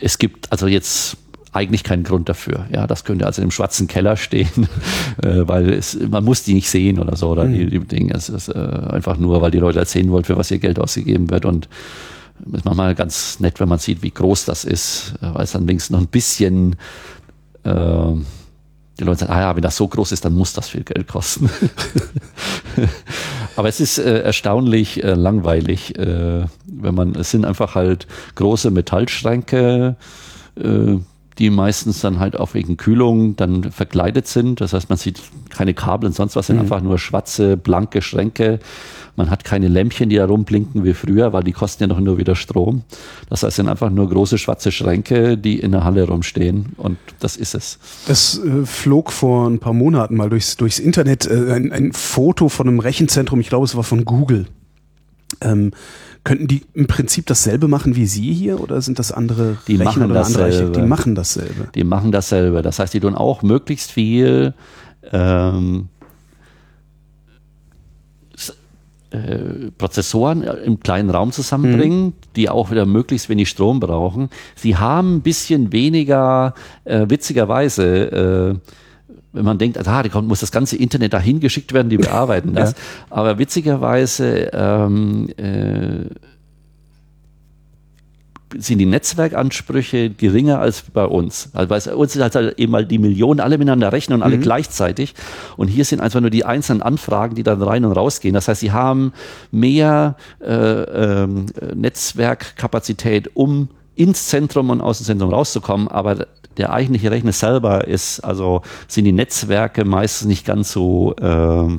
es gibt also jetzt eigentlich keinen Grund dafür. Ja, das könnte also im schwarzen Keller stehen, äh, weil es, man muss die nicht sehen oder so. Oder mhm. die, die Dinge. Es ist äh, einfach nur, weil die Leute erzählen wollen, für was ihr Geld ausgegeben wird. Und es ist manchmal ganz nett, wenn man sieht, wie groß das ist, äh, weil es dann wenigstens noch ein bisschen äh, die Leute sagen, ah ja, wenn das so groß ist, dann muss das viel Geld kosten. Aber es ist äh, erstaunlich äh, langweilig, äh, wenn man, es sind einfach halt große Metallschränke, äh, die meistens dann halt auch wegen Kühlung dann verkleidet sind. Das heißt, man sieht keine Kabel und sonst was, sind mhm. einfach nur schwarze, blanke Schränke. Man hat keine Lämpchen, die da rumblinken wie früher, weil die kosten ja noch nur wieder Strom. Das heißt, es sind einfach nur große schwarze Schränke, die in der Halle rumstehen und das ist es. Es äh, flog vor ein paar Monaten mal durchs, durchs Internet äh, ein, ein Foto von einem Rechenzentrum, ich glaube, es war von Google. Ähm, Könnten die im Prinzip dasselbe machen wie Sie hier oder sind das andere die Rechner machen dasselbe. Die machen dasselbe. Die machen dasselbe. Das heißt, die tun auch möglichst viel ähm, äh, Prozessoren im kleinen Raum zusammenbringen, mhm. die auch wieder möglichst wenig Strom brauchen. Sie haben ein bisschen weniger, äh, witzigerweise, äh, wenn man denkt, ah, da muss das ganze Internet dahin geschickt werden, die bearbeiten das. Ja. Aber witzigerweise ähm, äh, sind die Netzwerkansprüche geringer als bei uns. Also bei uns ist halt eben mal die Millionen alle miteinander rechnen und alle mhm. gleichzeitig. Und hier sind einfach nur die einzelnen Anfragen, die dann rein und rausgehen. Das heißt, sie haben mehr äh, ähm, Netzwerkkapazität, um ins Zentrum und aus dem Zentrum rauszukommen, aber der eigentliche Rechner selber ist, also sind die Netzwerke meistens nicht ganz so äh,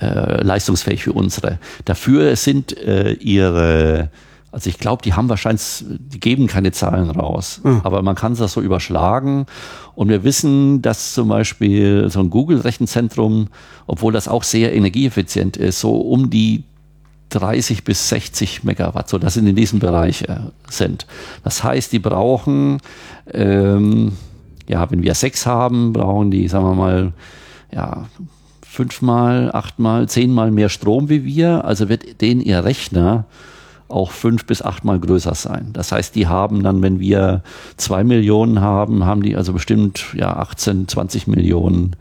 äh, leistungsfähig wie unsere. Dafür sind äh, ihre also ich glaube, die haben wahrscheinlich, die geben keine Zahlen raus, mhm. aber man kann das so überschlagen. Und wir wissen, dass zum Beispiel so ein Google-Rechenzentrum, obwohl das auch sehr energieeffizient ist, so um die 30 bis 60 Megawatt, so das sind in diesem Bereich äh, sind. Das heißt, die brauchen, ähm, ja, wenn wir sechs haben, brauchen die, sagen wir mal, ja, fünfmal, achtmal, zehnmal mehr Strom wie wir. Also wird denen ihr Rechner auch fünf bis achtmal größer sein. Das heißt, die haben dann, wenn wir zwei Millionen haben, haben die also bestimmt ja 18, 20 Millionen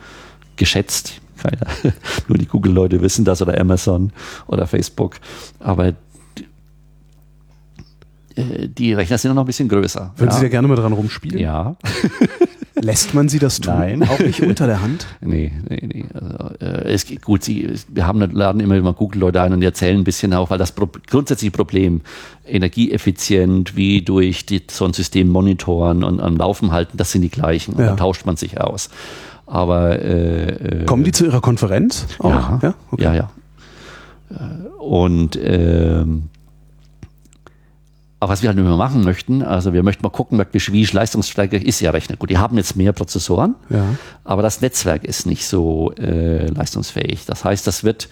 geschätzt. Keiner. Nur die Google-Leute wissen das oder Amazon oder Facebook. Aber äh, die Rechner sind noch ein bisschen größer. Würden ja. Sie da gerne mal dran rumspielen? Ja. Lässt man sie das tun? Nein. Auch nicht unter der Hand? Nee, nee, nee. Also, äh, es geht gut, sie, wir haben, laden immer mal Google-Leute ein und die erzählen ein bisschen auch, weil das Pro grundsätzliche Problem, energieeffizient, wie durch die, so ein System monitoren und am Laufen halten, das sind die gleichen. Ja. Da tauscht man sich aus. Aber äh, äh Kommen die zu Ihrer Konferenz? Auch? Ja, ja, okay. ja, ja. Und ähm, aber was wir halt immer machen möchten, also wir möchten mal gucken, wie leistungsstärker ist ja Rechner. Gut, die haben jetzt mehr Prozessoren, ja. aber das Netzwerk ist nicht so äh, leistungsfähig. Das heißt, das wird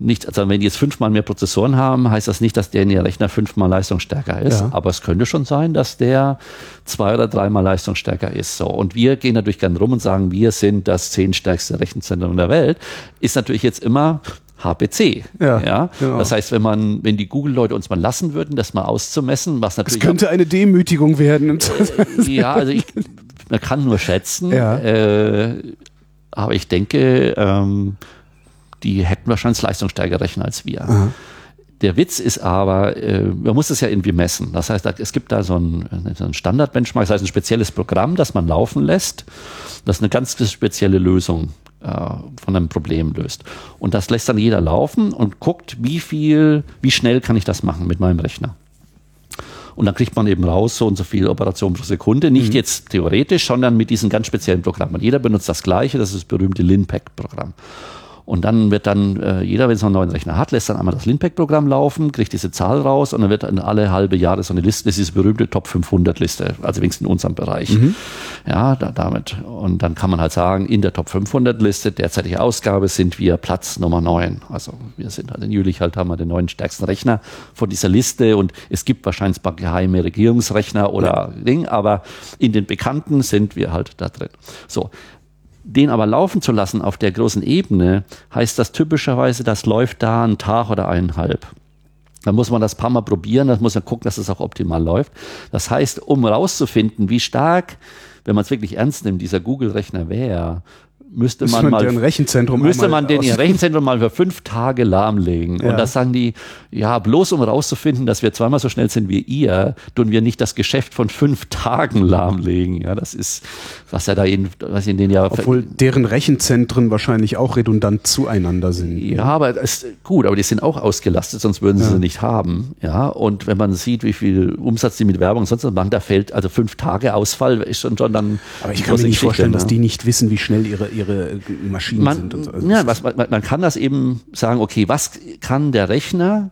nicht, also wenn die jetzt fünfmal mehr Prozessoren haben, heißt das nicht, dass der in ihr Rechner fünfmal leistungsstärker ist. Ja. Aber es könnte schon sein, dass der zwei oder dreimal leistungsstärker ist. So. Und wir gehen natürlich gerne rum und sagen, wir sind das zehnstärkste Rechenzentrum der Welt. Ist natürlich jetzt immer HPC. Ja, ja? Genau. Das heißt, wenn man, wenn die Google-Leute uns mal lassen würden, das mal auszumessen, was natürlich. Es könnte eine Demütigung werden. Äh, ja, also ich, man kann nur schätzen. Ja. Äh, aber ich denke, ähm, die hätten wahrscheinlich leistungsstärker rechnen als wir. Aha. Der Witz ist aber, äh, man muss es ja irgendwie messen. Das heißt, es gibt da so ein, so ein Standard-Benchmark, das heißt ein spezielles Programm, das man laufen lässt. Das eine ganz spezielle Lösung äh, von einem Problem löst. Und das lässt dann jeder laufen und guckt, wie viel, wie schnell kann ich das machen mit meinem Rechner. Und dann kriegt man eben raus, so und so viel Operationen pro Sekunde. Nicht mhm. jetzt theoretisch, sondern mit diesen ganz speziellen Programmen. Jeder benutzt das gleiche, das ist das berühmte Linpack-Programm. Und dann wird dann äh, jeder, wenn es einen neuen Rechner hat, lässt dann einmal das Linpack-Programm laufen, kriegt diese Zahl raus und dann wird dann alle halbe Jahre so eine Liste, das ist diese berühmte Top 500 Liste, also wenigstens in unserem Bereich. Mhm. Ja, da, damit. Und dann kann man halt sagen, in der Top 500 Liste, derzeitige Ausgabe, sind wir Platz Nummer 9. Also wir sind halt in Jülich halt, haben wir den neuen stärksten Rechner von dieser Liste und es gibt wahrscheinlich ein paar geheime Regierungsrechner oder ja. Ding, aber in den Bekannten sind wir halt da drin. So, den aber laufen zu lassen auf der großen Ebene, heißt das typischerweise, das läuft da einen Tag oder eineinhalb. Dann muss man das paar Mal probieren, dann muss man gucken, dass es auch optimal läuft. Das heißt, um rauszufinden, wie stark, wenn man es wirklich ernst nimmt, dieser Google-Rechner wäre, müsste man, man mal Rechenzentrum müsste man den Rechenzentrum mal für fünf Tage lahmlegen. Ja. Und das sagen die, ja, bloß um herauszufinden, dass wir zweimal so schnell sind wie ihr, tun wir nicht das Geschäft von fünf Tagen lahmlegen. Ja, das ist, was ja da in, was in den ja. Obwohl deren Rechenzentren wahrscheinlich auch redundant zueinander sind. Ja, aber das ist gut, aber die sind auch ausgelastet, sonst würden sie ja. sie nicht haben. Ja, und wenn man sieht, wie viel Umsatz die mit Werbung und sonst was machen, da fällt also fünf Tage Ausfall ist schon, schon dann. Aber ich kann mir nicht vorstellen, dass die nicht wissen, wie schnell ihre ihre Maschinen man, sind. Und so. Also ja, was, man, man kann das eben sagen, okay, was kann der Rechner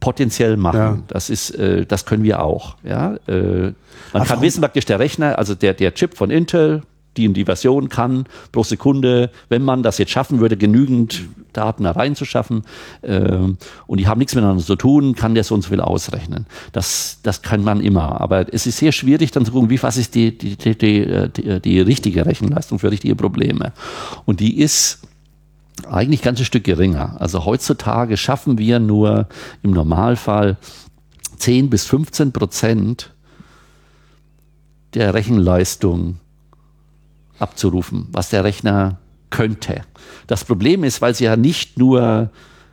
potenziell machen. Ja. Das ist, äh, das können wir auch. Ja, äh, man Ach, kann wissen, praktisch der Rechner, also der der Chip von Intel, die in die Version kann pro Sekunde, wenn man das jetzt schaffen würde, genügend Daten da reinzuschaffen äh, und die haben nichts miteinander zu tun, kann der so und so viel ausrechnen. Das, das kann man immer. Aber es ist sehr schwierig dann zu gucken, wie was ist die, die, die, die, die, die richtige Rechenleistung für richtige Probleme. Und die ist eigentlich ganz ein Stück geringer. Also heutzutage schaffen wir nur im Normalfall 10 bis 15 Prozent der Rechenleistung abzurufen, was der Rechner könnte. Das Problem ist, weil sie ja nicht nur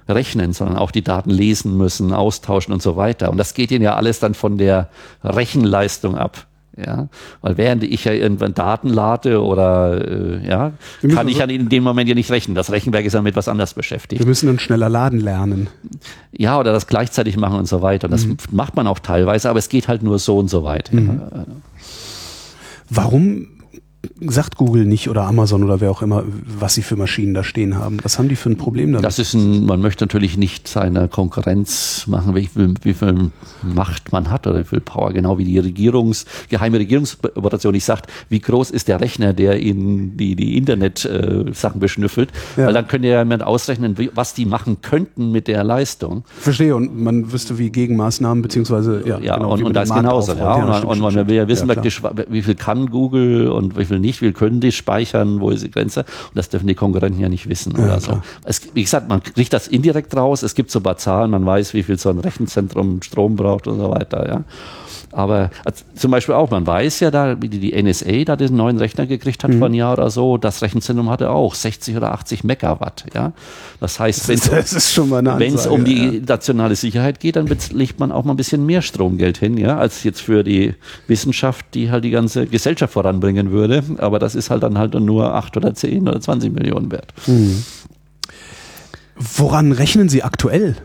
rechnen, sondern auch die Daten lesen müssen, austauschen und so weiter. Und das geht ihnen ja alles dann von der Rechenleistung ab. Ja, weil während ich ja irgendwann Daten lade oder äh, ja, kann ich ja in dem Moment ja nicht rechnen. Das Rechenwerk ist ja mit was anders beschäftigt. Wir müssen dann schneller laden lernen. Ja, oder das gleichzeitig machen und so weiter. Und das mhm. macht man auch teilweise, aber es geht halt nur so und so weit. Mhm. Warum sagt Google nicht oder Amazon oder wer auch immer, was sie für Maschinen da stehen haben. Was haben die für ein Problem damit? Das ist ein, man möchte natürlich nicht seiner Konkurrenz machen, wie viel, wie viel Macht man hat oder wie viel Power, genau wie die Regierungs, geheime Regierungsoperation nicht sagt, wie groß ist der Rechner, der in die, die Internet-Sachen äh, beschnüffelt, ja. weil dann könnte ja jemand ausrechnen, was die machen könnten mit der Leistung. Verstehe, und man wüsste, wie Gegenmaßnahmen, beziehungsweise, ja, ja genau, und, und das genauso, ja, und, und, man will ja wissen, ja, wie viel kann Google und wie viel nicht, wir können die speichern, wo ist die Grenze? Und das dürfen die Konkurrenten ja nicht wissen ja, oder so. Es, wie gesagt, man kriegt das indirekt raus, es gibt so ein paar Zahlen, man weiß, wie viel so ein Rechenzentrum Strom braucht und so weiter, ja. Aber also zum Beispiel auch, man weiß ja da, wie die NSA da den neuen Rechner gekriegt hat mhm. vor einem Jahr oder so, das Rechenzentrum hatte auch 60 oder 80 Megawatt. Ja? Das heißt, wenn es um die ja. nationale Sicherheit geht, dann legt man auch mal ein bisschen mehr Stromgeld hin, ja, als jetzt für die Wissenschaft, die halt die ganze Gesellschaft voranbringen würde. Aber das ist halt dann halt nur 8 oder 10 oder 20 Millionen wert. Mhm. Woran rechnen Sie aktuell?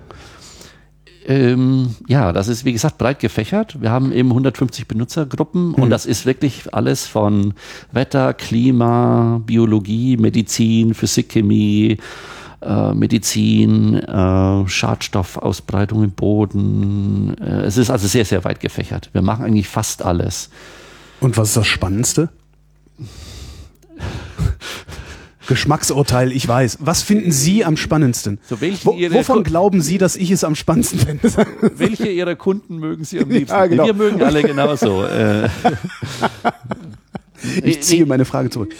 Ähm, ja, das ist wie gesagt breit gefächert. Wir haben eben 150 Benutzergruppen mhm. und das ist wirklich alles von Wetter, Klima, Biologie, Medizin, Physik, Chemie, äh, Medizin, äh, Schadstoffausbreitung im Boden. Äh, es ist also sehr, sehr weit gefächert. Wir machen eigentlich fast alles. Und was ist das Spannendste? Geschmacksurteil, ich weiß. Was finden Sie am spannendsten? So, Wo, wovon glauben Sie, dass ich es am spannendsten finde? welche Ihrer Kunden mögen Sie am liebsten? Ja, genau. Wir mögen alle genauso. Äh. Ich ziehe meine Frage zurück.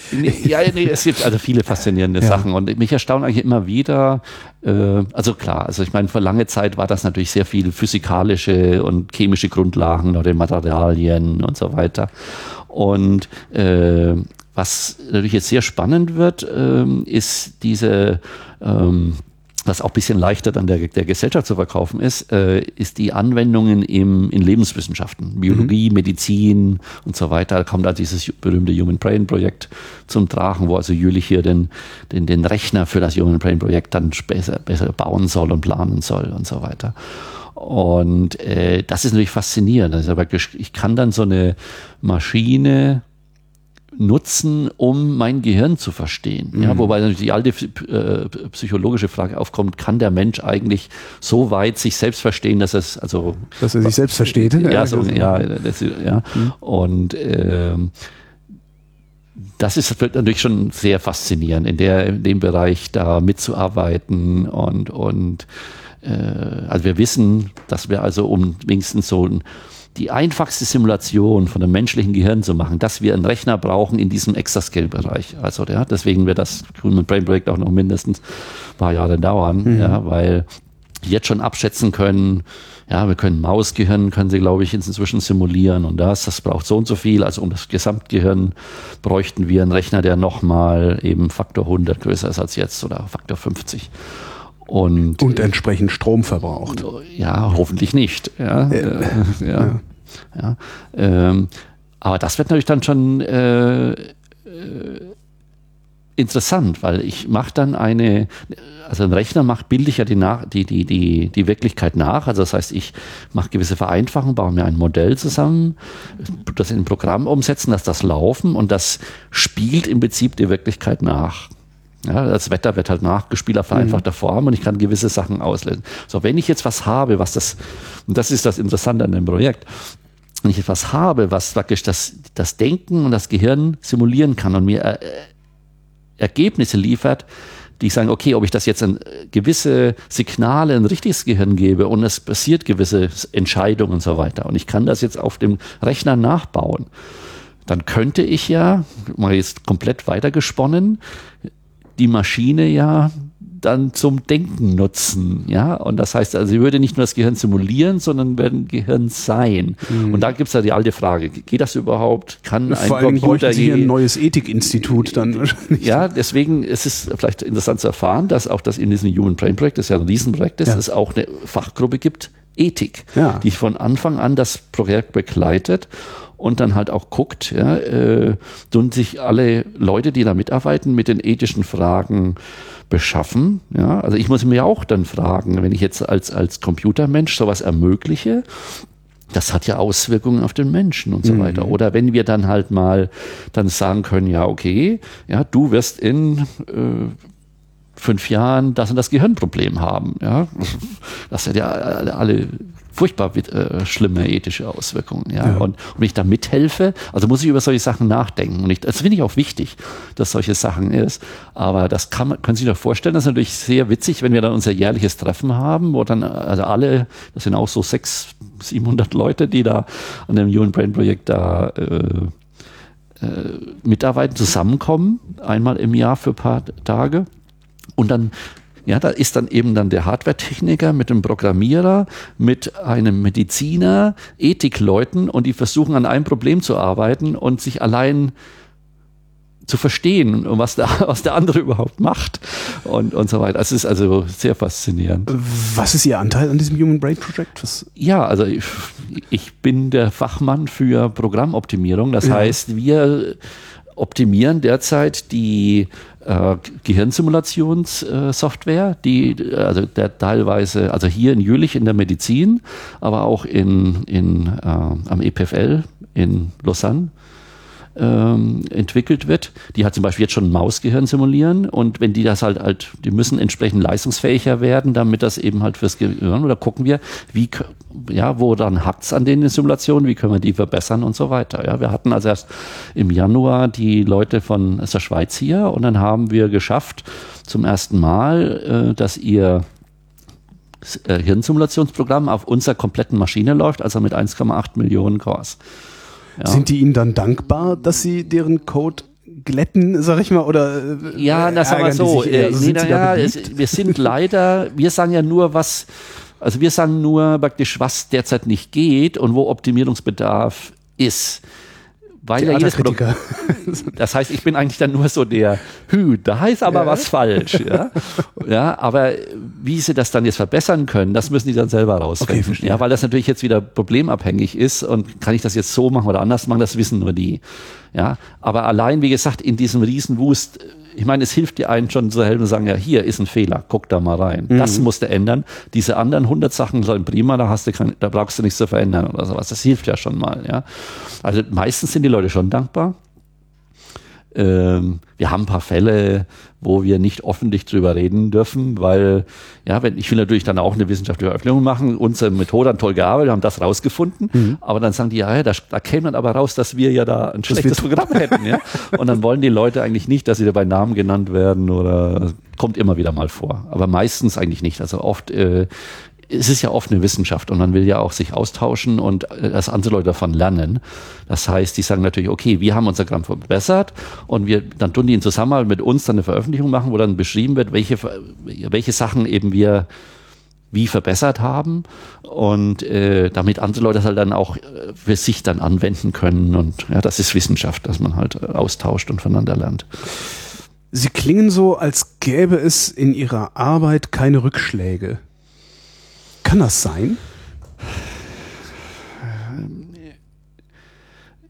Ja, nee, es gibt also viele faszinierende ja. Sachen und mich erstaunt eigentlich immer wieder, äh, also klar, also ich meine, vor lange Zeit war das natürlich sehr viel physikalische und chemische Grundlagen oder Materialien und so weiter. Und äh, was natürlich jetzt sehr spannend wird, ähm, ist diese, ähm, was auch ein bisschen leichter dann der, der Gesellschaft zu verkaufen ist, äh, ist die Anwendungen im, in Lebenswissenschaften, Biologie, mhm. Medizin und so weiter. Da kommt da dieses berühmte Human Brain Projekt zum Tragen, wo also Jülich hier den, den, den Rechner für das Human Brain Projekt dann besser, besser bauen soll und planen soll und so weiter. Und äh, das ist natürlich faszinierend. Also, ich kann dann so eine Maschine nutzen, um mein Gehirn zu verstehen. Mhm. Ja, wobei natürlich die alte äh, psychologische Frage aufkommt, kann der Mensch eigentlich so weit sich selbst verstehen, dass es also dass er sich selbst versteht? Ja, so, ja, das, ja. Mhm. und ähm, das ist natürlich schon sehr faszinierend, in, der, in dem Bereich da mitzuarbeiten und, und äh, also wir wissen, dass wir also um wenigstens so ein die einfachste Simulation von einem menschlichen Gehirn zu machen, dass wir einen Rechner brauchen in diesem Exascale-Bereich. Also ja, deswegen wird das Human Brain Projekt auch noch mindestens ein paar Jahre dauern, mhm. ja, weil jetzt schon abschätzen können, ja, wir können Mausgehirn, können sie, glaube ich, inzwischen simulieren und das, das braucht so und so viel. Also um das Gesamtgehirn bräuchten wir einen Rechner, der nochmal eben Faktor 100 größer ist als jetzt oder Faktor 50. Und, und entsprechend Strom verbraucht. Ja, hoffentlich nicht. Ja, äh, ja, ja. ja. Ähm, aber das wird natürlich dann schon äh, äh, interessant, weil ich mache dann eine, also ein Rechner macht bildlich ja die, die, die, die, die Wirklichkeit nach. Also das heißt, ich mache gewisse Vereinfachungen, baue mir ein Modell zusammen, das in ein Programm umsetzen, dass das laufen und das spielt im Prinzip die Wirklichkeit nach. Ja, das Wetter wird halt nachgespielt auf vereinfachter mhm. Form und ich kann gewisse Sachen auslesen. So, wenn ich jetzt was habe, was das, und das ist das Interessante an dem Projekt, wenn ich etwas habe, was praktisch das, das Denken und das Gehirn simulieren kann und mir äh, Ergebnisse liefert, die sagen, okay, ob ich das jetzt an gewisse Signale ein richtiges Gehirn gebe und es passiert gewisse Entscheidungen und so weiter und ich kann das jetzt auf dem Rechner nachbauen, dann könnte ich ja, mal jetzt komplett weitergesponnen, die Maschine ja dann zum Denken nutzen. Ja, und das heißt, also sie würde nicht nur das Gehirn simulieren, sondern werden Gehirn sein. Mhm. Und da gibt es ja die alte Frage, geht das überhaupt? Kann ein Vor Computer hier ein neues Ethikinstitut dann wahrscheinlich. Ja, deswegen ist es vielleicht interessant zu erfahren, dass auch das in diesem Human Brain Projekt, das ja ein Riesenprojekt ist, ja. es auch eine Fachgruppe gibt, Ethik, ja. die von Anfang an das Projekt begleitet und dann halt auch guckt, ja, äh, und sich alle Leute, die da mitarbeiten, mit den ethischen Fragen beschaffen. Ja, also ich muss mir auch dann fragen, wenn ich jetzt als, als Computermensch sowas ermögliche, das hat ja Auswirkungen auf den Menschen und so mhm. weiter. Oder wenn wir dann halt mal dann sagen können, ja, okay, ja, du wirst in äh, fünf Jahren das und das Gehirnproblem haben. Ja, das hat ja alle furchtbar äh, schlimme ethische Auswirkungen. Ja? ja. Und, und wenn ich da mithelfe, also muss ich über solche Sachen nachdenken. Und ich, das finde ich auch wichtig, dass solche Sachen ist. Aber das kann können Sie sich doch vorstellen, das ist natürlich sehr witzig, wenn wir dann unser jährliches Treffen haben, wo dann also alle, das sind auch so sechs, 700 Leute, die da an dem Human Brain Projekt da äh, äh, mitarbeiten, zusammenkommen, einmal im Jahr für ein paar Tage. Und dann ja, da ist dann eben dann der Hardware-Techniker mit dem Programmierer, mit einem Mediziner, Ethikleuten und die versuchen an einem Problem zu arbeiten und sich allein zu verstehen, was der, was der andere überhaupt macht und, und so weiter. Es ist also sehr faszinierend. Was ist Ihr Anteil an diesem Human Brain Project? Was? Ja, also ich, ich bin der Fachmann für Programmoptimierung. Das ja. heißt, wir optimieren derzeit die äh, Gehirnsimulationssoftware, die also der teilweise, also hier in Jülich in der Medizin, aber auch in, in, äh, am EPFL in Lausanne ähm, entwickelt wird. Die hat zum Beispiel jetzt schon ein Mausgehirn simulieren und wenn die das halt halt, die müssen entsprechend leistungsfähiger werden, damit das eben halt fürs Gehirn oder gucken wir, wie ja, wo dann hakt's an den Simulationen, wie können wir die verbessern und so weiter. Ja, wir hatten also erst im Januar die Leute von aus der Schweiz hier und dann haben wir geschafft zum ersten Mal, äh, dass ihr äh, Hirnsimulationsprogramm auf unserer kompletten Maschine läuft, also mit 1,8 Millionen Cores. Ja. Sind die Ihnen dann dankbar, dass Sie deren Code glätten, sag ich mal, oder Ja, das sagen wir so. Äh, also nee, na, ja, es, wir sind leider, wir sagen ja nur, was, also wir sagen nur praktisch, was derzeit nicht geht und wo Optimierungsbedarf ist weil ja jedes Produkt, das heißt, ich bin eigentlich dann nur so der Hü, da ist aber ja. was falsch, ja. ja, aber wie sie das dann jetzt verbessern können, das müssen die dann selber rausfinden, okay, ja, weil das natürlich jetzt wieder problemabhängig ist und kann ich das jetzt so machen oder anders machen, das wissen nur die, ja. Aber allein, wie gesagt, in diesem Riesenwust ich meine, es hilft dir einen schon zu helfen und sagen, ja, hier ist ein Fehler, guck da mal rein. Mhm. Das musst du ändern. Diese anderen 100 Sachen sollen prima, da hast du kein, da brauchst du nichts zu verändern oder sowas. Das hilft ja schon mal, ja. Also meistens sind die Leute schon dankbar. Ähm, wir haben ein paar Fälle, wo wir nicht öffentlich drüber reden dürfen, weil, ja, wenn, ich will natürlich dann auch eine wissenschaftliche Eröffnung machen. Unsere Methode hat toll gearbeitet, wir haben das rausgefunden. Mhm. Aber dann sagen die, ja, da, da käme dann aber raus, dass wir ja da ein schlechtes Programm hätten, ja. Und dann wollen die Leute eigentlich nicht, dass sie da bei Namen genannt werden oder kommt immer wieder mal vor. Aber meistens eigentlich nicht. Also oft äh, es ist ja oft eine Wissenschaft und man will ja auch sich austauschen und äh, dass andere Leute davon lernen. Das heißt, die sagen natürlich, okay, wir haben unser Gramm verbessert und wir, dann tun die in Zusammenarbeit mit uns dann eine Veröffentlichung machen, wo dann beschrieben wird, welche, welche Sachen eben wir wie verbessert haben und äh, damit andere Leute das halt dann auch äh, für sich dann anwenden können und ja, das ist Wissenschaft, dass man halt äh, austauscht und voneinander lernt. Sie klingen so, als gäbe es in Ihrer Arbeit keine Rückschläge. Kann das sein?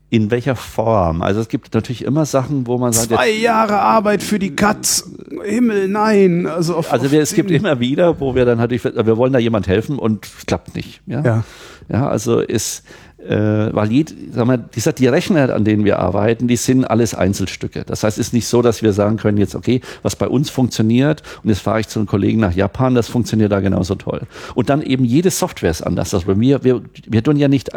In welcher Form? Also es gibt natürlich immer Sachen, wo man sagt, zwei Jahre Arbeit für die Katz, Himmel, nein. Also, auf, also wir, es gibt immer wieder, wo wir dann halt, wir wollen da jemand helfen und es klappt nicht. Ja, ja. ja also ist äh, weil jed, sag mal, dieser, die Rechner, an denen wir arbeiten, die sind alles Einzelstücke. Das heißt, es ist nicht so, dass wir sagen können, jetzt, okay, was bei uns funktioniert und jetzt fahre ich zu einem Kollegen nach Japan, das funktioniert da genauso toll. Und dann eben jede Software ist anders. Also bei mir, wir, wir tun ja nicht,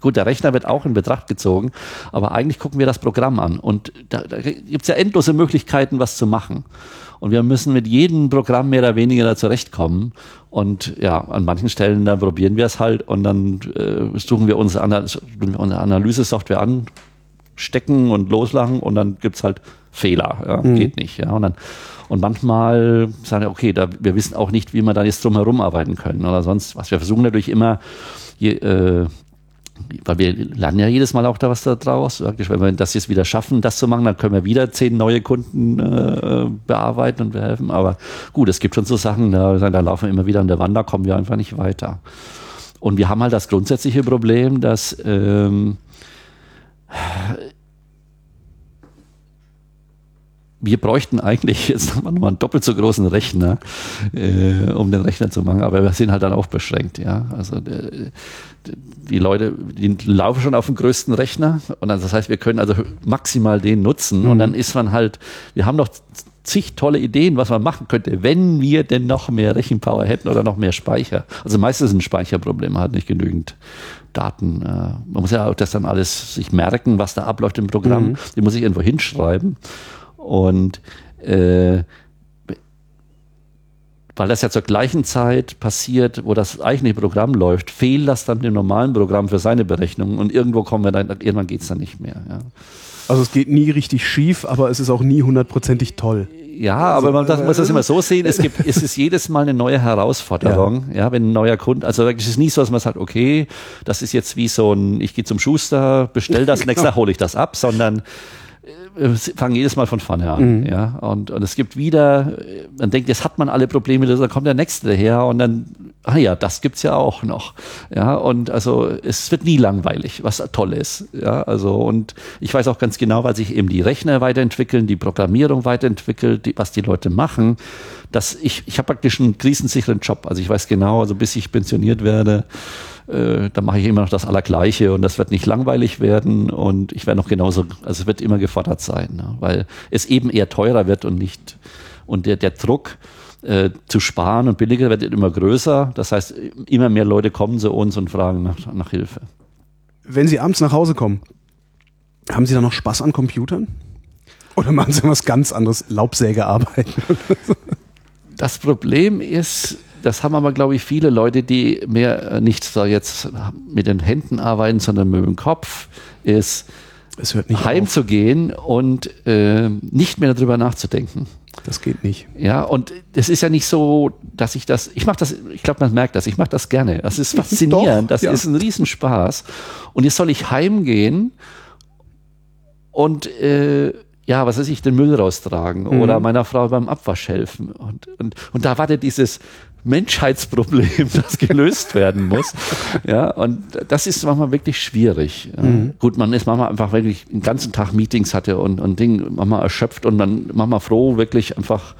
gut, der Rechner wird auch in Betracht gezogen, aber eigentlich gucken wir das Programm an und da, da gibt es ja endlose Möglichkeiten, was zu machen. Und wir müssen mit jedem Programm mehr oder weniger da zurechtkommen. Und ja, an manchen Stellen, dann probieren wir es halt und dann äh, suchen wir unsere, Ana unsere Analyse-Software an, stecken und loslachen und dann gibt's halt Fehler. Ja, Mhm. Geht nicht. Ja, und dann und manchmal sagen wir, okay, da, wir wissen auch nicht, wie wir da jetzt drum herum arbeiten können oder sonst was. Wir versuchen natürlich immer, je, äh, weil wir lernen ja jedes Mal auch da was da draus. Wenn wir das jetzt wieder schaffen, das zu machen, dann können wir wieder zehn neue Kunden äh, bearbeiten und behelfen. Aber gut, es gibt schon so Sachen, da, da laufen wir immer wieder an der Wand, da kommen wir einfach nicht weiter. Und wir haben halt das grundsätzliche Problem, dass ähm, wir bräuchten eigentlich jetzt nochmal einen doppelt so großen Rechner, äh, um den Rechner zu machen, aber wir sind halt dann auch beschränkt, ja. Also äh, die Leute, die laufen schon auf dem größten Rechner und dann, das heißt, wir können also maximal den nutzen und dann ist man halt, wir haben doch zig tolle Ideen, was man machen könnte, wenn wir denn noch mehr Rechenpower hätten oder noch mehr Speicher. Also meistens ist ein Speicherproblem, man hat nicht genügend Daten. Äh, man muss ja auch das dann alles sich merken, was da abläuft im Programm. Die muss ich irgendwo hinschreiben. Und äh, weil das ja zur gleichen Zeit passiert, wo das eigentliche Programm läuft, fehlt das dann dem normalen Programm für seine Berechnungen und irgendwo kommen wir dann, irgendwann geht's dann nicht mehr. Ja, Also es geht nie richtig schief, aber es ist auch nie hundertprozentig toll. ja aber man das, muss das immer so sehen, es gibt, es ist jedes Mal eine neue Herausforderung, ja, wenn ein neuer Kunde, also es ist nicht so, dass man sagt, okay, das ist jetzt wie so ein, ich gehe zum Schuster, bestell das, nächstes Tag hole ich das ab, sondern äh, fangen jedes Mal von vorne an. Ja? Und, und es gibt wieder, äh, man denkt, jetzt hat man alle Probleme, dann kommt der nächste her und dann, ah ja, das gibt's ja auch noch. Ja, und also es wird nie langweilig, was toll ist. Ja, also und ich weiß auch ganz genau, weil sich eben die Rechner weiterentwickeln, die Programmierung weiterentwickelt, die, was die Leute machen, dass ich, ich habe praktisch einen krisensicheren Job. Also ich weiß genau, also bis ich pensioniert werde, äh, da mache ich immer noch das Allergleiche und das wird nicht langweilig werden und ich werde noch genauso, also es wird immer gefordert sein, ne? weil es eben eher teurer wird und nicht, und der, der Druck äh, zu sparen und billiger wird immer größer. Das heißt, immer mehr Leute kommen zu uns und fragen nach, nach Hilfe. Wenn Sie abends nach Hause kommen, haben Sie da noch Spaß an Computern? Oder machen Sie was ganz anderes, Laubsägearbeiten? Das Problem ist, das haben aber, glaube ich, viele Leute, die mehr äh, nicht so jetzt mit den Händen arbeiten, sondern mit dem Kopf, ist heimzugehen und äh, nicht mehr darüber nachzudenken. Das geht nicht. Ja, und es ist ja nicht so, dass ich das, ich mache das, ich glaube, man merkt das, ich mache das gerne. Das ist faszinierend, Doch, das ja. ist ein Riesenspaß. Und jetzt soll ich heimgehen und äh, ja, was weiß ich, den Müll raustragen Mhm. oder meiner Frau beim Abwasch helfen. Und, und, und da wartet dieses Menschheitsproblem, das gelöst werden muss. Ja, und das ist manchmal wirklich schwierig. Mhm. Gut, man ist manchmal einfach wirklich den ganzen Tag Meetings hatte und, und Ding manchmal erschöpft und dann manchmal froh, wirklich einfach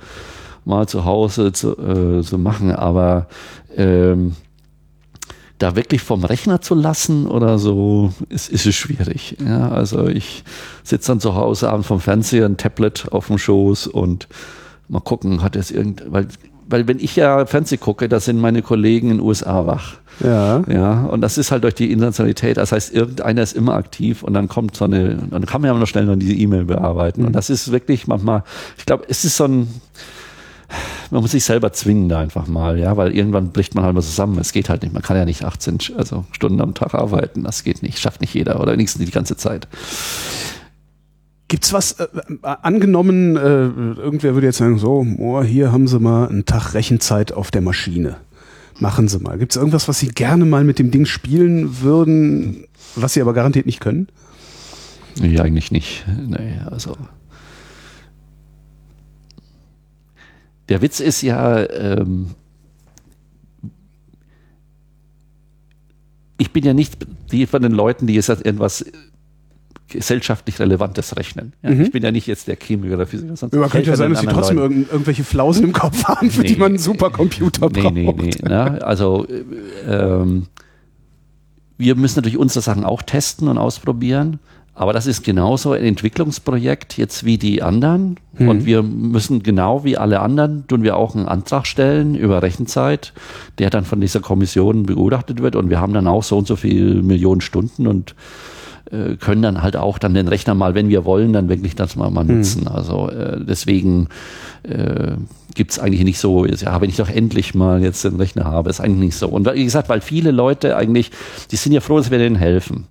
mal zu Hause zu, äh, zu machen. Aber ähm, da wirklich vom Rechner zu lassen oder so, ist, ist es schwierig. Ja, also ich sitze dann zu Hause abends vom Fernseher, ein Tablet auf dem Schoß und mal gucken, hat es irgend, weil, weil wenn ich ja Fernseh gucke, da sind meine Kollegen in den USA wach. Ja. Ja, und das ist halt durch die Internationalität. Das heißt, irgendeiner ist immer aktiv und dann kommt so eine, dann kann man ja noch schnell noch diese E-Mail bearbeiten. Und das ist wirklich manchmal, ich glaube, es ist so ein, man muss sich selber zwingen da einfach mal, ja, weil irgendwann bricht man halt mal zusammen. Es geht halt nicht. Man kann ja nicht 18 Sch- also Stunden am Tag arbeiten. Das geht nicht, schafft nicht jeder oder wenigstens die ganze Zeit. Gibt's was, äh, äh, angenommen, äh, irgendwer würde jetzt sagen, so, oh, hier haben Sie mal einen Tag Rechenzeit auf der Maschine. Machen Sie mal. Gibt's irgendwas, was Sie gerne mal mit dem Ding spielen würden, was Sie aber garantiert nicht können? Nee, eigentlich nicht. Nee, also. Der Witz ist ja, ähm, ich bin ja nicht die von den Leuten, die jetzt irgendwas gesellschaftlich Relevantes rechnen. Ja, Ich bin ja nicht jetzt der Chemiker oder Physiker. Sonst Ja, könnte ja sein, dass Sie trotzdem irgend, irgendwelche Flausen im Kopf haben, für die Nee. man einen Supercomputer Nee, braucht. nee, nee. Ne? Also äh, ähm, wir müssen natürlich unsere Sachen auch testen und ausprobieren. Aber das ist genauso ein Entwicklungsprojekt jetzt wie die anderen. Und wir müssen genau wie alle anderen, tun wir auch einen Antrag stellen über Rechenzeit, der dann von dieser Kommission begutachtet wird. Und wir haben dann auch so und so viele Millionen Stunden und äh, können dann halt auch dann den Rechner mal, wenn wir wollen, dann wirklich das mal, mal nutzen. Also äh, deswegen äh, gibt es eigentlich nicht so, ja, wenn ich doch endlich mal jetzt den Rechner habe, ist eigentlich nicht so. Und wie gesagt, weil viele Leute eigentlich, die sind ja froh, dass wir denen helfen.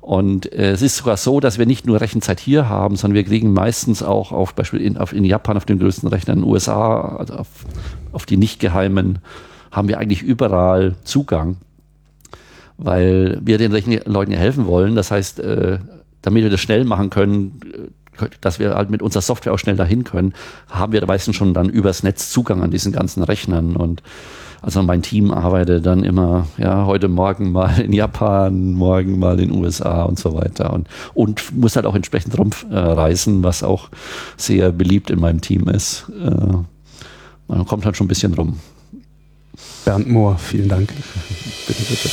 Und äh, es ist sogar so, dass wir nicht nur Rechenzeit hier haben, sondern wir kriegen meistens auch auf Beispiel in, auf, in Japan auf den größten Rechnern, in den USA, also auf, auf die nicht geheimen, haben wir eigentlich überall Zugang, weil wir den Leuten helfen wollen. Das heißt, äh, damit wir das schnell machen können, äh, dass wir halt mit unserer Software auch schnell dahin können, haben wir meistens schon dann übers Netz Zugang an diesen ganzen Rechnern und also mein Team arbeitet dann immer, ja, heute Morgen mal in Japan, morgen mal in den USA und so weiter und, und muss halt auch entsprechend rumreisen, äh, was auch sehr beliebt in meinem Team ist. Man kommt halt schon ein bisschen rum. Bernd Mohr, vielen Dank. bitte, bitte.